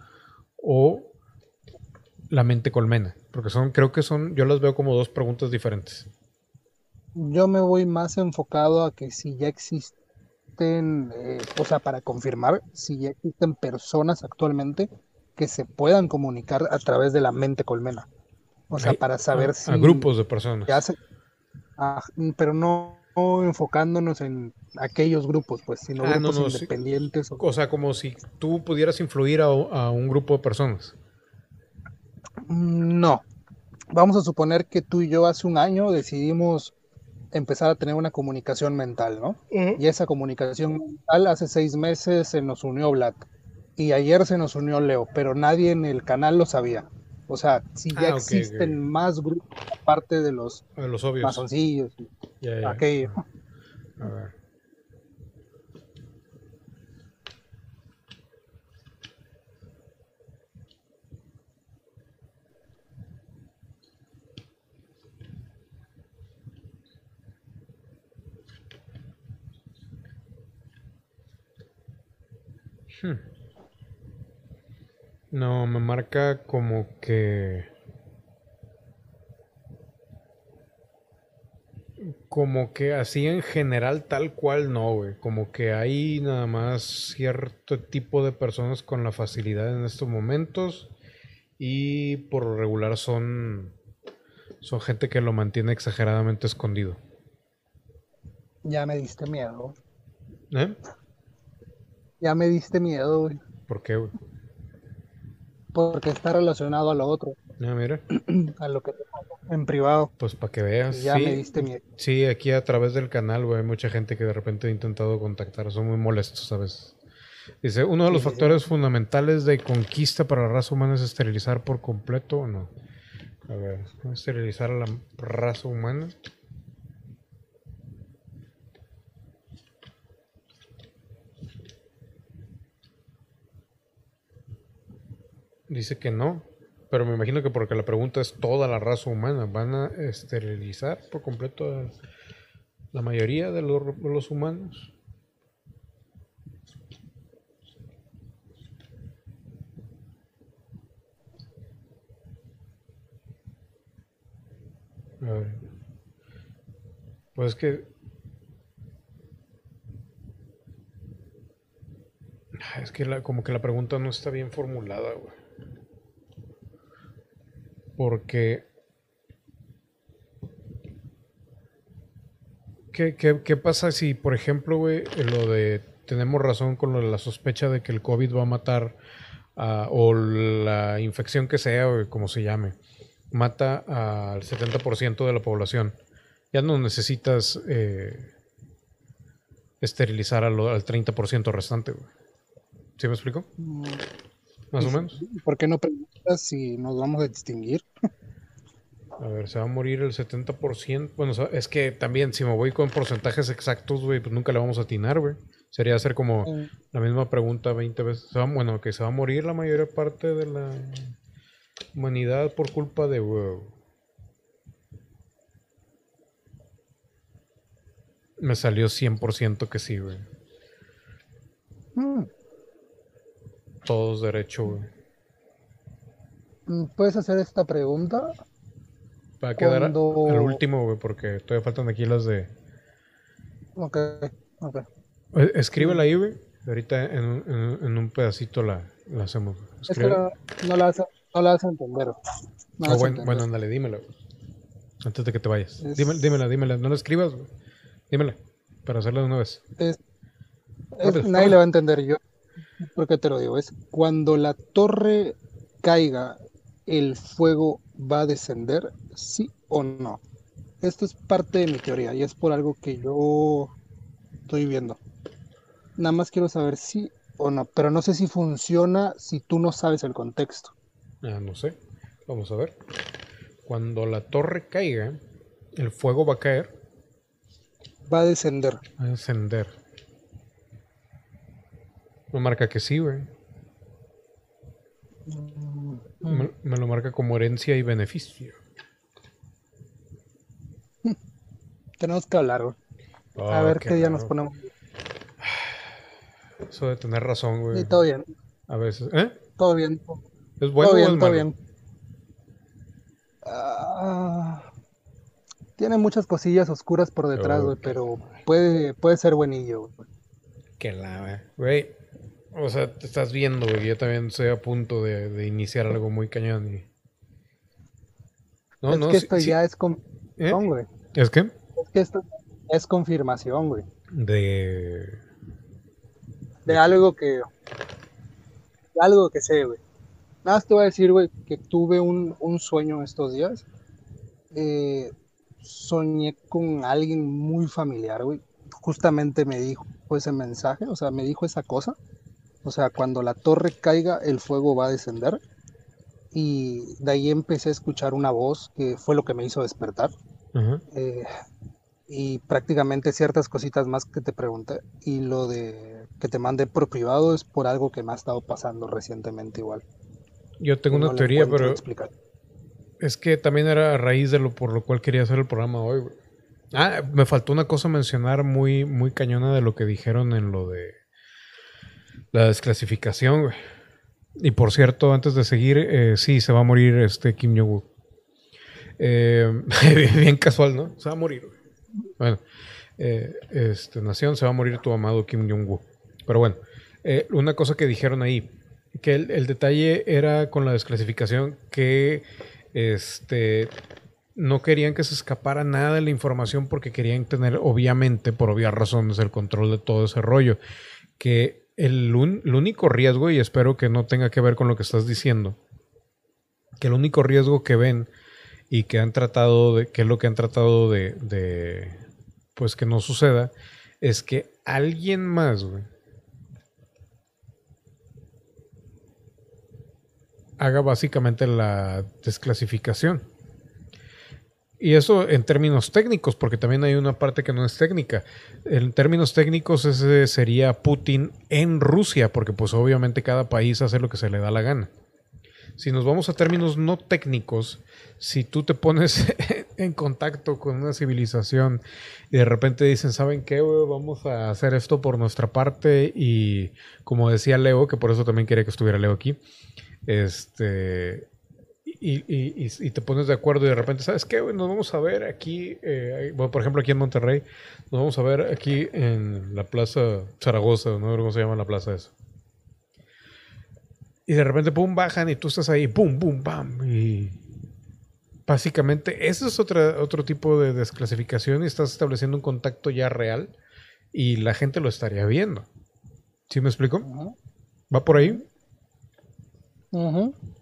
o la mente colmena. Porque son, creo que son, yo las veo como dos preguntas diferentes. Yo me voy más enfocado a que si ya existen, eh, o sea, para confirmar, si ya existen personas actualmente que se puedan comunicar a través de la mente colmena. O sea, para saber si... A grupos de personas. Ah, pero no enfocándonos en aquellos grupos, pues, sino ah, grupos independientes. O... sea, como si tú pudieras influir a, un grupo de personas. Mm, no. Vamos a suponer que tú y yo hace un año decidimos empezar a tener una comunicación mental, ¿no? Y esa comunicación mental hace seis meses se nos unió Black y ayer se nos unió Leo, pero nadie en el canal lo sabía. O sea, si ya ah, existen más grupos aparte de los, de los obvios. masoncillos, aquello. A ver. Hmm. No, me marca como que... Como que así en general tal cual no, güey. Como que hay nada más cierto tipo de personas con la facilidad en estos momentos y por lo regular son son gente que lo mantiene exageradamente escondido. Ya me diste miedo. ¿Eh? Ya me diste miedo, güey. ¿Por qué, güey? Porque está relacionado a lo otro. Ah, mira. A lo que en privado. Pues para que veas. Ya me diste miedo. Sí, aquí a través del canal, güey, hay mucha gente que de repente ha intentado contactar. Son muy molestos, ¿sabes? Dice, uno de los factores fundamentales de conquista para la raza humana es esterilizar por completo o no. A ver, esterilizar a la raza humana. Dice que no, pero me imagino que porque la pregunta es toda la raza humana. ¿Van a esterilizar por completo la mayoría de los, humanos? A ver. Pues que Es que como que la pregunta no está bien formulada, güey. Porque... ¿Qué, qué, pasa si, por ejemplo, güey, lo de... Tenemos razón con lo de la sospecha de que el COVID va a matar o la infección que sea, o como se llame, mata al 70% de la población. Ya no necesitas eh, esterilizar al, al 30% restante, güey. ¿Sí me explico? Mm, Más o menos. ¿Por qué no preguntas si nos vamos a distinguir? A ver, se va a morir el 70%. Bueno, es que también si me voy con porcentajes exactos, güey, pues nunca le vamos a atinar, güey. Sería hacer como la misma pregunta 20 veces. bueno, que se va a morir la mayor parte de la humanidad por culpa de... Me salió 100% que sí, güey. Mm. Todos derecho, güey. Mm, ¿Puedes hacer esta pregunta? Va a quedar al último, güey, porque todavía faltan aquí las de. Ok, ok. Eh, escríbela ahí, güey. Ahorita en, en, un pedacito la, la hacemos. Es que no, la vas a, no la vas a entender. Ah, bueno, bueno, ándale, dímela, güey. Antes de que te vayas. Dímela, dímela, No la escribas, güey. Dímela. Para hacerla de una vez. Es, nadie la va a entender yo. ¿Por qué te lo digo? Es cuando la torre caiga, el fuego va a descender, sí o no. Esto es parte de mi teoría y es por algo que yo estoy viendo. Nada más quiero saber si o no, pero no sé si funciona si tú no sabes el contexto. Ah, no sé. Vamos a ver. Cuando la torre caiga, el fuego va a caer. Va a descender. Va a descender. Me marca que sí, güey. Mm. Me, lo marca como herencia y beneficio. Tenemos que hablar, güey. a oh, ver qué, día nos ponemos. Eso de tener razón, güey. Y todo bien. A veces, ¿eh? Todo bien. ¿Es bueno todo bien, o todo bien. Ah, tiene muchas cosillas oscuras por detrás, güey, pero puede, puede ser buenillo, güey. Que la, güey. O sea, te estás viendo, güey. Yo también estoy a punto de, iniciar algo muy cañón. Y... No, es no, que esto ya es confirmación, ¿Eh? güey. ¿Es qué? Es que esto es confirmación, güey. De. De algo que. De algo que sé, güey. Nada más te voy a decir, güey, que tuve un, un sueño estos días. Eh, soñé con alguien muy familiar, güey. Justamente me dijo ese mensaje, o sea, me dijo esa cosa. O sea, cuando la torre caiga, el fuego va a descender. Y de ahí empecé a escuchar una voz que fue lo que me hizo despertar. Eh, y prácticamente ciertas cositas más que te pregunté. Y lo de que te mandé por privado es por algo que me ha estado pasando recientemente igual. Yo tengo una teoría, pero es que también era a raíz de lo por lo cual quería hacer el programa hoy. Ah, me faltó una cosa mencionar muy, muy cañona de lo que dijeron en lo de la desclasificación, güey. Y por cierto, antes de seguir, eh, sí, se va a morir este Kim Jong-un. Eh, bien casual, ¿no? Se va a morir, güey. Bueno, eh, este, Nación, se va a morir tu amado Kim Jong-un. Pero bueno, una cosa que dijeron ahí, que el, detalle era con la desclasificación que este, no querían que se escapara nada de la información porque querían tener, obviamente, por obvias razones, el control de todo ese rollo. Que el, único riesgo, y espero que no tenga que ver con lo que estás diciendo, que el único riesgo que ven y que han tratado de, que es lo que han tratado de, de pues que no suceda, es que alguien más, haga básicamente la desclasificación. Y eso en términos técnicos, porque también hay una parte que no es técnica. En términos técnicos ese sería Putin en Rusia, porque pues obviamente cada país hace lo que se le da la gana. Si nos vamos a términos no técnicos, si tú te pones en contacto con una civilización y de repente dicen, ¿saben qué? Vamos a hacer esto por nuestra parte y como decía Leo, que por eso también quería que estuviera Leo aquí, este, y, te pones de acuerdo y de repente, ¿sabes qué? Nos vamos a ver aquí, eh, por ejemplo, aquí en Monterrey, nos vamos a ver aquí en la Plaza Zaragoza, no sé cómo se llama la plaza esa. Y de repente, pum, bajan y tú estás ahí, pum, pum, pam. Y básicamente, ese es otra, otro tipo de desclasificación y estás estableciendo un contacto ya real y la gente lo estaría viendo. ¿Sí me explico? ¿Va por ahí?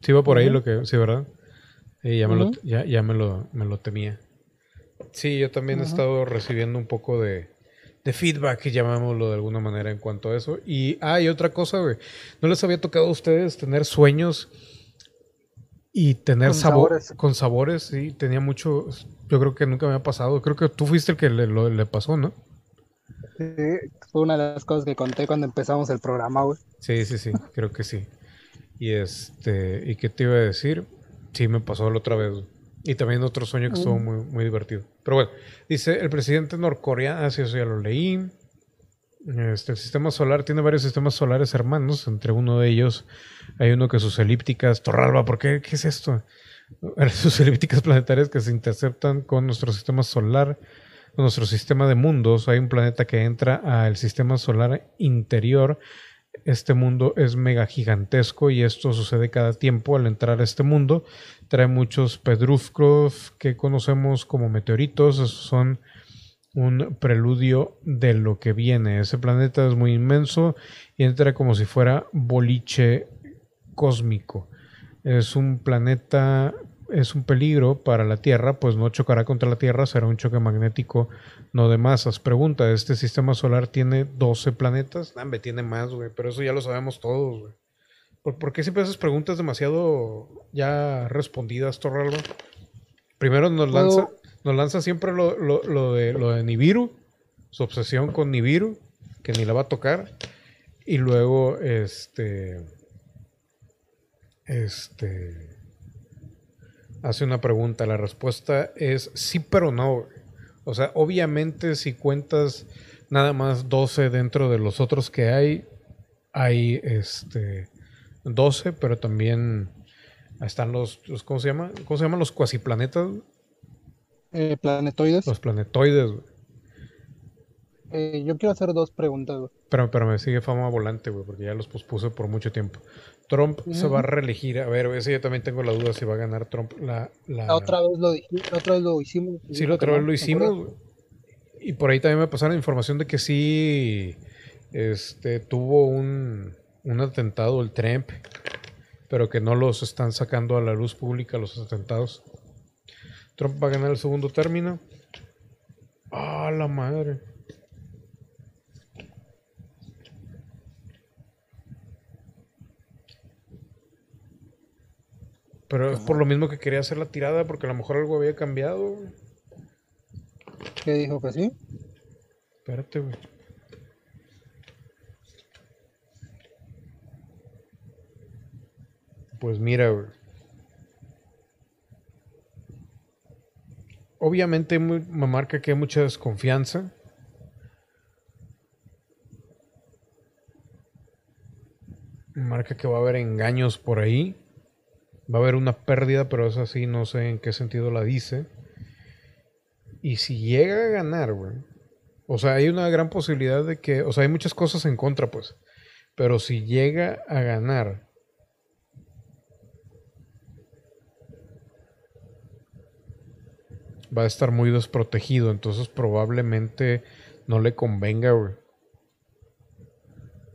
Sí, va por ahí lo que, sí, ¿verdad? ya, me, lo, ya, me, lo, me lo temía. Sí, yo también he estado recibiendo un poco de, de feedback, llamámoslo de alguna manera, en cuanto a eso. Y hay otra cosa, güey. ¿No les había tocado a ustedes tener sueños y tener sabor con sabores, sí, tenía mucho, yo creo que nunca me ha pasado, creo que tú fuiste el que le, le pasó, ¿no? Sí, fue una de las cosas que conté cuando empezamos el programa, güey. Sí, sí, sí, creo que sí. Y este, ¿y qué te iba a decir? Sí, me pasó la otra vez. Y también otro sueño que estuvo mm. muy, muy divertido. Pero bueno, dice el presidente norcoreano, así ah, eso ya lo leí. Este, el sistema solar tiene varios sistemas solares hermanos. Entre uno de ellos hay uno que sus elípticas. Torralba, ¿por qué? ¿Qué es esto? Sus elípticas planetarias que se interceptan con nuestro sistema solar, con nuestro sistema de mundos. Hay un planeta que entra al sistema solar interior. Este mundo es mega gigantesco y esto sucede cada tiempo al entrar a este mundo. Trae muchos pedruscos que conocemos como meteoritos. Esos son un preludio de lo que viene. Ese planeta es muy inmenso y entra como si fuera boliche cósmico. Es un planeta, es un peligro para la Tierra, pues no chocará contra la Tierra, será un choque magnético, no de masas. Pregunta, ¿este sistema solar tiene 12 planetas? Nambe, tiene más, güey, pero eso ya lo sabemos todos, güey. ¿Por, qué siempre esas preguntas demasiado ya respondidas, Torralba? Primero nos lanza... Nos lanza siempre lo, de, lo de Nibiru, su obsesión con Nibiru, que ni la va a tocar. Y luego, este. Este. Hace una pregunta. La respuesta es sí, pero no. O sea, obviamente, si cuentas nada más 12 dentro de los otros que hay, hay este 12, pero también están los, los ¿cómo se llama? ¿Cómo se llaman los cuasiplanetas? Eh, planetoides. Los planetoides, eh, yo quiero hacer dos preguntas, güey. Pero, pero me sigue fama volante, güey, porque ya los pospuse por mucho tiempo. Trump se va a reelegir. A ver, ese yo también tengo la duda si va a ganar Trump la... La, otra, vez lo, otra vez lo hicimos. Sí, la otra vez lo hicimos. Y por ahí también me pasaron información de que sí este, tuvo un, un atentado el Trump, pero que no los están sacando a la luz pública los atentados. Trump va a ganar el segundo término. ¡Ah, la madre! Pero es por lo mismo que quería hacer la tirada, porque a lo mejor algo había cambiado. ¿Qué dijo que sí? Espérate, güey. Pues mira, güey. obviamente me marca que hay mucha desconfianza. Marca que va a haber engaños por ahí. Va a haber una pérdida, pero es así, no sé en qué sentido la dice. Y si llega a ganar, güey. O sea, hay una gran posibilidad de que. O sea, hay muchas cosas en contra, pues. Pero si llega a ganar va a estar muy desprotegido, entonces probablemente no le convenga, güey.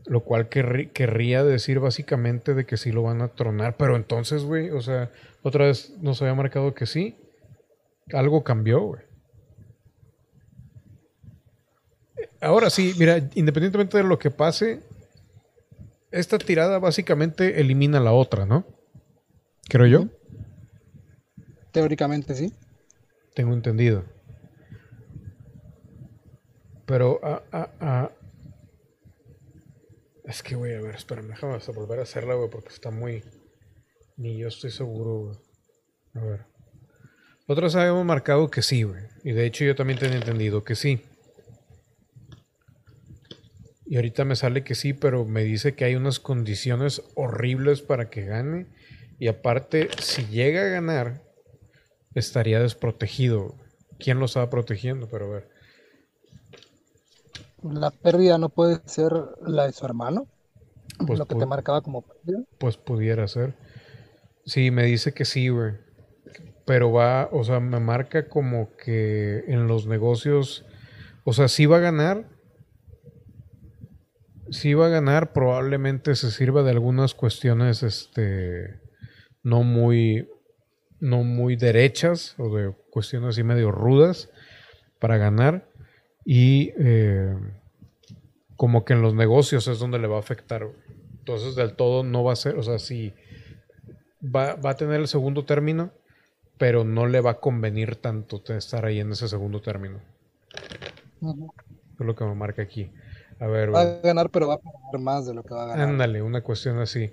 Lo cual querría decir básicamente de que sí lo van a tronar, pero entonces, güey, o sea, otra vez nos había marcado que sí. Algo cambió, güey. Ahora sí, mira, independientemente de lo que pase, esta tirada básicamente elimina la otra, ¿no? Creo yo. Teóricamente sí tengo entendido. Pero, ah, ah, ah. Es que, voy a ver, espérame, déjame hasta volver a hacerla, güey, porque está muy. Ni yo estoy seguro, güey. A ver. Nosotros habíamos marcado que sí, güey. Y de hecho yo también tenía entendido que sí. Y ahorita me sale que sí, pero me dice que hay unas condiciones horribles para que gane. Y aparte, si llega a ganar, estaría desprotegido. ¿Quién lo estaba protegiendo? Pero a ver. La pérdida no puede ser la de su hermano. Pues lo que te marcaba como pérdida. Pues pudiera ser. Sí, me dice que sí, güey. Pero va, o sea, me marca como que en los negocios, o sea, sí va a ganar. Sí va a ganar, probablemente se sirva de algunas cuestiones, este, no muy, no muy derechas o de cuestiones así medio rudas para ganar y eh, como que en los negocios es donde le va a afectar. Entonces del todo no va a ser, o sea, si va, va a tener el segundo término, pero no le va a convenir tanto estar ahí en ese segundo término. Ujú. Es lo que me marca aquí. A ver, Va a ganar, pero va a perder más de lo que va a ganar. Ándale, una cuestión así.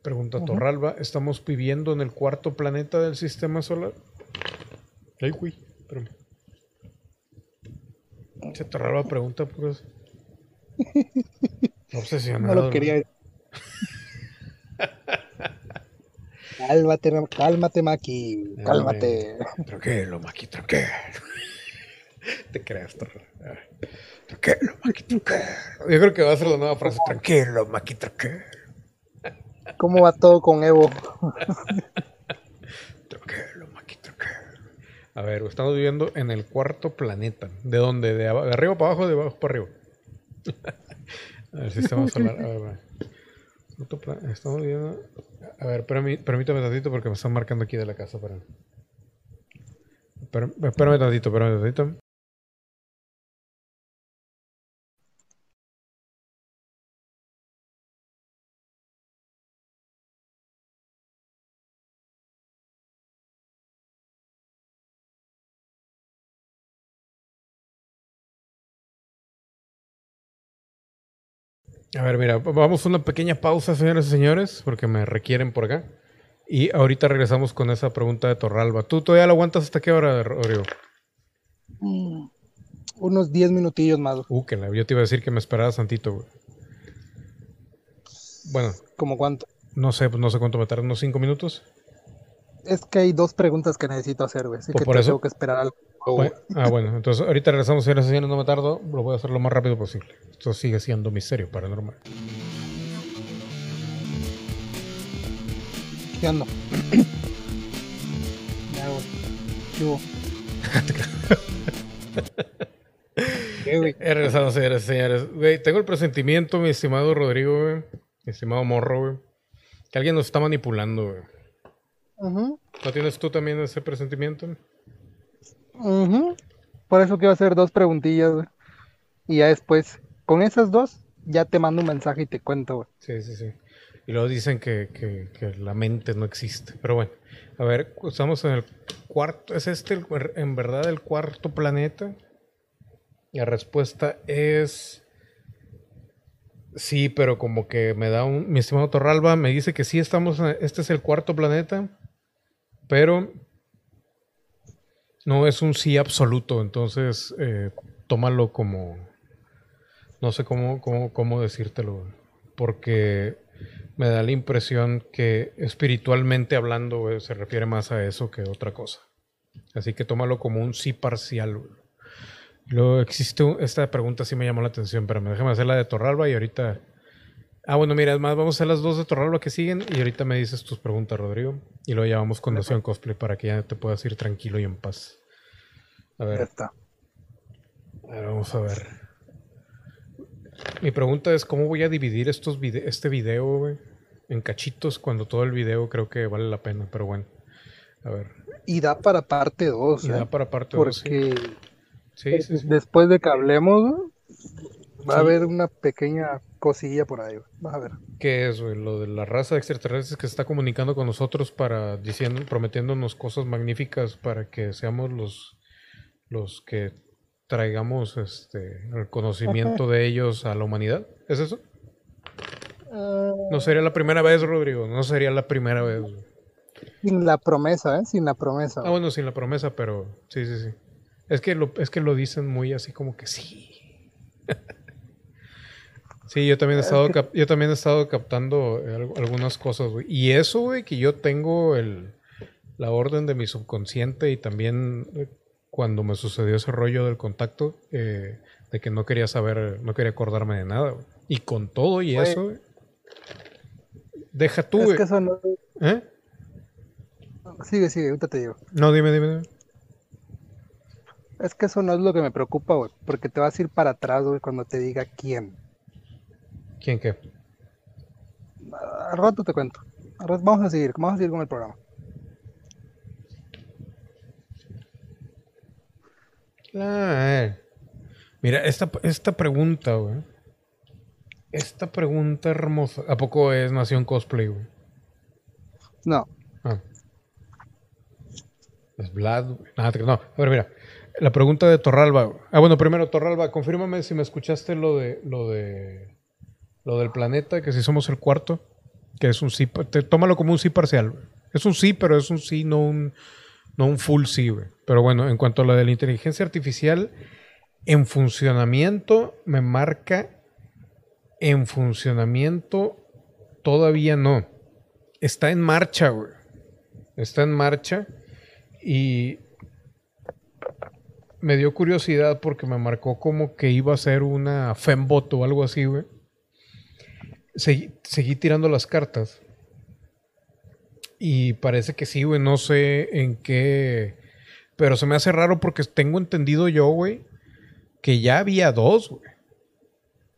Pregunta. Torralba, ¿estamos viviendo en el cuarto planeta del sistema solar? Ay, güey, espérame. Se Torralba pregunta, pues. No Obsesionado. lo güey. quería. cálmate, cálmate, Maki. Cálmate. Tranquilo, Maki, tranquilo. Te creas, Torralba. Ah, Tranquilo, Maki, tranquilo. Yo creo que va a ser la nueva frase. Tranquilo, Maki, tranquilo. ¿Cómo va todo con Evo? Tranquilo, tranquilo. A ver, estamos viviendo en el cuarto planeta. ¿De dónde? ¿De, arriba para abajo o de abajo para arriba? A ver, sistema solar. A ver, va. Cuarto pla- Estamos viviendo. A ver, permí- permítame tantito porque me están marcando aquí de la casa. Espérame- espérame tantito, espérame tantito. A ver, mira, vamos a una pequeña pausa, señores y señores, porque me requieren por acá. Y ahorita regresamos con esa pregunta de Torralba. ¿Tú todavía la aguantas hasta qué hora, Rodrigo? Mm, Unos 10 minutillos más. Uh, que la, yo te iba a decir que me esperaras tantito, güey. Bueno, ¿Como cuánto? no sé, pues no sé cuánto me tarda, unos cinco minutos. Es que hay dos preguntas que necesito hacer, güey. Así Pues que por te eso- tengo que esperar algo. Bueno, ah, bueno, entonces ahorita regresamos, señores y señores, no me tardo, lo voy a hacer lo más rápido posible. Esto sigue siendo misterio paranormal. ¿Qué onda? Ya, güey. ¿Qué hubo? ¿Qué, güey? He regresado, señores y señores. Güey, tengo el presentimiento, mi estimado Rodrigo, güey, mi estimado Morro, güey, que alguien nos está manipulando, güey. Ujú, ¿No tienes tú también ese presentimiento? Ujú. Por eso quiero hacer dos preguntillas. Y ya después, con esas dos, ya te mando un mensaje y te cuento. Sí, sí, sí. Y luego dicen que, que- que la mente no existe. Pero bueno, a ver, estamos en el cuarto. ¿Es este el- en verdad el cuarto planeta? La respuesta es. Sí, pero como que me da un. Mi estimado Torralba me dice que sí estamos. este es el cuarto planeta. Pero. No es un sí absoluto. Entonces, eh, tómalo como. No sé cómo, cómo, cómo decírtelo. Porque me da la impresión que espiritualmente hablando güey, se refiere más a eso que a otra cosa. Así que tómalo como un sí parcial. Luego existe esta pregunta sí me llamó la atención, pero déjame hacer la de Torralba y ahorita. Ah, bueno, mira, es más, vamos a las dos de Torralba que siguen y ahorita me dices tus preguntas, Rodrigo. Y luego ya vamos con Nación Cosplay para que ya te puedas ir tranquilo y en paz. A Ya ver, está. a ver, vamos a ver. Mi pregunta es, ¿cómo voy a dividir estos vide- este video, güey? En cachitos cuando todo el video creo que vale la pena, pero bueno. A ver. Y da para parte 2, Y da para parte dos, sí. porque Sí, sí, sí. después de que hablemos, va a haber una pequeña cosilla por ahí, güey. Vas a ver. ¿Qué es, güey? Lo de la raza de extraterrestres que se está comunicando con nosotros para diciendo, prometiéndonos cosas magníficas para que seamos los, los que traigamos este el conocimiento de ellos a la humanidad. ¿Es eso? No sería la primera vez, Rodrigo. No sería la primera vez. güey. Sin la promesa, ¿eh? Sin la promesa. Ah, bueno, sin la promesa, pero sí, sí, sí. Es que lo, es que lo dicen muy así como que sí. sí, yo también he estado, cap- yo también he estado captando eh, algunas cosas, güey. Y eso, güey, que yo tengo el, la orden de mi subconsciente y también eh, cuando me sucedió ese rollo del contacto, eh, de que no quería saber, no quería acordarme de nada, güey. Y con todo y Güey. eso, güey. Deja tú, es güey. que eso no. ¿Eh? Sigue, sigue, ahorita te digo. No, dime, dime, dime. Es que eso no es lo que me preocupa, güey. Porque te vas a ir para atrás, güey, cuando te diga quién. ¿Quién qué? Al rato te cuento. Al rato- vamos a seguir, vamos a seguir con el programa. Ah, eh. Mira, esta, esta pregunta, güey. Esta pregunta hermosa. ¿A poco es Nación Cosplay, güey? No. Ah. Es Vlad, güey. Nada, no. A ver, mira. La pregunta de Torralba. Ah, bueno, primero, Torralba, confírmame si me escuchaste lo de lo de lo del planeta, que si somos el cuarto, que es un sí, te- tómalo como un sí parcial. Es un sí, pero es un sí, no un no un full sí. Pero bueno, en cuanto a la de la inteligencia artificial en funcionamiento me marca en funcionamiento todavía no. Está en marcha, güey. Está en marcha y me dio curiosidad porque me marcó como que iba a ser una fembot o algo así, güey. Seguí tirando las cartas. Y parece que sí, güey. No sé en qué. Pero se me hace raro porque tengo entendido yo, güey, que ya había dos, güey.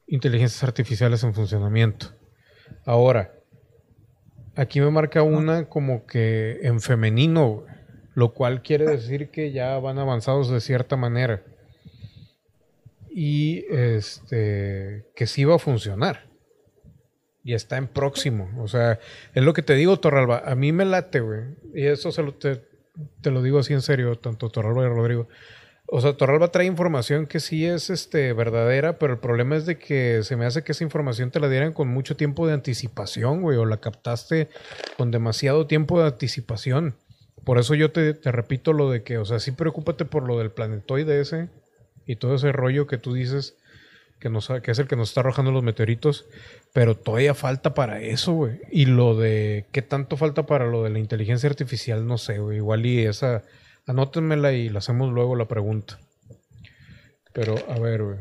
Inteligencias artificiales en funcionamiento. Ahora, aquí me marca una como que en femenino, güey, lo cual quiere decir que ya van avanzados de cierta manera. Y este, que sí va a funcionar. Y está en próximo. O sea, es lo que te digo, Torralba. A mí me late, güey. Y eso se lo, te, lo digo así en serio, tanto Torralba y Rodrigo. O sea, Torralba trae información que sí es este, verdadera, pero el problema es de que se me hace que esa información te la dieran con mucho tiempo de anticipación, güey, o la captaste con demasiado tiempo de anticipación. Por eso yo te, te repito lo de que, o sea, sí preocúpate por lo del planetoide ese y todo ese rollo que tú dices que, nos, ha- que es el que nos está arrojando los meteoritos, pero todavía falta para eso, güey. Y lo de qué tanto falta para lo de la inteligencia artificial, no sé, güey. Igual y esa, anótenmela y la hacemos luego la pregunta. Pero, a ver, güey.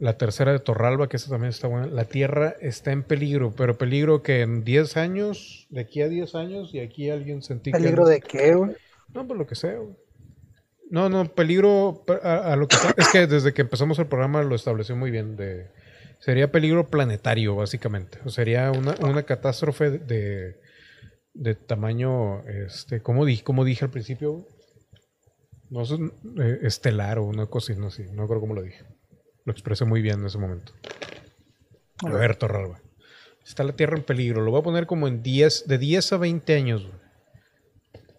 La tercera de Torralba, que esa también está buena. La Tierra está en peligro, pero peligro que en 10 años, de aquí a 10 años, y aquí alguien sentí que... ¿Peligro de qué, güey? No, pues lo que sea, güey. No, no, peligro pe- a, a lo que. Es que desde que empezamos el programa lo estableció muy bien. De, sería peligro planetario, básicamente. O sería una, una catástrofe de, de tamaño, este, como dije, como dije al principio, no sé, eh, estelar o una cosa no sé, no creo cómo lo dije. Lo expresé muy bien en ese momento. A ver, Torralba. Está la Tierra en peligro. Lo voy a poner como en 10, de 10 a 20 años. güey.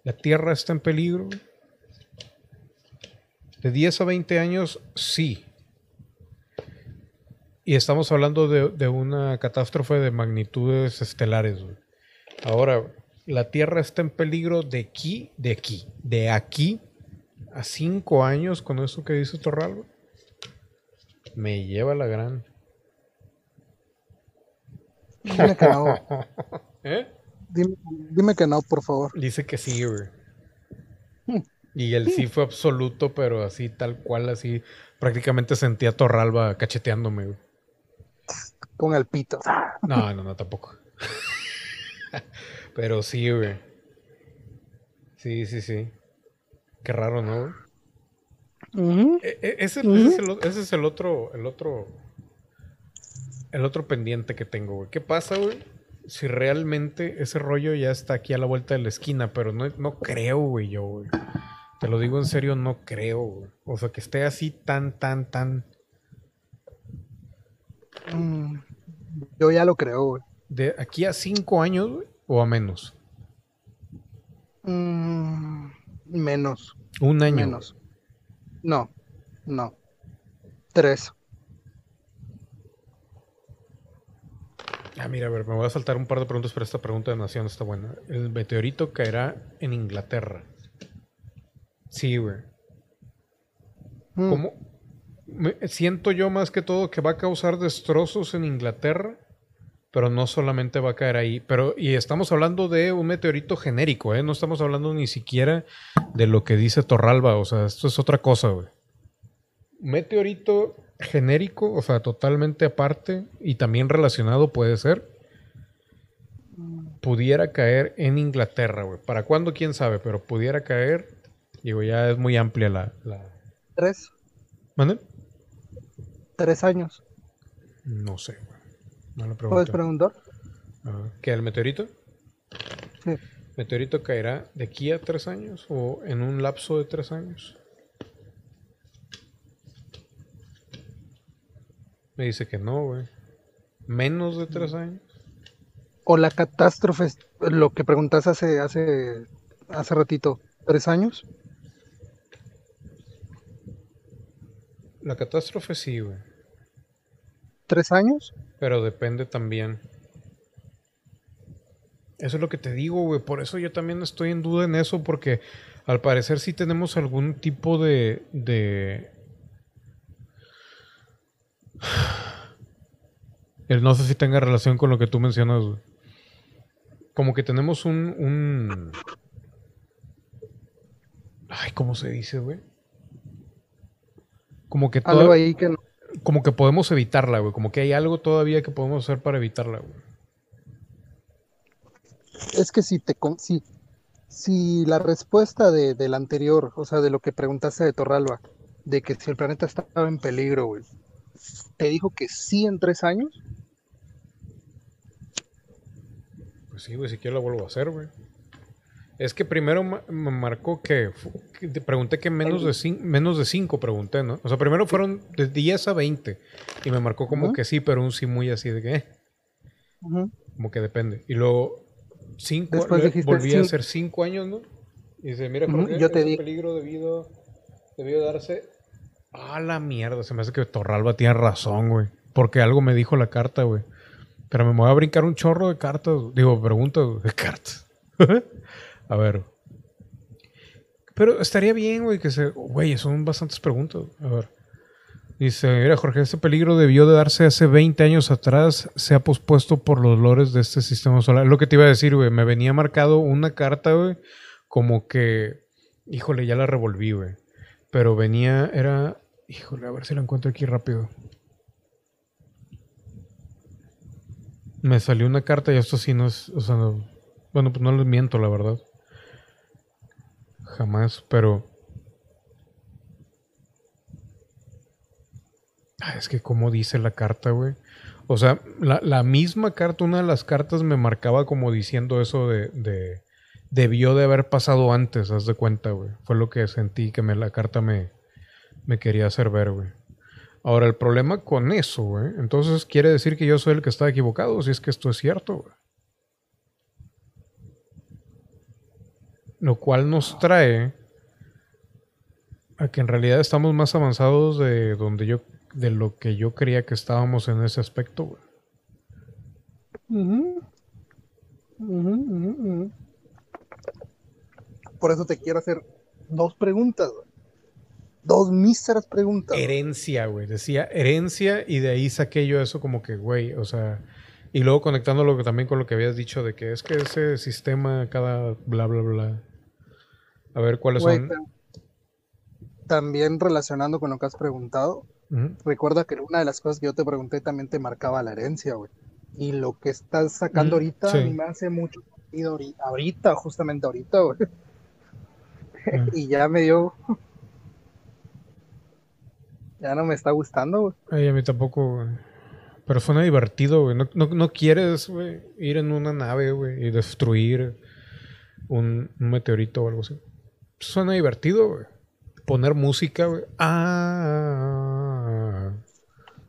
La Tierra está en peligro. De 10 a 20 años, sí. Y estamos hablando de, de una catástrofe de magnitudes estelares. güey. Ahora, la Tierra está en peligro de aquí, de aquí, de aquí a 5 años con eso que dice Torralba. Me lleva la gran. Dime que no. ¿Eh? Dime, dime que no, por favor. Dice que sí, güey. Y el sí fue absoluto, pero así tal cual, así prácticamente sentía a Torralba cacheteándome, güey. Con el pito. No, no, no, tampoco. pero sí, güey. Sí, sí, sí. Qué raro, ¿no? güey? E- e- ese, ese es, el, o- ese es el otro, el otro, el otro pendiente que tengo, güey. ¿Qué pasa, güey? Si realmente ese rollo ya está aquí a la vuelta de la esquina, pero no, no creo, güey, yo, güey. Te lo digo en serio, no creo. O sea, que esté así tan, tan, tan... Mm, Yo ya lo creo, güey. De aquí a cinco años, güey, o a menos. Mm, Menos, Un año. menos. No, no. Tres. Ah, mira, a ver, me voy a saltar un par de preguntas, pero esta pregunta de Nación está buena. El meteorito caerá en Inglaterra. Sí, güey. Mm, ¿Cómo? Me- siento yo más que todo que va a causar destrozos en Inglaterra, pero no solamente va a caer ahí. Pero, y estamos hablando de un meteorito genérico, ¿eh? No estamos hablando ni siquiera de lo que dice Torralba, o sea, esto es otra cosa, güey. Meteorito genérico, o sea, totalmente aparte y también relacionado puede ser. Pudiera caer en Inglaterra, güey. ¿Para cuándo? ¿Quién sabe? Pero pudiera caer. Digo, ya es muy amplia la... la... Tres. ¿Mande? Tres años. No sé, güey. No le ¿Puedes pregunté. preguntar? Ah, ¿Qué, el meteorito? Sí. ¿Meteorito caerá de aquí a tres años o en un lapso de tres años? Me dice que no, güey. Menos de tres años. O la catástrofe, lo que preguntaste hace, hace, hace ratito, ¿tres años? La catástrofe sí, güey. ¿Tres años? Pero depende también. Eso es lo que te digo, güey. Por eso yo también estoy en duda en eso, porque al parecer sí tenemos algún tipo de. de... El no sé si tenga relación con lo que tú mencionas, güey. Como que tenemos un. un... Ay, ¿cómo se dice, güey? Como que Algo ahí que no. Como que podemos evitarla, güey. Como que hay algo todavía que podemos hacer para evitarla, güey. Es que si te con- si, si la respuesta de, del anterior, o sea, de lo que preguntaste de Torralba, de que si el planeta estaba en peligro, güey, te dijo que sí en tres años, Pues sí, güey, si quiero la vuelvo a hacer, güey. Es que primero me marcó que, te pregunté que menos de, cin- menos de 5 pregunté, ¿no? O sea, primero fueron de 10 a 20 y me marcó como que sí, pero un sí muy así de que, eh, como que depende. Y luego 5, Después dijiste volví a hacer 5 años, ¿no? Y dice, mira, Jorge, yo te di- peligro debido, debió darse a la mierda. Se me hace que Torralba tiene razón, güey. Porque algo me dijo la carta, güey. Pero me voy a brincar un chorro de cartas. Digo, preguntas de cartas. a ver. Pero estaría bien, güey, que se... Güey, son bastantes preguntas. A ver. Dice, mira, Jorge, este peligro debió de darse hace 20 años atrás. Se ha pospuesto por los lores de este sistema solar. Lo que te iba a decir, güey. Me venía marcado una carta, güey. Como que... Híjole, ya la revolví, güey. Pero venía... Era... Híjole, a ver si la encuentro aquí rápido. Me salió una carta y esto sí no es, o sea, no- bueno, pues no les miento, la verdad. Jamás, pero... Ah, es que como dice la carta, güey. O sea, la, misma carta, una de las cartas me marcaba como diciendo eso de, de- Debió de haber pasado antes, haz de cuenta, güey. Fue lo que sentí que me, la carta me, me quería hacer ver, güey. Ahora, el problema con eso, güey, entonces quiere decir que yo soy el que está equivocado, si es que esto es cierto, güey. Lo cual nos trae a que en realidad estamos más avanzados de donde yo, de lo que yo creía que estábamos en ese aspecto, güey. Por eso te quiero hacer dos preguntas, güey. Dos míseras preguntas. Herencia, güey. Decía herencia y de ahí saqué yo eso como que, güey, o sea... Y luego conectándolo también con lo que habías dicho de que es que ese sistema, cada bla, bla, bla. A ver cuáles Güey, son. ta- También relacionando con lo que has preguntado, recuerda que una de las cosas que yo te pregunté también te marcaba la herencia, güey. Y lo que estás sacando Mm, ahorita sí. a mí me hace mucho sentido ahori- ahorita, justamente ahorita, güey. Mm. Y ya me dio. Ya no me está gustando, güey. Ay, a mí tampoco, güey. Pero suena divertido, güey. No, no, no quieres, güey, ir en una nave, güey, y destruir un, un meteorito o algo así. Suena divertido, güey. Poner música, güey. Ah.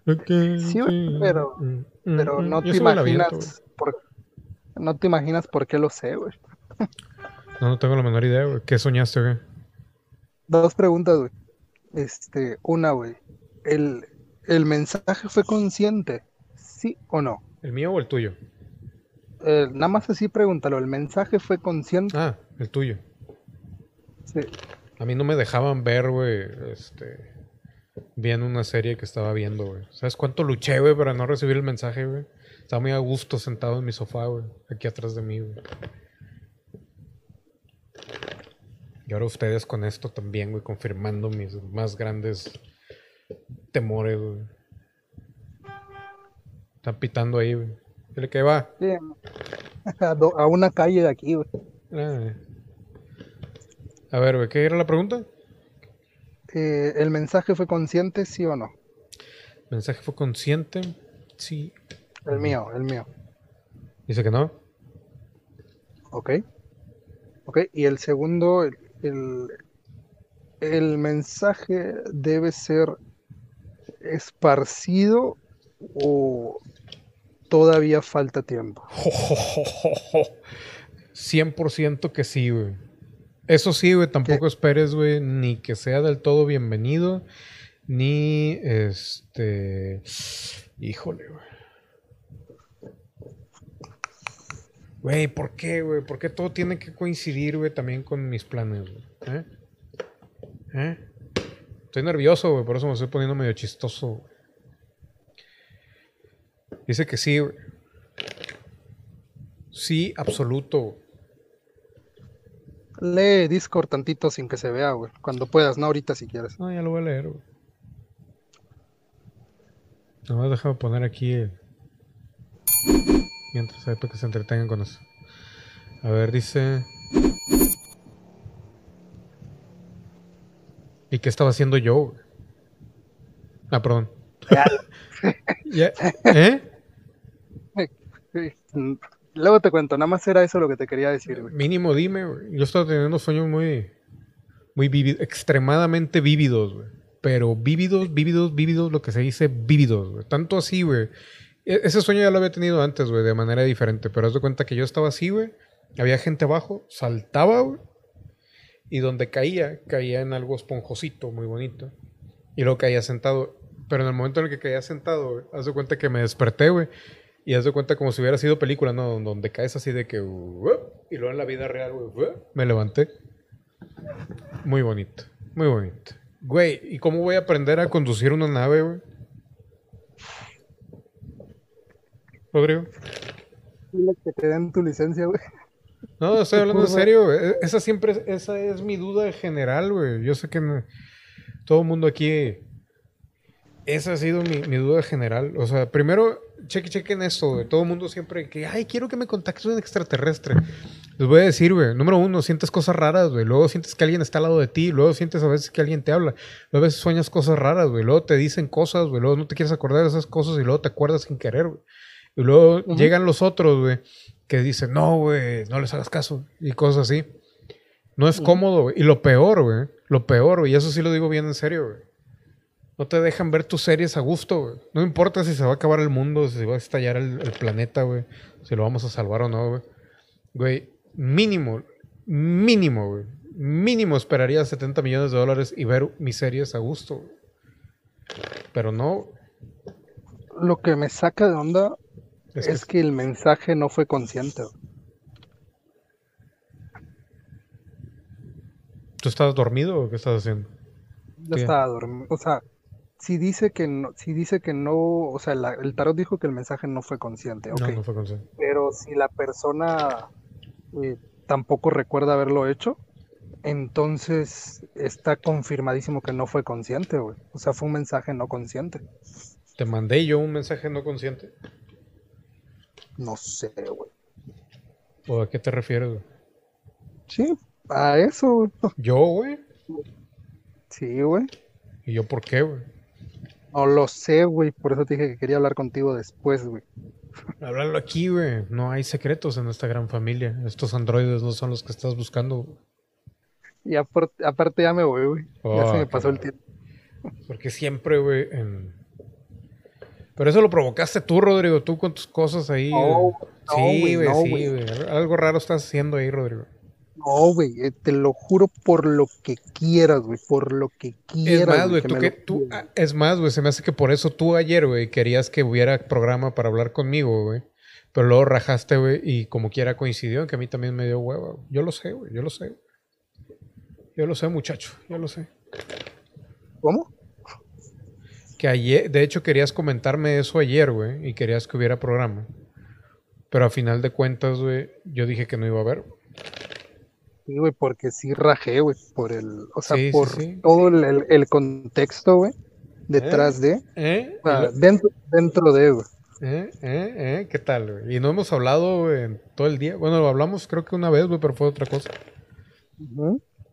ok, Sí, güey, pero- Mm, Pero mm, no te imaginas por... No te imaginas por qué lo sé, güey. güey. No, no tengo la menor idea, güey. ¿Qué soñaste, güey? Dos preguntas, güey. Este, una, güey. ¿El, ¿El mensaje fue consciente? ¿Sí o no? ¿El mío o el tuyo? Eh, nada más así pregúntalo. ¿El mensaje fue consciente? Ah, el tuyo. A mí no me dejaban ver, güey, este... Viendo una serie que estaba viendo, güey. ¿Sabes cuánto luché, güey, para no recibir el mensaje, güey? Estaba muy a gusto sentado en mi sofá, güey. Aquí atrás de mí, güey. Y ahora ustedes con esto también, güey, confirmando mis más grandes temores, güey. Están pitando ahí, güey. Dile que va. Sí. A, una calle de aquí, güey. Ah. A ver, ¿qué era la pregunta? Eh, ¿El mensaje fue consciente, sí o no? ¿Mensaje fue consciente? Sí. El mío, el mío. Dice que no. Ok. Ok. Y el segundo, el, el, el mensaje debe ser esparcido o, todavía falta tiempo. 100% que sí, güey. Eso sí, güey, tampoco esperes, güey, ni que sea del todo bienvenido, ni este... Híjole, güey. Güey, ¿por qué, güey? ¿Por qué todo tiene que coincidir, güey, también con mis planes, güey? ¿Eh? ¿Eh? Estoy nervioso, güey, por eso me estoy poniendo medio chistoso. Dice que sí, güey. Sí, absoluto. Lee Discord tantito sin que se vea, güey. Cuando puedas, no ahorita si quieres. No, ya lo voy a leer, güey. Nomás déjame poner aquí el... Mientras hay para que se entretengan con eso. A ver, dice... ¿Y qué estaba haciendo yo? güey? Ah, perdón. Ya. ¿Eh? Luego te cuento, nada más era eso lo que te quería decir, güey. Mínimo dime, güey. Yo estaba teniendo sueños muy, muy vívidos, extremadamente vívidos, güey. Pero vívidos, vívidos, vívidos, lo que se dice vívidos, güey. Tanto así, güey. E- Ese sueño ya lo había tenido antes, güey, de manera diferente. Pero haz de cuenta que yo estaba así, güey. Había gente abajo, saltaba, güey. Y donde caía, caía en algo esponjosito, muy bonito. Y luego caía sentado. Pero en el momento en el que caía sentado, güey, haz de cuenta que me desperté, güey. Y haz de cuenta como si hubiera sido película, ¿no? Donde caes así de que... uh, y luego en la vida real, güey, uh, me levanté. Muy bonito, muy bonito. Güey, ¿y cómo voy a aprender a conducir una nave, güey? Rodrigo. Dile que te den tu licencia, güey. No, estoy hablando en serio, güey. E- Esa siempre, es- esa es mi duda general, güey. Yo sé que no- todo el mundo aquí, esa ha sido mi, mi duda general. O sea, primero, cheque, chequen esto, güey. Todo el mundo siempre que, ay, quiero que me contactes un extraterrestre. Les voy a decir, güey, número uno, sientes cosas raras, güey. Luego sientes que alguien está al lado de ti. Luego sientes a veces que alguien te habla. Luego a veces sueñas cosas raras, güey. Luego te dicen cosas, güey. Luego no te quieres acordar de esas cosas y luego te acuerdas sin querer, güey. Y luego llegan los otros, güey, que dicen, no, güey, no les hagas caso. Y cosas así. No es cómodo, güey. Y lo peor, güey. Lo peor, güey. Y eso sí lo digo bien en serio, güey. No te dejan ver tus series a gusto, güey. No importa si se va a acabar el mundo, si se va a estallar el, el planeta, güey. Si lo vamos a salvar o no, güey. Güey, mínimo, mínimo, güey. Mínimo esperaría 70 millones de dólares y ver mis series a gusto, güey. Pero no. Lo que me saca de onda Es es, que- que el mensaje no fue consciente. ¿Tú estás dormido o qué estás haciendo? Yo estaba dormido. O sea, si dice que no, si dice que no, o sea, la- el tarot dijo que el mensaje no fue consciente, ok. No, no fue consciente. Pero si la persona eh, tampoco recuerda haberlo hecho, entonces está confirmadísimo que no fue consciente, güey. O sea, fue un mensaje no consciente. ¿Te mandé yo un mensaje no consciente? No sé, güey. ¿O a qué te refieres, güey? Sí, a eso, güey. ¿Yo, güey? Sí, güey. ¿Y yo por qué, güey? No lo sé, güey. Por eso te dije que quería hablar contigo después, güey. Háblalo aquí, güey. No hay secretos en esta gran familia. Estos androides no son los que estás buscando. güey. Y apar- aparte ya me voy, güey. Ya Oh, se me qué pasó el tiempo. Porque siempre, güey, en... Pero eso lo provocaste tú, Rodrigo, tú con tus cosas ahí. Güey. no, sí, güey, no, sí, güey. Algo raro estás haciendo ahí, Rodrigo. No, güey. eh, te lo juro por lo que quieras, güey. Por lo que quieras. Es más, güey, tú que, tú, ah, es más, güey, se me hace que por eso tú ayer, güey, querías que hubiera programa para hablar conmigo, güey. Pero luego rajaste, güey, y como quiera coincidió en que a mí también me dio hueva. Yo lo sé, güey, yo lo sé. Yo lo sé, muchacho, yo lo sé. ¿Cómo? Que ayer, de hecho, querías comentarme eso ayer, güey, y querías que hubiera programa. Pero a final de cuentas, güey, yo dije que no iba a haber. Sí, güey, porque sí rajé, güey, por el, o sea, Sí, por sí. todo el, el- contexto, güey, detrás de, ¿Eh? o sea, Y lo- dentro, dentro de, güey. ¿Eh? ¿Eh? ¿Eh? ¿Qué tal, güey? Y no hemos hablado, güey, en todo el día. Bueno, lo hablamos creo que una vez, güey, pero fue otra cosa.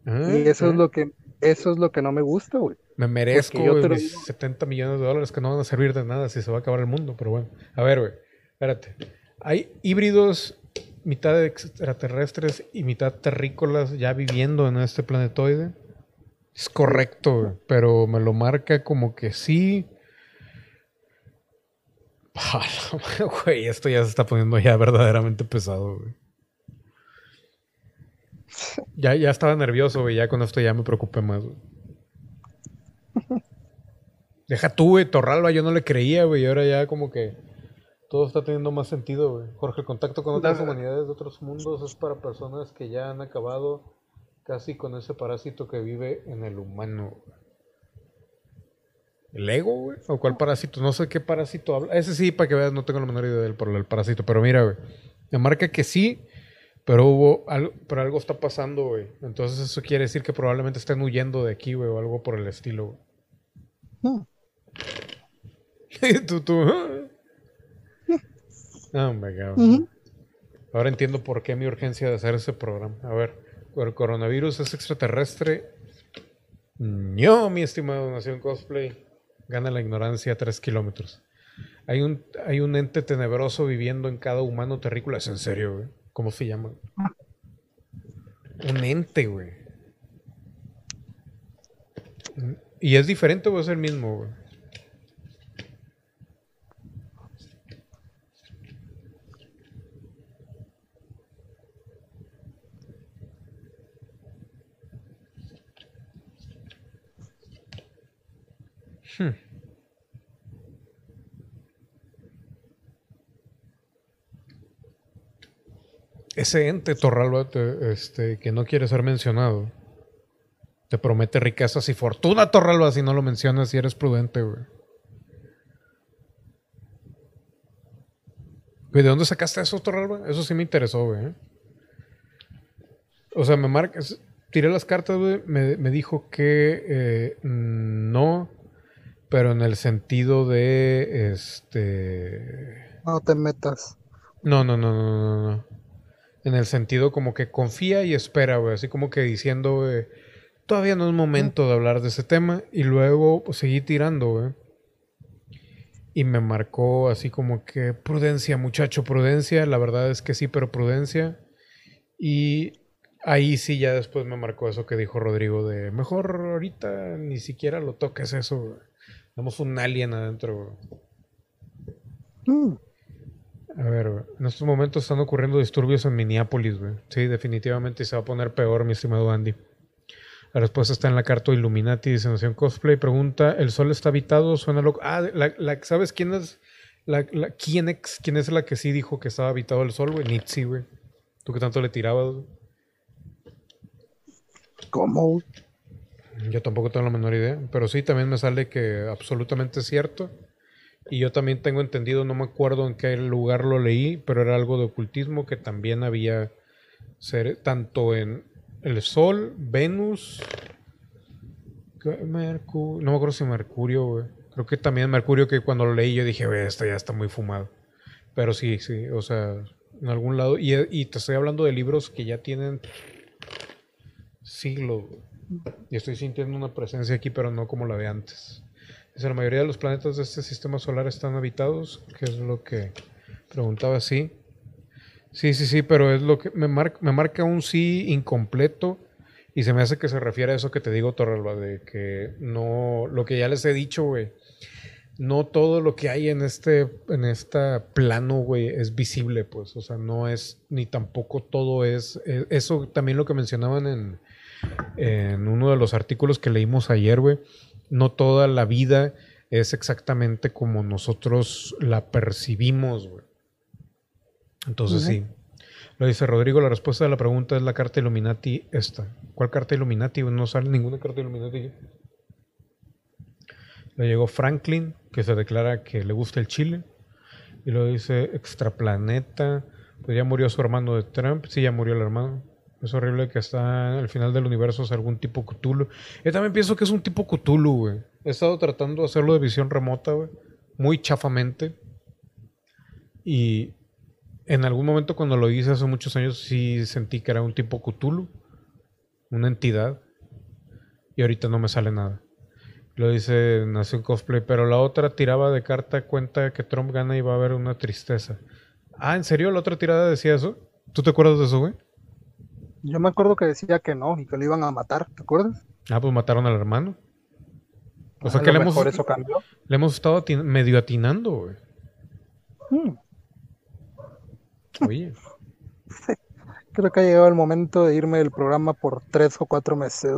Ah, Y eso es lo que, eso es lo que no me gusta, güey. Me merezco güey, mis digo. 70 millones de dólares que no van a servir de nada si se va a acabar el mundo, pero bueno. A ver, güey, espérate. Hay híbridos, mitad extraterrestres y mitad terrícolas ya viviendo en este planetoide. Es correcto, pero me lo marca como que sí. Güey, esto ya se está poniendo ya verdaderamente pesado, güey. Ya, ya estaba nervioso, güey. Ya con esto ya me preocupé más, güey. Deja tú, güey. Torralba yo no le creía, güey. Y ahora ya como que todo está teniendo más sentido, güey. Jorge, el contacto con otras humanidades de otros mundos es para personas que ya han acabado casi con ese parásito que vive en el humano. ¿El ego, güey? ¿O cuál parásito? No sé qué parásito habla. Ese sí, para que veas, no tengo la menor idea del por el parásito. Pero mira, güey. Me marca que sí, pero hubo algo, pero algo está pasando, güey. Entonces eso quiere decir que probablemente estén huyendo de aquí, güey, o algo por el estilo, güey. Hmm. tú, tú. Oh my God. Ahora entiendo por qué mi urgencia de hacer ese programa. A ver, ¿el coronavirus es extraterrestre? No, mi estimado Nación Cosplay. Gana la ignorancia a tres kilómetros. Hay un, hay un ente tenebroso viviendo en cada humano terrícola. ¿Es en serio, güey? ¿Cómo se llama? Un ente, güey. ¿Y es diferente o es el mismo, güey? Hmm. Ese ente, Torralba, este, que no quiere ser mencionado, te promete riquezas y fortuna, Torralba, si no lo mencionas y eres prudente, güey. ¿De dónde sacaste eso, Torralba? Eso sí me interesó, güey. ¿eh? O sea, me marcas. Tiré las cartas, güey. Me, dijo que eh, no pero en el sentido de este. No te metas. No, no, no, no, no, no. En el sentido como que confía y espera, güey. Así como que diciendo, güey, todavía no es momento de hablar de ese tema. Y luego pues, seguí tirando, güey. Y me marcó así como que prudencia, muchacho, prudencia. La verdad es que sí, pero prudencia. Y ahí sí ya después me marcó eso que dijo Rodrigo de mejor ahorita ni siquiera lo toques eso, güey. Tenemos un alien adentro. Mm. A ver, en estos momentos están ocurriendo disturbios en Minneapolis, güey. Sí, definitivamente se va a poner peor, mi estimado Andy. La respuesta está en la carta Illuminati, dice Nación Cosplay. Pregunta, ¿el sol está habitado? Suena loco. Ah, la, ¿sabes quién es? La, ¿quién, es, ¿Quién es la que sí dijo que estaba habitado el sol, güey? Nitsi, güey. ¿Tú que tanto le tirabas? ¿Cómo? Yo tampoco tengo la menor idea, pero sí, también me sale que absolutamente es cierto. Y yo también tengo entendido, no me acuerdo en qué lugar lo leí, pero era algo de ocultismo que también había ser, tanto en el Sol, Venus, Mercurio, no me acuerdo si Mercurio, güey. Creo que también Mercurio que cuando lo leí yo dije, güey, esto ya está muy fumado. Pero sí, sí, o sea, en algún lado. Y, te estoy hablando de libros que ya tienen siglos. Y estoy sintiendo una presencia aquí, pero no como la de antes. Dice, la mayoría de los planetas de este sistema solar están habitados, que es lo que preguntaba, sí. Sí, sí, sí, pero es lo que me, me marca un sí incompleto y se me hace que se refiere a eso que te digo, Torralba, de que no, lo que ya les he dicho, güey, no todo lo que hay en este, en esta plano, güey, es visible, pues, o sea, no es, ni tampoco todo es, es eso también lo que mencionaban en, en uno de los artículos que leímos ayer, güey, no toda la vida es exactamente como nosotros la percibimos, güey. Entonces sí. Lo dice Rodrigo, la respuesta de la pregunta es la carta Illuminati esta. ¿Cuál carta Illuminati? No sale ninguna carta Illuminati. Le llegó Franklin, que se declara que le gusta el Chile. Y lo dice extraplaneta. Pues ya murió su hermano de Trump. Sí, ya murió el hermano. Es horrible que está al final del universo es algún tipo Cthulhu. Yo también pienso que es un tipo Cthulhu, güey. He estado tratando de hacerlo de visión remota, güey. Muy chafamente. Y en algún momento cuando lo hice hace muchos años sí sentí que era un tipo Cthulhu. Una entidad. Y ahorita no me sale nada. Lo dice Nación Cosplay. Pero la otra tiraba de carta cuenta que Trump gana y va a haber una tristeza. Ah, ¿en serio? ¿La otra tirada decía eso? ¿Tú te acuerdas de eso, güey? Yo me acuerdo que decía que no y que lo iban a matar, ¿te acuerdas? Ah, pues mataron al hermano. O sea que le hemos, eso cambió. le hemos estado medio atinando, güey. Mm. Oye. Creo que ha llegado el momento de irme del programa por tres o cuatro meses.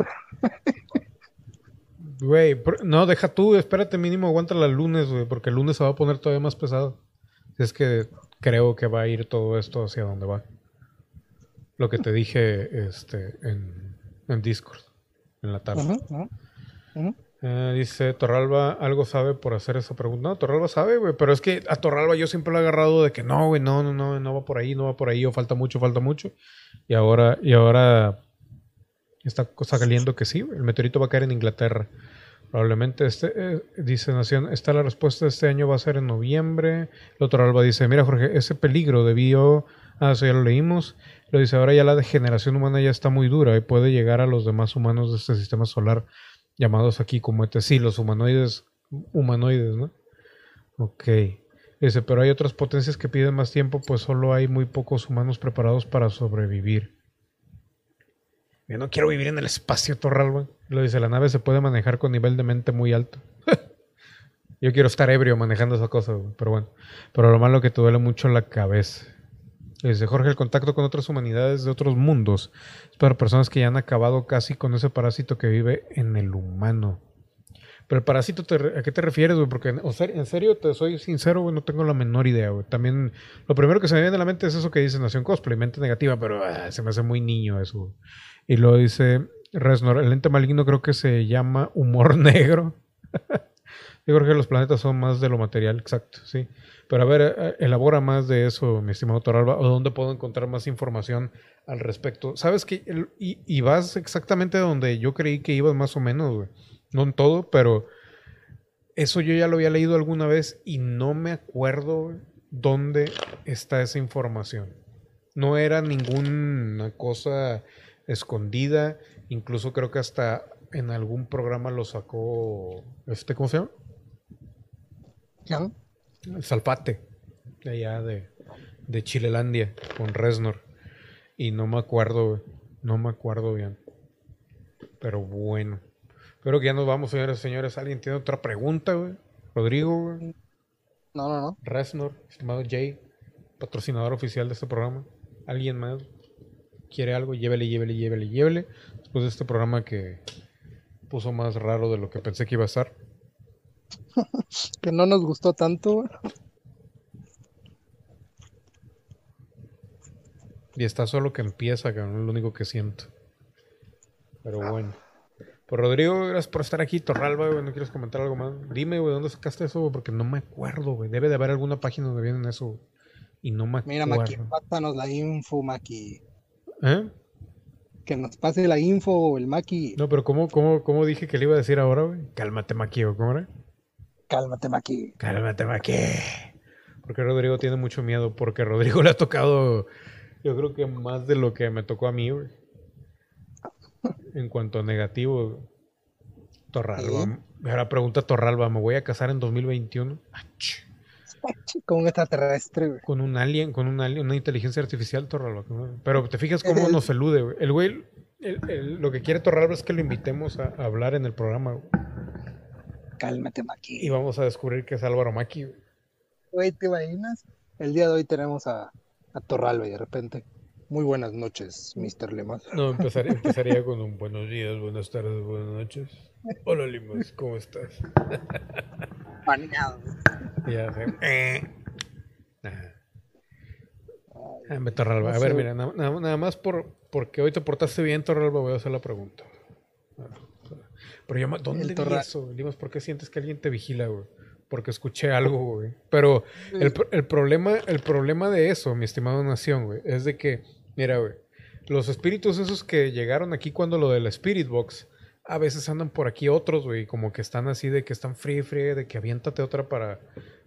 Güey, no, deja tú, espérate mínimo, aguanta el lunes, güey, porque el lunes se va a poner todavía más pesado. Es que creo que va a ir todo esto hacia donde va. Lo que te dije este, en, en Discord, en la tarde. Ujú, ujú, ujú. Eh, dice Torralba, algo sabe por hacer esa pregunta. No, Torralba sabe, güey, pero es que a Torralba yo siempre lo he agarrado de que no, güey, no, no, no, no va por ahí, no va por ahí, o falta mucho, falta mucho. Y ahora, y ahora está cosa saliendo que sí, el meteorito va a caer en Inglaterra. Probablemente este, eh, dice Nación, está la respuesta este año va a ser en noviembre. El otro Alba dice, mira Jorge, ese peligro debió, ah, eso ya lo leímos. Lo dice, ahora ya la degeneración humana ya está muy dura y puede llegar a los demás humanos de este sistema solar, llamados aquí como ET. Sí, los humanoides, humanoides, ¿no? Ok. Dice, pero hay otras potencias que piden más tiempo, pues solo hay muy pocos humanos preparados para sobrevivir. Yo no quiero vivir en el espacio, Torralba. Lo dice, la nave se puede manejar con nivel de mente muy alto. Yo quiero estar ebrio manejando esa cosa, pero bueno. Pero lo malo que te duele mucho la cabeza. Dice Jorge, el contacto con otras humanidades de otros mundos es para personas que ya han acabado casi con ese parásito que vive en el humano. Pero el parásito, te ¿a qué te refieres, güey? Porque en serio, te soy sincero, güey, no tengo la menor idea. También, lo primero que se me viene a la mente es eso que dice Nación Cosplay, mente negativa, pero ah, se me hace muy niño eso. Y luego dice Resnor, el ente maligno creo que se llama humor negro. Yo creo que los planetas son más de lo material, exacto, sí. Pero a ver, eh, elabora más de eso, mi estimado Toralba, o dónde puedo encontrar más información al respecto. Sabes que, y, y vas exactamente donde yo creí que ibas más o menos, güey. No en todo, pero eso yo ya lo había leído alguna vez y no me acuerdo dónde está esa información. No era ninguna cosa escondida, incluso creo que hasta en algún programa lo sacó, este, ¿cómo se llama? ¿Ya? El Salpate, de allá de, de Chilelandia, con Resnor. Y no me acuerdo, no me acuerdo bien. Pero bueno. Creo que ya nos vamos, señores señores. ¿Alguien tiene otra pregunta, güey? Rodrigo, güey. No, no, no. Resnor, estimado Jay, patrocinador oficial de este programa. ¿Alguien más quiere algo? Llévele, llévele, llévele, llévele. Después de este programa que puso más raro de lo que pensé que iba a estar. Que no nos gustó tanto. güey. Y está solo que empieza, cabrón, es lo único que siento. Pero bueno. Pues Rodrigo, gracias por estar aquí. Torralba, güey, ¿no quieres comentar algo más? Dime, güey, ¿dónde sacaste eso? güey? Porque no me acuerdo, güey. Debe de haber alguna página donde vienen eso. güey. Y no me Mira, acuerdo. Maki, pásanos la info, Maki. ¿Eh? Que nos pase la info, el Maki. No, pero ¿cómo, cómo, ¿cómo dije que le iba a decir ahora, güey? Cálmate, Maki, ¿o cómo era? Cálmate, Maki. Cálmate, Maki. Porque Rodrigo tiene mucho miedo. Porque Rodrigo le ha tocado, yo creo que más de lo que me tocó a mí, güey. En cuanto a negativo. Torralba. Ahora pregunta Torralba, ¿me voy a casar en 2021? Ach, Con un extraterrestre, güey. Con un alien, con un alien, una inteligencia artificial, Torralba. Pero te fijas cómo nos elude, güey. El güey, el- el- lo que quiere Torralba es que lo invitemos a, a hablar en el programa, güey. Cálmate, Y Maki. vamos a descubrir que es Álvaro Maki, güey. ¿te imaginas? El día de hoy tenemos a, a Torralba y de repente. Muy buenas noches, Mr. Lemas. No, empezaría, empezaría con un buenos días, buenas tardes, buenas noches. Hola, Limas, ¿cómo estás? Baneado. Y ya sé. Eh. Ajá. Ah, me, Torralba. A No ver, sé. mira, na- na- nada más por, porque hoy te portaste bien, Torralba, voy a hacer la pregunta. Ah, Pero yo, ¿dónde El vi eso? Limas, ¿por qué sientes que alguien te vigila, güey? Porque escuché algo, güey. Pero el, pro- el problema, el problema de eso, mi estimado Nación, güey, es de que, mira, güey, los espíritus esos que llegaron aquí cuando lo de la Spirit Box, a veces andan por aquí otros, güey, como que están así de que están free, free, de que aviéntate otra para,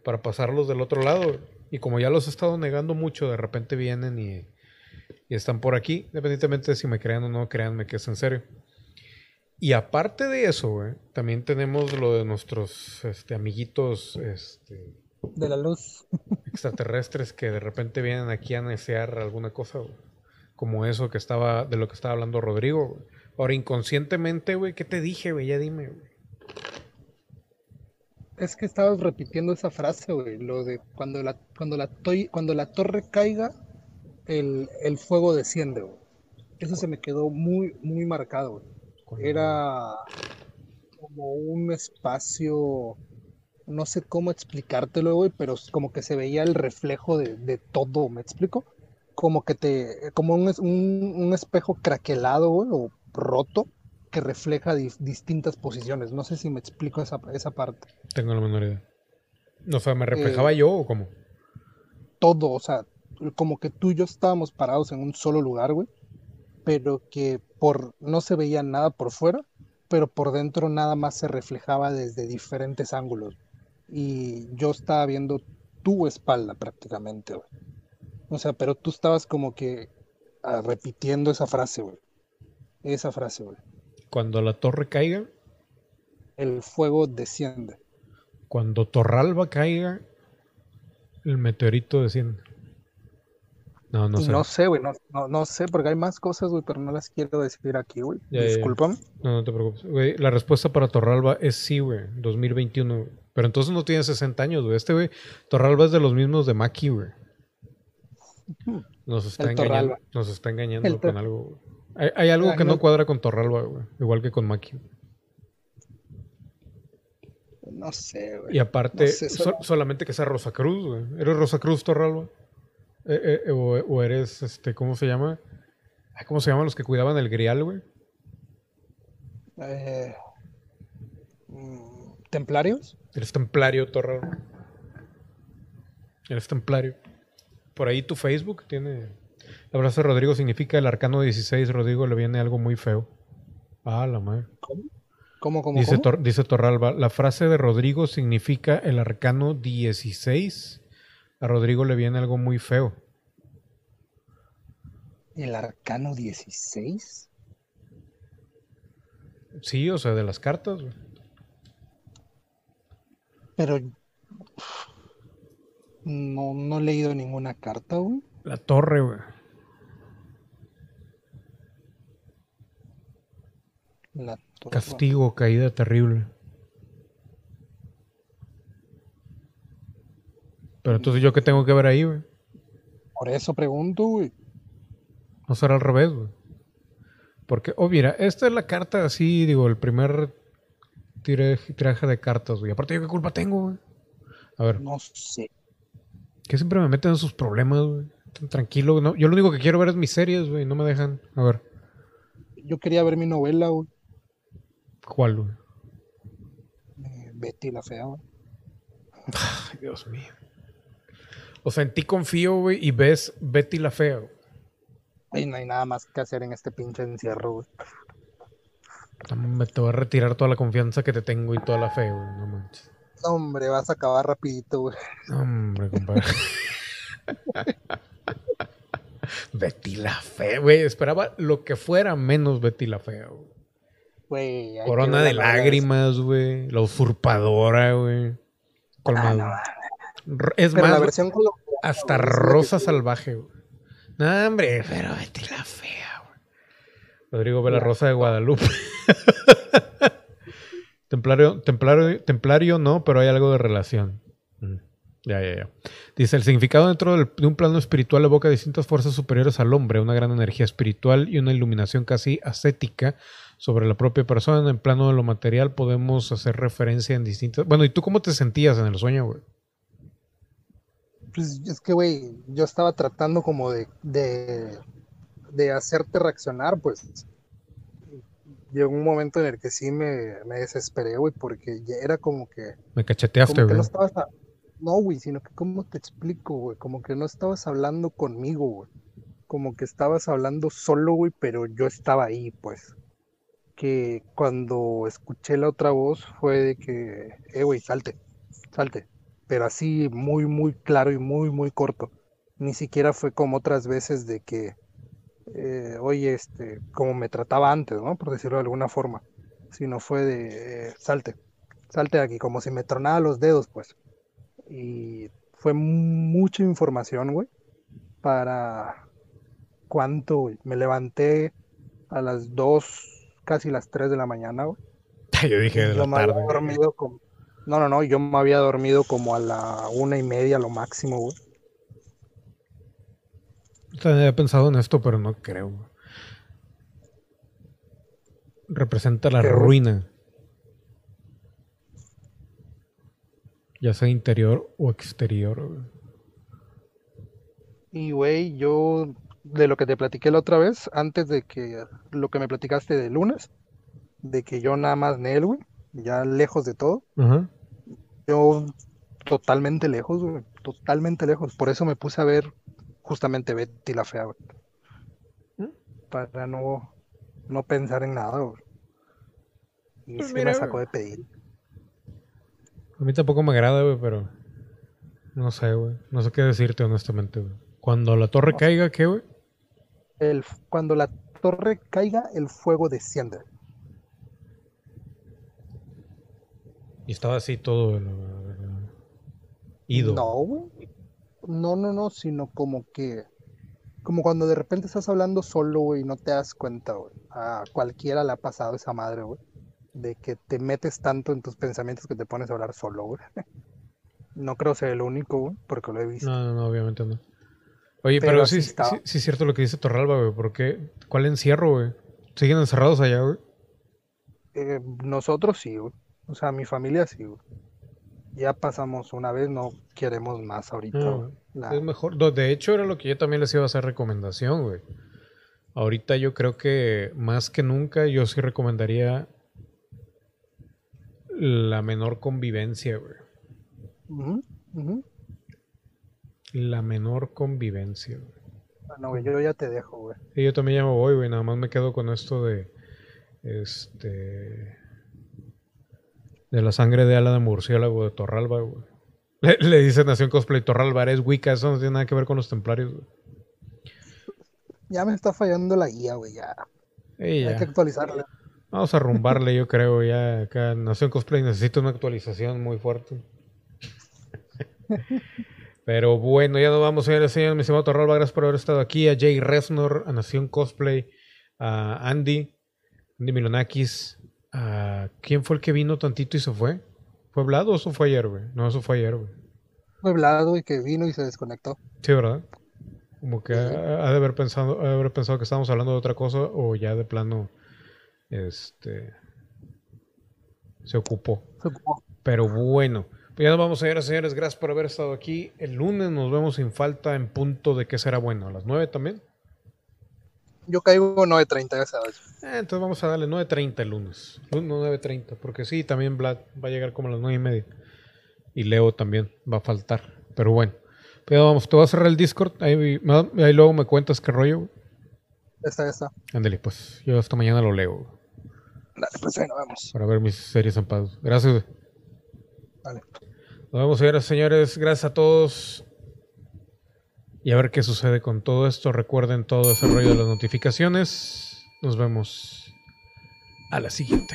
para pasarlos del otro lado. Y como ya los he estado negando mucho, de repente vienen y, y están por aquí, independientemente de si me crean o no, créanme que es en serio. Y aparte de eso, güey, también tenemos lo de nuestros este, amiguitos este, De la luz. extraterrestres que de repente vienen aquí a desear alguna cosa, güey. Como eso que estaba, de lo que estaba hablando Rodrigo, güey. Ahora, inconscientemente, güey, ¿qué te dije, güey? Ya dime, güey. Es que estabas repitiendo esa frase, güey, lo de cuando la, cuando la, toi- cuando la torre caiga, el, el fuego desciende, güey. Eso se me quedó muy, muy marcado, güey. Era como un espacio, no sé cómo explicártelo, güey, pero como que se veía el reflejo de, de todo, ¿me explico? Como que te, como un, es- un, un espejo craquelado, güey, o roto, que refleja dis- distintas posiciones. No sé si me explico esa, esa parte. Tengo la menor idea. O sea, ¿me reflejaba yo o cómo? Todo, o sea, como que tú y yo estábamos parados en un solo lugar, güey, pero que por, no se veía nada por fuera, pero por dentro nada más se reflejaba desde diferentes ángulos. Y yo estaba viendo tu espalda prácticamente, güey. O sea, pero tú estabas como que ah, repitiendo esa frase, güey. Esa frase, güey. Cuando la torre caiga, El fuego desciende. cuando Torralba caiga, el meteorito desciende. No, no Y sé. no sé, güey, no, no, no sé, porque hay más cosas, güey, pero no las quiero decir aquí, güey. Discúlpame. No, no te preocupes. Güey, la respuesta para Torralba es sí, güey. 2021. güey. Pero entonces no tiene 60 años, güey. Este, güey, Torralba es de los mismos de Maki, güey. Nos está El engañando. Torralba. Nos está engañando El con algo, güey. Hay, hay algo que no cuadra con Torralba, güey. Igual que con Maki. No sé, güey. Y aparte, sé, so- solamente que sea Rosa Cruz, güey. ¿Eres Rosa Cruz Torralba? Eh, eh, o, o eres, este, ¿cómo se llama? Ay, ¿Cómo se llaman los que cuidaban el grial, güey? Eh, mm, ¿Templarios? Eres templario, Torralba. Eres templario. Por ahí tu Facebook tiene... La frase de Rodrigo significa el arcano 16. Rodrigo le viene algo muy feo. Ah, la madre. ¿Cómo? ¿Cómo, cómo, Dice, cómo? Tor- dice Torralba, la frase de Rodrigo significa el arcano 16. A Rodrigo le viene algo muy feo. ¿El arcano 16? Sí, o sea, de las cartas, güey. Pero no, no he leído ninguna carta, güey. La torre, güey. La torre. Castigo, caída terrible. Pero entonces, ¿yo qué tengo que ver ahí, güey? Por eso pregunto, güey. No será al revés, güey. Porque, oh, mira, esta es la carta así, digo, el primer tiraje de cartas, güey. Aparte, ¿yo qué culpa tengo, güey? A ver, No sé. que siempre me meten en sus problemas, güey. Tan Tranquilo, ¿no? Yo lo único que quiero ver es mis series, güey. No me dejan. A ver, Yo quería ver mi novela, güey. ¿cuál, güey? eh, Betty la fea, güey. Ay, Dios mío. O sea, en ti confío, güey, y ves Betty la fea. Ay, no hay nada más que hacer en este pinche encierro, güey. Me te voy a retirar toda la confianza que te tengo y toda la fe, güey. No manches. No, hombre, vas a acabar rapidito, güey. No, Hombre, compadre. Betty la fea, güey. Esperaba lo que fuera menos Betty la fea, güey. Güey, Corona de lágrimas, güey. La usurpadora, güey. Ah, Colmado. no, R- es Pero la más, versión hasta la que Rosa. Salvaje, güey. No, hombre, pero Betty la fea, güey. Rodrigo ve la La- Rosa de Guadalupe. templario, templario, templario no, pero hay algo de relación. Mm, Ya, ya, ya. Dice, el significado dentro del- de un plano espiritual evoca distintas fuerzas superiores al hombre, una gran energía espiritual y una iluminación casi ascética sobre la propia persona. En el plano de lo material podemos hacer referencia en distintas... Bueno, ¿y tú cómo te sentías en el sueño, güey? Pues es que, güey, yo estaba tratando como de, de, de hacerte reaccionar, pues. Llegó un momento en el que sí me, me desesperé, güey, porque ya era como que, Me cacheteaste, güey. no estabas, a- no, güey, sino que, ¿cómo te explico, güey? Como que no estabas hablando conmigo, güey. Como que estabas hablando solo, güey, pero yo estaba ahí, pues. Que cuando escuché la otra voz fue de que, eh, güey, salte, salte. Pero así muy, muy claro y muy, muy corto. Ni siquiera fue como otras veces de que, eh, oye, este, como me trataba antes, ¿no? Por decirlo de alguna forma. Sino fue de, eh, salte, salte de aquí, como si me tronara los dedos, pues. Y fue mucha información, güey, para cuánto, güey. Me levanté a las 2, casi las 3 de la mañana, güey. Yo dije de la tarde. dormido No, no, no, yo me había dormido como a la una y media lo máximo, güey. También había pensado en esto, pero no creo. güey. Representa la ruina. Ya sea interior o exterior. güey. Y, güey, yo de lo que te platiqué la otra vez, antes de que lo que me platicaste de lunes, de que yo nada más Nel, güey, ya lejos de todo, Ajá. Yo totalmente lejos, güey, totalmente lejos. Por eso me puse a ver justamente Betty la Fea, güey. ¿Mm? Para no, no pensar en nada, güey. Y Pues sí mira, me sacó de pedir. A mí tampoco me agrada, güey, pero. No sé, güey. No sé qué decirte, honestamente, güey. Cuando la torre caiga, ¿qué, güey? El, cuando la torre caiga, el fuego desciende. Y estaba así todo. la- Ido. No, güey. No, no, no, sino como que, como cuando de repente estás hablando solo, güey, y no te das cuenta, güey. A cualquiera le ha pasado esa madre, güey. De que te metes tanto en tus pensamientos que te pones a hablar solo, güey. No creo ser el único, güey, porque lo he visto. No, no, no, obviamente no. Oye, pero, Pero sí, sí es cierto lo que dice Torralba, güey. ¿Por qué? ¿Cuál encierro, güey? ¿Siguen encerrados allá, güey? Eh, nosotros sí, güey. O sea, mi familia sí, güey. Ya pasamos una vez, no queremos más ahorita, No, güey. La- Es mejor. De hecho, era lo que yo también les iba a hacer recomendación, güey. Ahorita yo creo que más que nunca yo sí recomendaría la menor convivencia, güey. La menor convivencia, güey. Bueno, güey, yo ya te dejo, güey. Sí, yo también ya me voy, güey. Nada más me quedo con esto de. Este. De la sangre de ala de murciélago de Torralba, güey. Le, le dice Nación Cosplay Torralba, eres Wicca. Eso no tiene nada que ver con los templarios, güey. Ya me está fallando la guía, güey, ya. Hay que actualizarla. Vamos a rumbarle, yo creo. Ya acá Nación Cosplay necesita una actualización muy fuerte. Pero bueno, ya nos vamos, señores señores. Mi estimado Torralba, gracias por haber estado aquí. A Jay Resnor, a Nación Cosplay, a Andy, Andy Milonakis. A... ¿Quién fue el que vino tantito y se fue? ¿Fue Vlad o eso fue ayer, güey? No, eso fue ayer, güey. Fue Vlado y que vino y se desconectó. Sí, ¿verdad? Como que ha, ha de haber pensado, ha de haber pensado que estábamos hablando de otra cosa o ya de plano este se ocupó. Se ocupó. Pero bueno, pues ya nos vamos, señoras y señores. Gracias por haber estado aquí. El lunes nos vemos sin falta en punto de que será bueno. A las 9 también. Yo caigo 9.30, ya sabes. Eh, entonces vamos a darle 9.30 el lunes. Lunes 9.30. Porque sí, también Vlad va a llegar como a las 9 y media. Y Leo también va a faltar. Pero bueno. Pero vamos, te voy a cerrar el Discord. Ahí, ahí luego me cuentas qué rollo. Ya está. Ándale, pues. Yo hasta mañana lo leo. Dale, pues ahí nos vemos. Para ver mis series en paz. Gracias. Dale. Nos vemos, señoras y señores. Gracias a todos. Y a ver qué sucede con todo esto. Recuerden todo ese rollo de las notificaciones. Nos vemos a la siguiente.